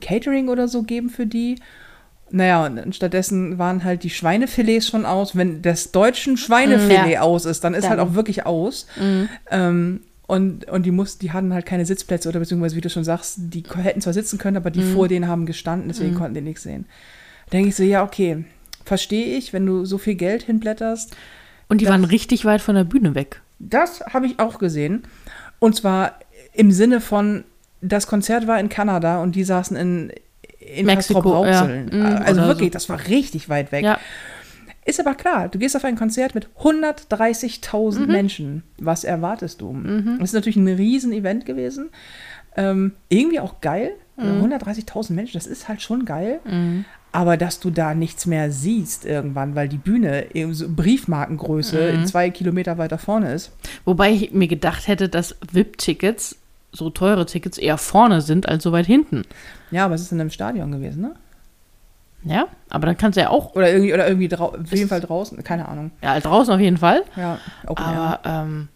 Catering oder so geben für die. Naja, und stattdessen waren halt die Schweinefilets schon aus. Wenn das deutschen Schweinefilet Mm, ja. aus ist, dann ist halt Dann. auch wirklich aus. Ähm, und, und die mussten, die hatten halt keine Sitzplätze oder beziehungsweise, wie du schon sagst, die hätten zwar sitzen können, aber die Mhm. vor denen haben gestanden, deswegen konnten die nichts sehen. Da denke ich so, ja, okay, verstehe ich, wenn du so viel Geld hinblätterst. Und die Das- waren richtig weit von der Bühne weg. Das habe ich auch gesehen. Und zwar im Sinne von, das Konzert war in Kanada und die saßen in, in Mexiko, ja. Mm, Also wirklich, so. das war richtig weit weg. Ja. Ist aber klar, du gehst auf ein Konzert mit 130.000 Mhm. Menschen. Was erwartest du? Das ist natürlich ein Riesen-Event gewesen. Ähm, irgendwie auch geil. Mhm. 130.000 Menschen, das ist halt schon geil. Aber dass du da nichts mehr siehst irgendwann, weil die Bühne eben so Briefmarkengröße Mhm. in zwei Kilometer weiter vorne ist. Wobei ich mir gedacht hätte, dass VIP-Tickets, so teure Tickets, eher vorne sind als so weit hinten. Ja, aber es ist in einem Stadion gewesen, ne? Ja, aber dann kannst du ja auch, Oder irgendwie, oder irgendwie auf jeden Fall draußen, keine Ahnung. ja, draußen auf jeden Fall. Ja, Air. Aber, ähm,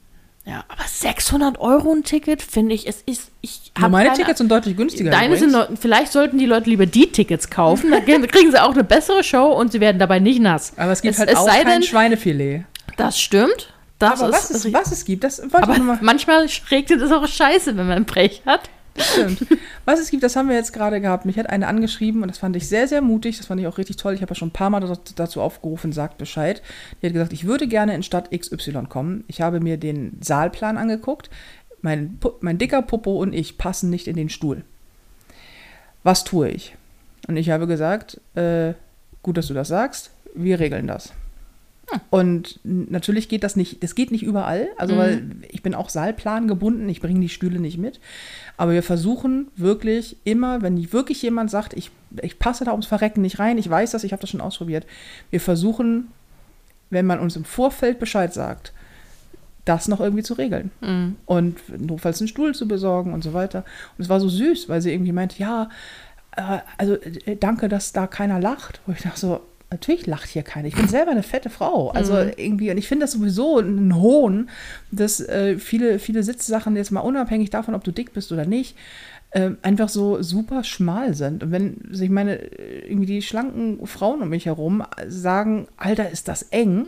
ja, aber 600 Euro ein Ticket, finde ich, es ist, ich meine keine- Tickets sind deutlich günstiger. Deine sind, noch- vielleicht sollten die Leute lieber die Tickets kaufen, dann kriegen- sie auch eine bessere Show und sie werden dabei nicht nass. Aber es gibt es, halt es auch kein denn, Schweinefilet. das stimmt. Das aber was es, was es gibt, das wollte aber ich nur mal manchmal regnet es auch scheiße, wenn man ein Brech hat. Stimmt. Was es gibt, das haben wir jetzt gerade gehabt. Mich hat eine angeschrieben und das fand ich sehr, sehr mutig. Das fand ich auch richtig toll. Ich habe ja schon ein paar Mal dazu aufgerufen, sagt Bescheid. Die hat gesagt, ich würde gerne in Stadt XY kommen. Ich habe mir den Saalplan angeguckt. Mein, mein dicker Popo und ich passen nicht in den Stuhl. Was tue ich? Und ich habe gesagt, äh, gut, dass du das sagst. Wir regeln das. Und natürlich geht das nicht, das geht nicht überall, also weil ich bin auch Saalplan gebunden, ich bringe die Stühle nicht mit. Aber wir versuchen wirklich immer, wenn wirklich jemand sagt, ich, ich passe da ums Verrecken nicht rein, ich weiß das, ich habe das schon ausprobiert. Wir versuchen, wenn man uns im Vorfeld Bescheid sagt, das noch irgendwie zu regeln. Und notfalls einen Stuhl zu besorgen und so weiter. Und es war so süß, weil sie irgendwie meinte, ja, äh, also äh, danke, dass da keiner lacht. Wo ich dachte so, natürlich lacht hier keiner. Ich bin selber eine fette Frau. Also irgendwie, und ich finde das sowieso ein Hohn, dass äh, viele, viele Sitzsachen jetzt mal unabhängig davon, ob du dick bist oder nicht, ähm, einfach so super schmal sind. Und wenn sich meine, äh, irgendwie die schlanken Frauen um mich herum sagen, Alter, ist das eng,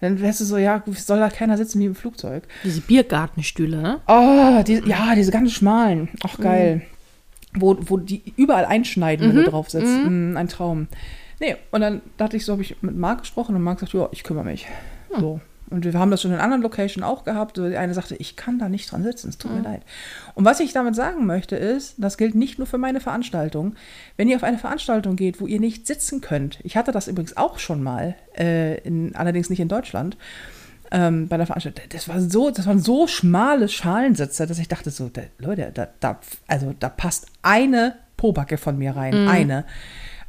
dann wärst du so, ja, soll da keiner sitzen wie im Flugzeug. Diese Biergartenstühle, ne? Oh, die, ja, diese ganz schmalen. Ach, geil. Wo, wo die überall einschneiden, wenn du drauf sitzt. Mm, ein Traum. Nee, und dann dachte ich so, habe ich mit Marc gesprochen und Marc sagt, ja, ich kümmere mich. So. Und wir haben das schon in anderen Locations auch gehabt. Die eine sagte, ich kann da nicht dran sitzen, es tut mir leid. Und was ich damit sagen möchte, ist, das gilt nicht nur für meine Veranstaltung. Wenn ihr auf eine Veranstaltung geht, wo ihr nicht sitzen könnt, ich hatte das übrigens auch schon mal, äh, in, allerdings nicht in Deutschland, ähm, bei der Veranstaltung, das war so, das waren so schmale Schalensitze, dass ich dachte so, da, Leute, da, da, also da passt eine Pobacke von mir rein, eine.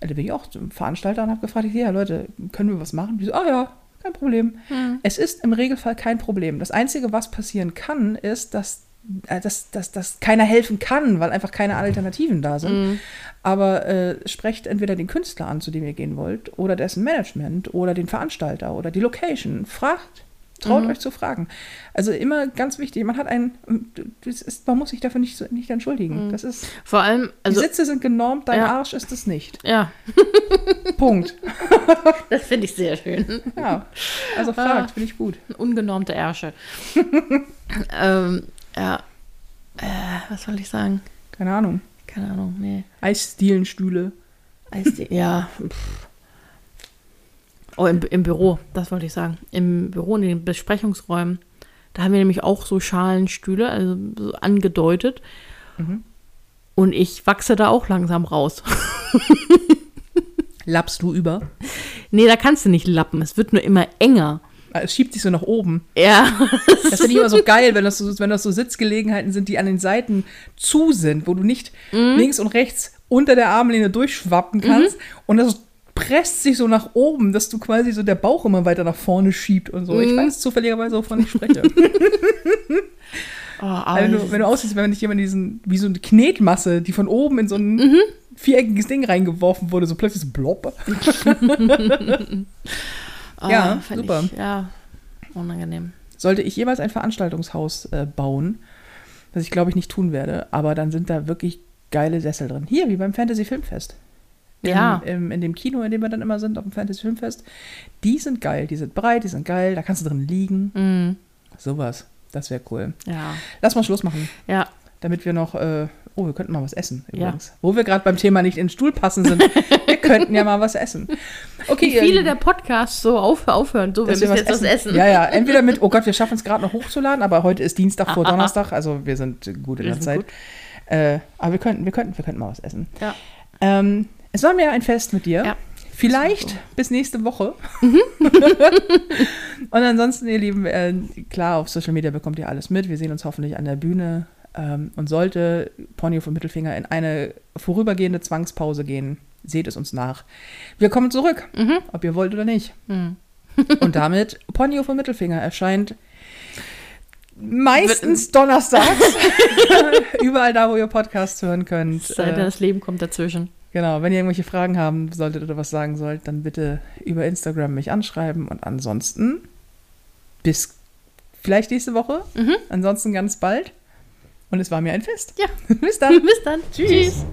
Da bin ich auch zum Veranstalter und habe gefragt, ich, ja Leute, können wir was machen? Die so, ah ja, kein Problem. Es ist im Regelfall kein Problem. Das Einzige, was passieren kann, ist, dass, äh, dass, dass, dass keiner helfen kann, weil einfach keine Alternativen da sind. Aber äh, sprecht entweder den Künstler an, zu dem ihr gehen wollt, oder dessen Management oder den Veranstalter oder die Location. Fragt. Traut euch zu fragen. Also immer ganz wichtig, man hat einen, ist, man muss sich dafür nicht, nicht entschuldigen. Das ist, Vor allem, also, die Sitze sind genormt, dein Ja. Arsch ist es nicht. ja, <laughs> <laughs> Punkt. das finde ich sehr schön. Ja, also fragt, finde ich gut. Ungenormte Ärsche. <laughs> ähm, ja, äh, was soll ich sagen? Keine Ahnung. Keine Ahnung, nee. Eisdielenstühle. Eisdee, ja. Pff. Oh, im, im Büro, das wollte ich sagen. Im Büro, in den Besprechungsräumen, da haben wir nämlich auch so Schalenstühle, also so angedeutet. Und ich wachse da auch langsam raus. <laughs> Lappst du über? nee, da kannst du nicht lappen. Es wird nur immer enger. Ah, Es schiebt sich so nach oben. Ja. Das finde ich immer so geil, wenn das, so, wenn das so Sitzgelegenheiten sind, die an den Seiten zu sind, wo du nicht links und rechts unter der Armlehne durchschwappen kannst. Und das presst sich so nach oben, dass du quasi so der Bauch immer weiter nach vorne schiebt und so. Ich weiß zufälligerweise, wovon ich spreche. <laughs> <laughs> Oh, aber wenn, du, wenn du aussiehst, wenn nicht jemand diesen, wie so eine Knetmasse, die von oben in so ein viereckiges Ding reingeworfen wurde, so plötzlich so blob. Ah, <laughs> Ja, super. Ich, ja, unangenehm. Sollte ich jemals ein Veranstaltungshaus äh, bauen, was ich glaube ich nicht tun werde, aber dann sind da wirklich geile Sessel drin. Hier, wie beim Fantasy Filmfest. Im, Ja. Im, in dem Kino, in dem wir dann immer sind, auf dem Fantasy Filmfest. Die sind geil, die sind breit, die sind geil, da kannst du drin liegen. Mhm. Sowas. Das wäre cool. Ja, Lass mal Schluss machen, ja. damit wir noch. Äh, oh, wir könnten mal was essen Ja. übrigens. Wo wir gerade beim Thema nicht in den Stuhl passen sind. <laughs> wir könnten ja mal was essen. Okay, Wie viele Lieben. der Podcasts so auf, aufhören. So, wir müssen jetzt was essen. Ja, ja, entweder mit, oh Gott, wir schaffen es gerade noch hochzuladen, aber heute ist Dienstag vor Aha. Donnerstag, also wir sind gut in Wir der Zeit. Äh, aber wir könnten, wir könnten, wir könnten mal was essen. Ja. Ähm, es war mir ein Fest mit dir. Ja. Vielleicht so. bis nächste Woche. <laughs> Und ansonsten, ihr Lieben, äh, klar, auf Social Media bekommt ihr alles mit. Wir sehen uns hoffentlich an der Bühne. Ähm, und sollte Ponyo vom Mittelfinger in eine vorübergehende Zwangspause gehen, seht es uns nach. Wir kommen zurück, Mhm. ob ihr wollt oder nicht. Mhm. <laughs> Und damit, Ponyo vom Mittelfinger erscheint meistens donnerstags. <laughs> Überall da, wo ihr Podcasts hören könnt. Sei denn, Äh, das Leben kommt dazwischen. Genau, wenn ihr irgendwelche Fragen haben solltet oder was sagen sollt, dann bitte über Instagram mich anschreiben. Und ansonsten bis vielleicht nächste Woche. Mhm. Ansonsten ganz bald. Und es war mir ein Fest. Ja. <laughs> bis dann. <laughs> Bis dann. Tschüss. Tschüss.